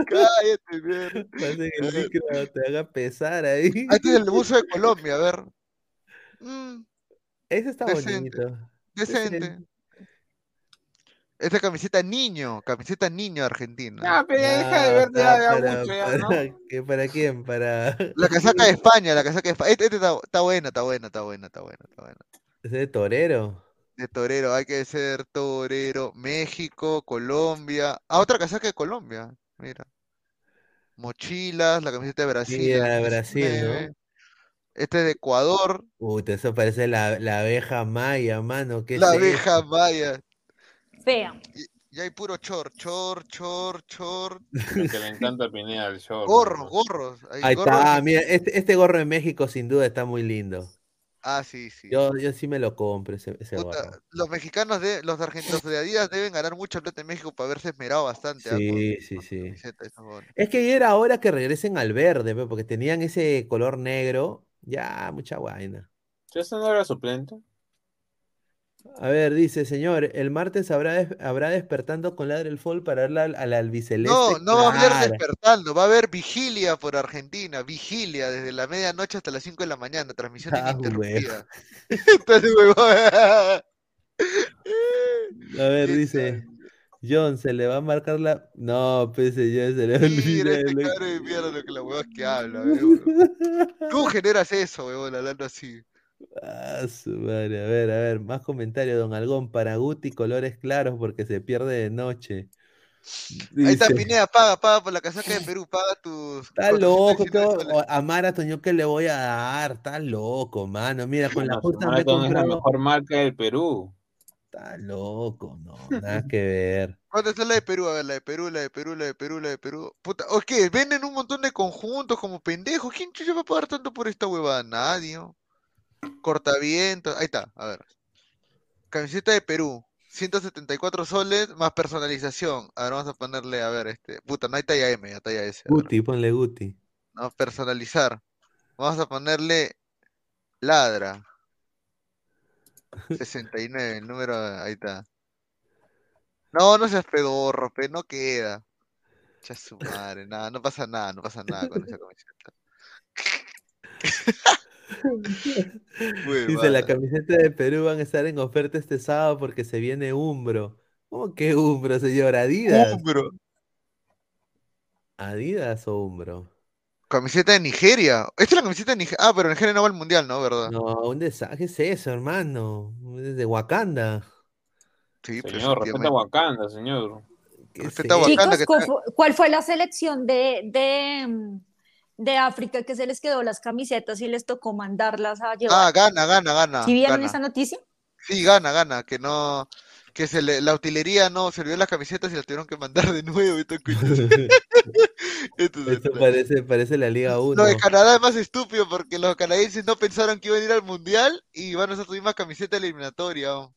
cállate, mierda. Vas en el micro, te haga pesar ahí. Ah, Este es el buzo de Colombia, a ver. Mm, Ese está decente, bonito. decente. Esta camiseta niño, camiseta niño argentina. Ah, pero ya deja de verte ya, ya para, mucho, ya, ¿no? para, ¿qué- ¿para quién? Para La casaca de España, la casaca de España. Este, este está, está buena, está buena, está buena, está buena, está buena. ese de torero. De torero, hay que ser torero. México, Colombia. Ah, otra casaca de Colombia. Mira. Mochilas, la camiseta de Brasil. Mira, de Brasil, 19. ¿no? Este es de Ecuador. Uy, eso parece la, la abeja maya, mano. ¿Qué La es abeja eso? maya. Fea. Y hay puro chor, chor, chor, chor. Que le encanta Pineda el show. Gorros, gorros. Hay Ahí gorros está, de- mira, este, este gorro de México sin duda está muy lindo. Ah, sí, sí. Yo, yo sí me lo compro ese, ese Puta, gorro. los mexicanos de los argentinos de Adidas deben ganar mucha plata en México para haberse esmerado bastante. ah, Sí, sí, sí. camiseta. Es que ya era hora que regresen al verde, pe, porque tenían ese color negro. Ya, mucha vaina. ¿Eso no era suplente? A ver, dice, señor, el martes habrá, des- habrá despertando con Ladre el Fall para darle al, al albiceleste. No, no va a haber despertando, va a haber vigilia por Argentina, vigilia desde la medianoche hasta las 5 de la mañana, transmisión Ah, ininterrumpida. A ver, Esa- dice, John, se le va a marcar la... No, pues señor, se le va a Mira olvidar. este lo- cabrón de mierda lo que la huevas que habla. Tú generas eso, huevón, hablando así. Ah, su madre. A ver, a ver, más comentarios, don Algón. Para Guti, colores claros porque se pierde de noche. Ahí está Pineda, paga, paga por la casaca de Perú, paga tus Está loco, 419 ¿qué- soles. o- a Marathon, ¿yo qué le voy a dar? Está loco, mano. Mira, con la justa me Marathon es la comprado. mejor marca del Perú. Está loco, no, nada que ver. ¿Cuánto está la de Perú? A ver, la de Perú, la de Perú, la de Perú, la de Perú. Puta, ¿o qué? Venden un montón de conjuntos como pendejos. ¿Quién chucha va a pagar tanto por esta huevada? Nadie. ¿no? Cortavientos. Ahí está, a ver. Camiseta de Perú. 174 soles más personalización. A ver, vamos a ponerle, a ver, este. Puta, no hay talla M, ya talla S. Guti, ponle Guti. No, personalizar. Vamos a ponerle ladra. 69, el número, ahí está. No, no seas pedorro, pe, no queda. Ya su madre, nada, no pasa nada, no pasa nada con esa camiseta. Dice, la camiseta de Perú van a estar en oferta este sábado porque se viene Umbro. ¿Cómo que Umbro, señor? ¿Adidas? Umbro. ¿Adidas o Umbro? Camiseta de Nigeria. Esta es la camiseta de Nigeria. Ah, pero Nigeria no va al mundial, ¿no? ¿Verdad? No, un desastre. ¿Qué es eso, hermano? Es de Wakanda. Sí, pero Señor, respeta Wakanda, señor. ¿Qué Respeta Wakanda, Chicos, que ¿cuál está- fue- ¿cuál fue la selección de, de, mm, de África que se les quedó las camisetas y les tocó mandarlas a Ah, llevar? gana, gana, gana. ¿Sí vieron gana. esa noticia? Sí, gana, gana. Que no. Que se le, la utilería no se olvidó las camisetas y las tuvieron que mandar de nuevo. Esto, esto es Esto atrás. parece, parece la Liga 1. Lo de Canadá es más estúpido porque los canadienses no pensaron que iban a ir al mundial y van a usar su misma camiseta eliminatoria. oh.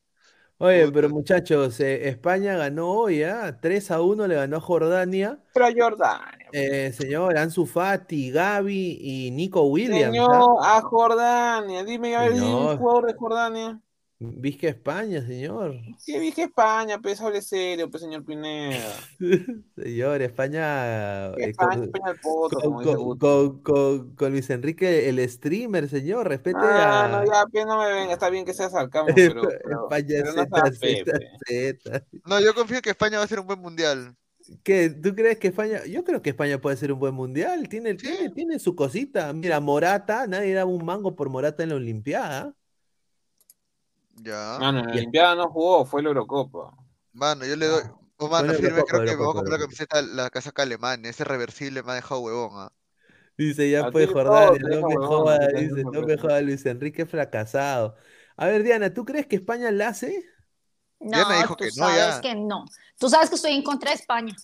Oye, pero muchachos, eh, España ganó hoy, ¿ah? 3 a 1 le ganó a Jordania. Pero Jordania. Eh, señor, Ansu Fati, Gaby y Nico Williams. ¿ah? Señor, a Jordania. Dime, a ver, jugador de Jordania. Vizca España, señor. Que dije España, pues hable serio, pues señor Pineda. Señor, España. eh, España, con, España al poto, con- con- Guti. con- con- con Luis Enrique, el streamer, señor. Respete Ah, a. no, ya, pues no me venga, está bien que seas sarcasmo, pero, pero, España pero no Z, seas Z, Pepe. Z. No, yo confío en que España va a ser un buen mundial. ¿Qué? ¿Tú crees que España? Yo creo que España puede ser un buen mundial. Tiene, tiene, tiene su cosita. Mira, Morata, nadie daba un mango por Morata en la Olimpiada. Ya. Mano, en la Ya. Olimpiada no jugó, fue la Eurocopa. Mano, yo le doy. Oh, mano, Bueno, firme, Eurocopa, creo que me voy a comprar la camiseta, la casaca alemana. Ese reversible me ha dejado huevón. ah. Dice, ya pues Jordania, no deja me joda, dice, no me joda Luis Enrique fracasado. A ver, Diana, ¿tú crees que España la hace? Diana No, dijo tú que no, sabes ya. que no. Tú sabes que estoy en contra de España.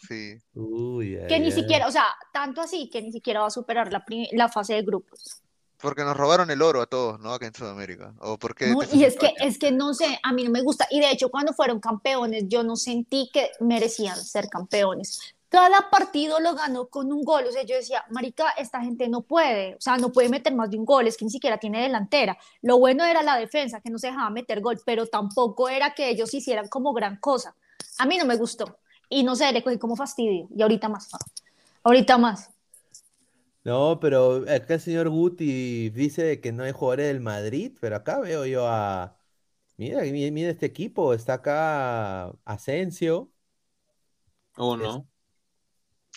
Sí. Uy, Que ay, ni ay. siquiera, o sea, tanto así que ni siquiera va a superar la, la fase de grupos. Porque nos robaron el oro a todos, ¿no? Acá en Sudamérica. ¿O por qué No, detestas y es que, es que no sé, a mí no me gusta. Y de hecho, cuando fueron campeones, yo no sentí que merecían ser campeones. Cada partido lo ganó con un gol. O sea, yo decía, Marica, esta gente no puede. O sea, no puede meter más de un gol. Es que ni siquiera tiene delantera. Lo bueno era la defensa, que no se dejaba meter gol, pero tampoco era que ellos hicieran como gran cosa. A mí no me gustó. Y no sé, le cogí como fastidio. Y ahorita más. Ahorita más. No, pero acá el señor Guti dice que no hay jugadores del Madrid, pero acá veo yo a... Mira, mi- mira este equipo, está acá Asensio, Uno.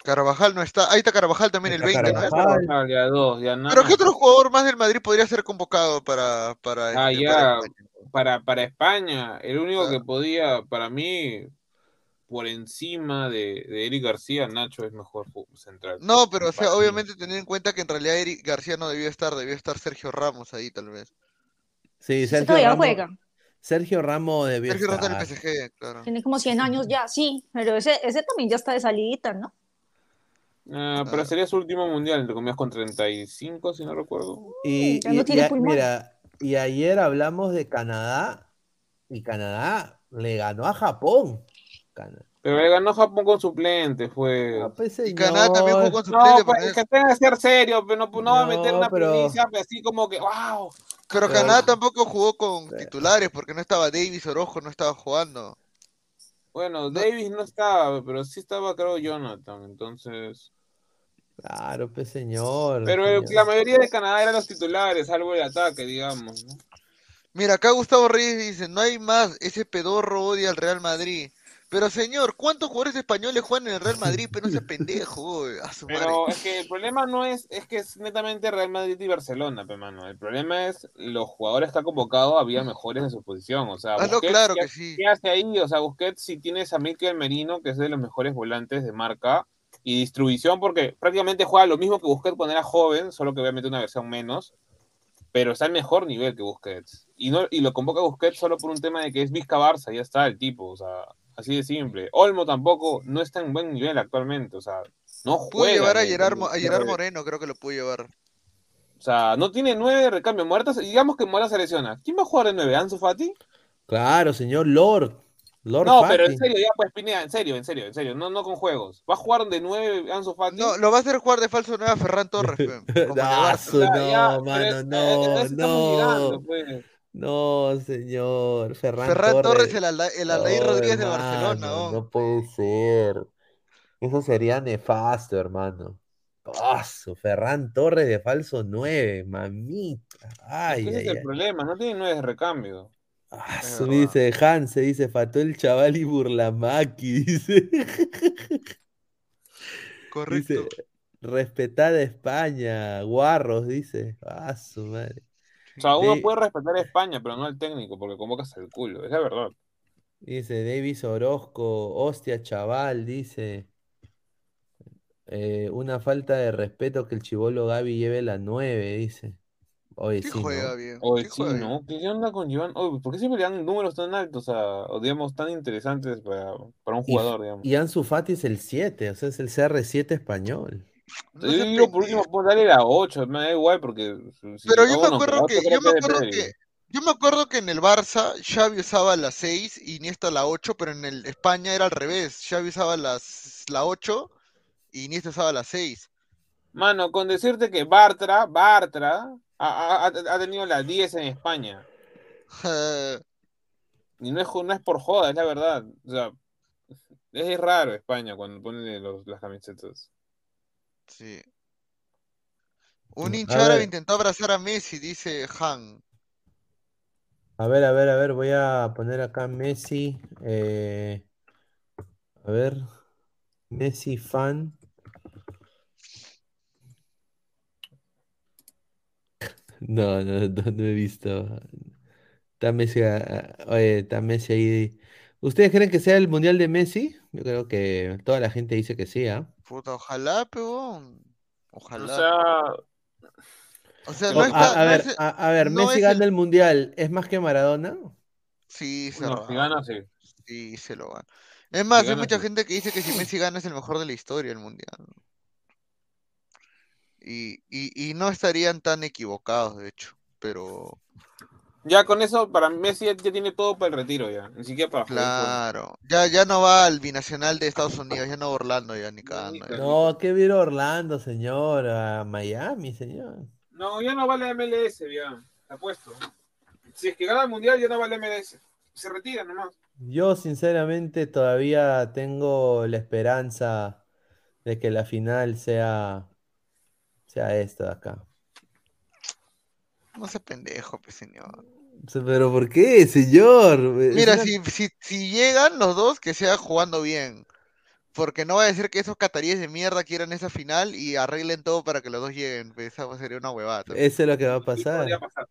Carvajal no está. Ahí está Carvajal también el Está 20, ¿no? Carvajal. Ah, ya dos, ya nada. Pero ¿qué otro jugador más del Madrid podría ser convocado para, para, Ah, este, ya, para España? para, para España, el único Ah. que podía, para mí, por encima de, de Eric García, Nacho es mejor central. No, pero o sea, obviamente tener en cuenta que en realidad Eric García no debió estar, debió estar Sergio Ramos ahí tal vez. Sí, Sergio todavía Ramos, juega. Sergio Ramos debió Sergio Ramos en el estar. PSG, claro. Tiene como 100 años ya, sí. Pero ese, ese también ya está de salidita, ¿no? Ah, pero Ah. sería su último mundial, entre comillas, con 35, si no recuerdo. Y, Ya no y- tiene y a- mira, y ayer hablamos de Canadá y Canadá le ganó a Japón. Cana- Pero le ganó Japón con suplente, fue. Ah, pues, Y Canadá también jugó con No, suplente. pues, porque- es que tenga que ser serio, pero no, no va a meter No, una pero- pues, así como que, wow. Pero Pero- Canadá tampoco jugó con Pero- titulares porque no estaba Davis Orojo, no estaba jugando. Bueno, Davis no estaba, pero sí estaba, creo, Jonathan, entonces. Claro, pues señor. Pero señor. la mayoría de Canadá eran los titulares, salvo el ataque, digamos. ¿no? Mira, acá Gustavo Reyes dice, no hay más, ese pedorro odia al Real Madrid. Pero señor, ¿cuántos jugadores españoles juegan en el Real Madrid? Pero no sea pendejo, a su madre. Pero es que el problema no es, es que es netamente Real Madrid y Barcelona, pe, mano. El problema es los jugadores que ha convocado había mejores en su posición. O sea, Ah, no, claro ¿qué, que sí. qué hace ahí? O sea, Busquets si tienes a Mikel Merino, que es de los mejores volantes de marca, y distribución, porque prácticamente juega lo mismo que Busquets cuando era joven, solo que obviamente una versión menos, pero está al mejor nivel que Busquets. Y, no, y lo convoca Busquets solo por un tema de que es Vizca Barça, ya está el tipo, o sea, Así de simple. Olmo tampoco no está en buen nivel actualmente. O sea, no juega. Puede llevar a Gerard, a Gerard Moreno, creo que lo puede llevar. O sea, no tiene nueve de recambio. Muerta, digamos que Muerta se lesiona. ¿Quién va a jugar de nueve? ¿Ansu Fati? Claro, señor Lord. Lord No, Fati. pero en serio, ya pues Pineda, en serio, en serio, en serio. No, no con juegos. ¿Va a jugar de nueve Ansu Fati? No, lo va a hacer jugar de falso nueva Ferran Torres, Ah, no, ya, mano, no, a- a no. pues. No, señor. Ferran, Ferran Torres, Torres. el, Alda- el Aldair No, Rodríguez de Barcelona. oh. No puede ser. Eso sería nefasto, hermano. Su Ferran Torres de falso 9, mamita. Ay, ese ay, es el ay. problema, no tiene nueve de recambio. Ah, su, dice Han, se dice, faltó el chaval y Burlamaki, dice. Correcto. Dice, respetar a España, guarros, dice. Ah, su madre. O sea, uno puede respetar a España, pero no al técnico, porque convocas el culo. Es la verdad. Dice Davis Orozco, hostia, chaval, dice. Eh, una falta de respeto que el chivolo Gaby lleve la 9, dice. Oye, Sí sí, juega ¿no? bien. Oye, sí sí, juega bien. ¿no? ¿Qué qué onda con Iván? Oye, ¿por qué siempre le dan números tan altos a, o digamos, tan interesantes para, para un Y, jugador, digamos? y Ansu Fati es el 7, o sea, es el CR7 español. No Yo digo, por último, pues dale la 8, me da igual, porque... si- Pero yo me acuerdo que, yo me acuerdo que, yo me acuerdo que en el Barça Xavi usaba la 6 y Iniesta la 8, pero en el España era al revés. Xavi usaba las, la 8 y Iniesta usaba la 6. Mano, con decirte que Bartra, Bartra, ha, ha- ha tenido la 10 en España. Y no es, no es por joda, es la verdad. O sea, es raro España cuando ponen los- las camisetas. Sí. Un A hincha árabe intentó abrazar a Messi, dice Han. A ver, a ver, a ver, voy a poner acá Messi. eh, a ver, Messi fan. No, no, no, no he visto. Está Messi, ah, ah, oye, está Messi ahí. ¿Ustedes creen que sea el mundial de Messi? Yo creo que toda la gente dice que sí, ¿ah? Puta, ojalá, peón. O Ojalá. sea, O sea, no a, está. a no ver, es- a, a ver, no Messi es gana el- el mundial, ¿es más que Maradona? Sí, se lo si gana. gana, sí. Sí, se lo gana. Es más, hay gana, mucha sí. gente que dice que si Messi gana es el mejor de la historia del mundial. Y, y, y no estarían tan equivocados, de hecho. Pero, Ya con eso, para Messi ya, tiene todo para el retiro ya. Ni siquiera para jugar. claro, ya, ya no va al binacional de Estados Unidos, ya no va Orlando, ya ni cagando. ya. No, que a Orlando, señor, a Miami, señor. No, ya no vale MLS, ya. Te apuesto. Si es que gana el mundial, ya no vale MLS. Se retira nomás. Yo sinceramente todavía tengo la esperanza de que la final sea, sea esta de acá. No sea pendejo, pues, señor. Pero ¿por qué, señor? Es Mira, si, si, si llegan los dos, que sea jugando bien. Porque no va a decir que esos cataríes de mierda quieran esa final y arreglen todo para que los dos lleguen. Esa sería una huevada. Eso es lo que va a pasar. pasar.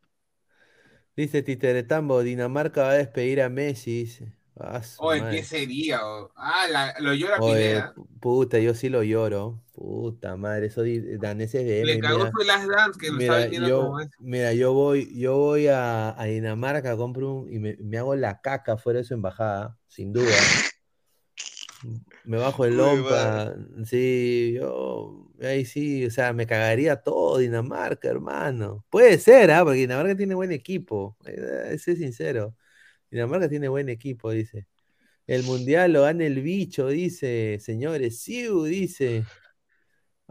Dice Titeretambo, Dinamarca va a despedir a Messi, dice. Ah, su Oye, madre. ¿qué sería? o- Ah, la- lo llora Oye, Pineda. pu- puta, yo sí lo lloro. Puta madre, esos daneses de Le M, cagó mira. su Last Dance que lo Mira, vendiendo yo, como es. mira, yo voy, yo voy a, a Dinamarca, compro un, y me, me hago la caca fuera de su embajada, sin duda. Me bajo el lompa, sí, yo, ahí sí, o sea, me cagaría todo Dinamarca, hermano. Puede ser, ¿ah? Porque Dinamarca tiene buen equipo, eh, ese es sincero. Dinamarca tiene buen equipo, dice. El mundial lo gana el bicho, dice, señores, Siu, dice.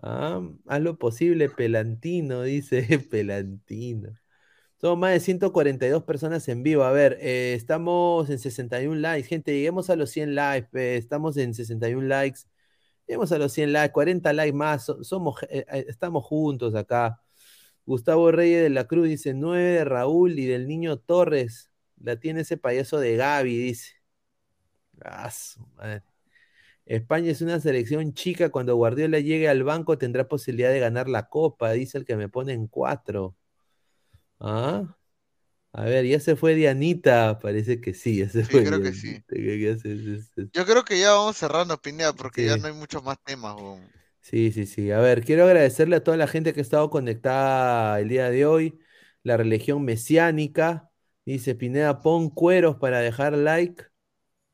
Ah, haz lo posible, Pelantino, dice Pelantino. Somos más de 142 personas en vivo. A ver, eh, estamos en 61 likes. Gente, lleguemos a los 100 likes. Estamos en 61 likes. Lleguemos a los 100 likes, 40 likes más. so- somos, eh, eh, estamos juntos acá. Gustavo Reyes de la Cruz dice 9 de Raúl y del niño Torres. La tiene ese payaso de Gaby, dice. Ah, su madre. España es una selección chica. Cuando Guardiola llegue al banco tendrá posibilidad de ganar la copa, dice el que me pone en cuatro. ¿Ah? A ver, ya se fue Dianita. Parece que sí, ya se Sí, fue creo que sí. Dianita, que ya se- se- se- Yo creo que ya vamos cerrando, Pineda, porque ya no hay muchos más temas. Sí, sí, sí. A ver, quiero agradecerle a toda la gente que ha estado conectada el día de hoy. La religión mesiánica. Dice Pineda, pon cueros para dejar like.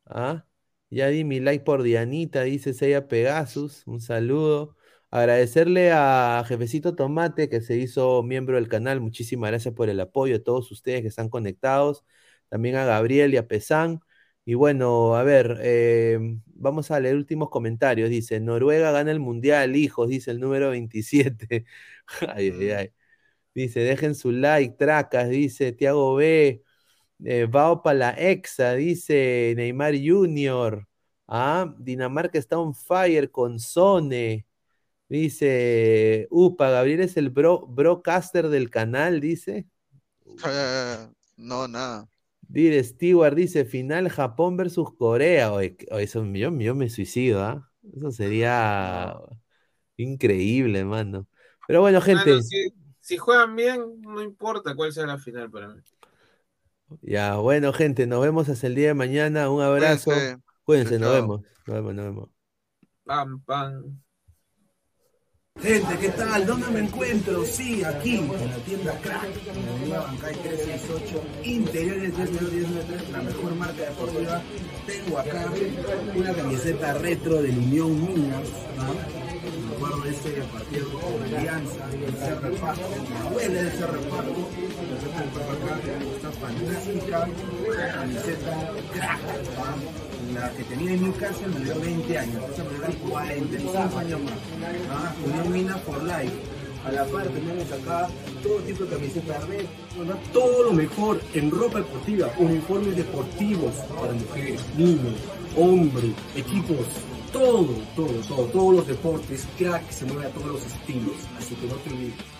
¿Ah? Ya di mi like por Dianita, dice Seiya Pegasus. Un saludo. Agradecerle a Jefecito Tomate que se hizo miembro del canal. Muchísimas gracias por el apoyo a todos ustedes que están conectados. También a Gabriel y a Pesán. Y bueno, a ver, eh, vamos a leer últimos comentarios. Dice, Noruega gana el Mundial, hijos, dice el número 27. ay, ay, ay. Dice, dejen su like, tracas, dice Tiago B. Eh, Vao para la Exa, dice Neymar Junior. Ah, Dinamarca está on fire con Sone. Dice, upa, Gabriel es el bro, broadcaster del canal, dice. no, nada. Dice Stewart, dice, final Japón versus Corea. O eso, yo, yo me suicido, ¿ah? Eso sería increíble, mano. Pero bueno, gente. Si, juegan bien, no importa cuál sea la final para mí. Ya, bueno, gente, nos vemos hasta el día de mañana. Un abrazo. Cuídense, nos vemos. Nos vemos, nos vemos. Pam, pam. Gente, ¿qué tal? ¿Dónde me encuentro? Sí, aquí, en la tienda Crack, en la avenida Bancay 368, interiores 303, la mejor marca deportiva. Tengo acá una camiseta retro del Unión Minas, ¿no? Me acuerdo de ese partido con Alianza, ese reparto, me duele ese reparto, acá, está fantástica, camiseta Crack, la que tenía en Newcastle me dio 20 años, esa me dio 45 años más. ¿ah? Unión Mina for Life. A la par tenemos acá todo tipo de camisetas red, todo lo mejor en ropa deportiva, uniformes deportivos para mujeres, niños, hombres, equipos, todo, todo, todo, todos los deportes, crack, se mueve a todos los estilos, así que no te olvides.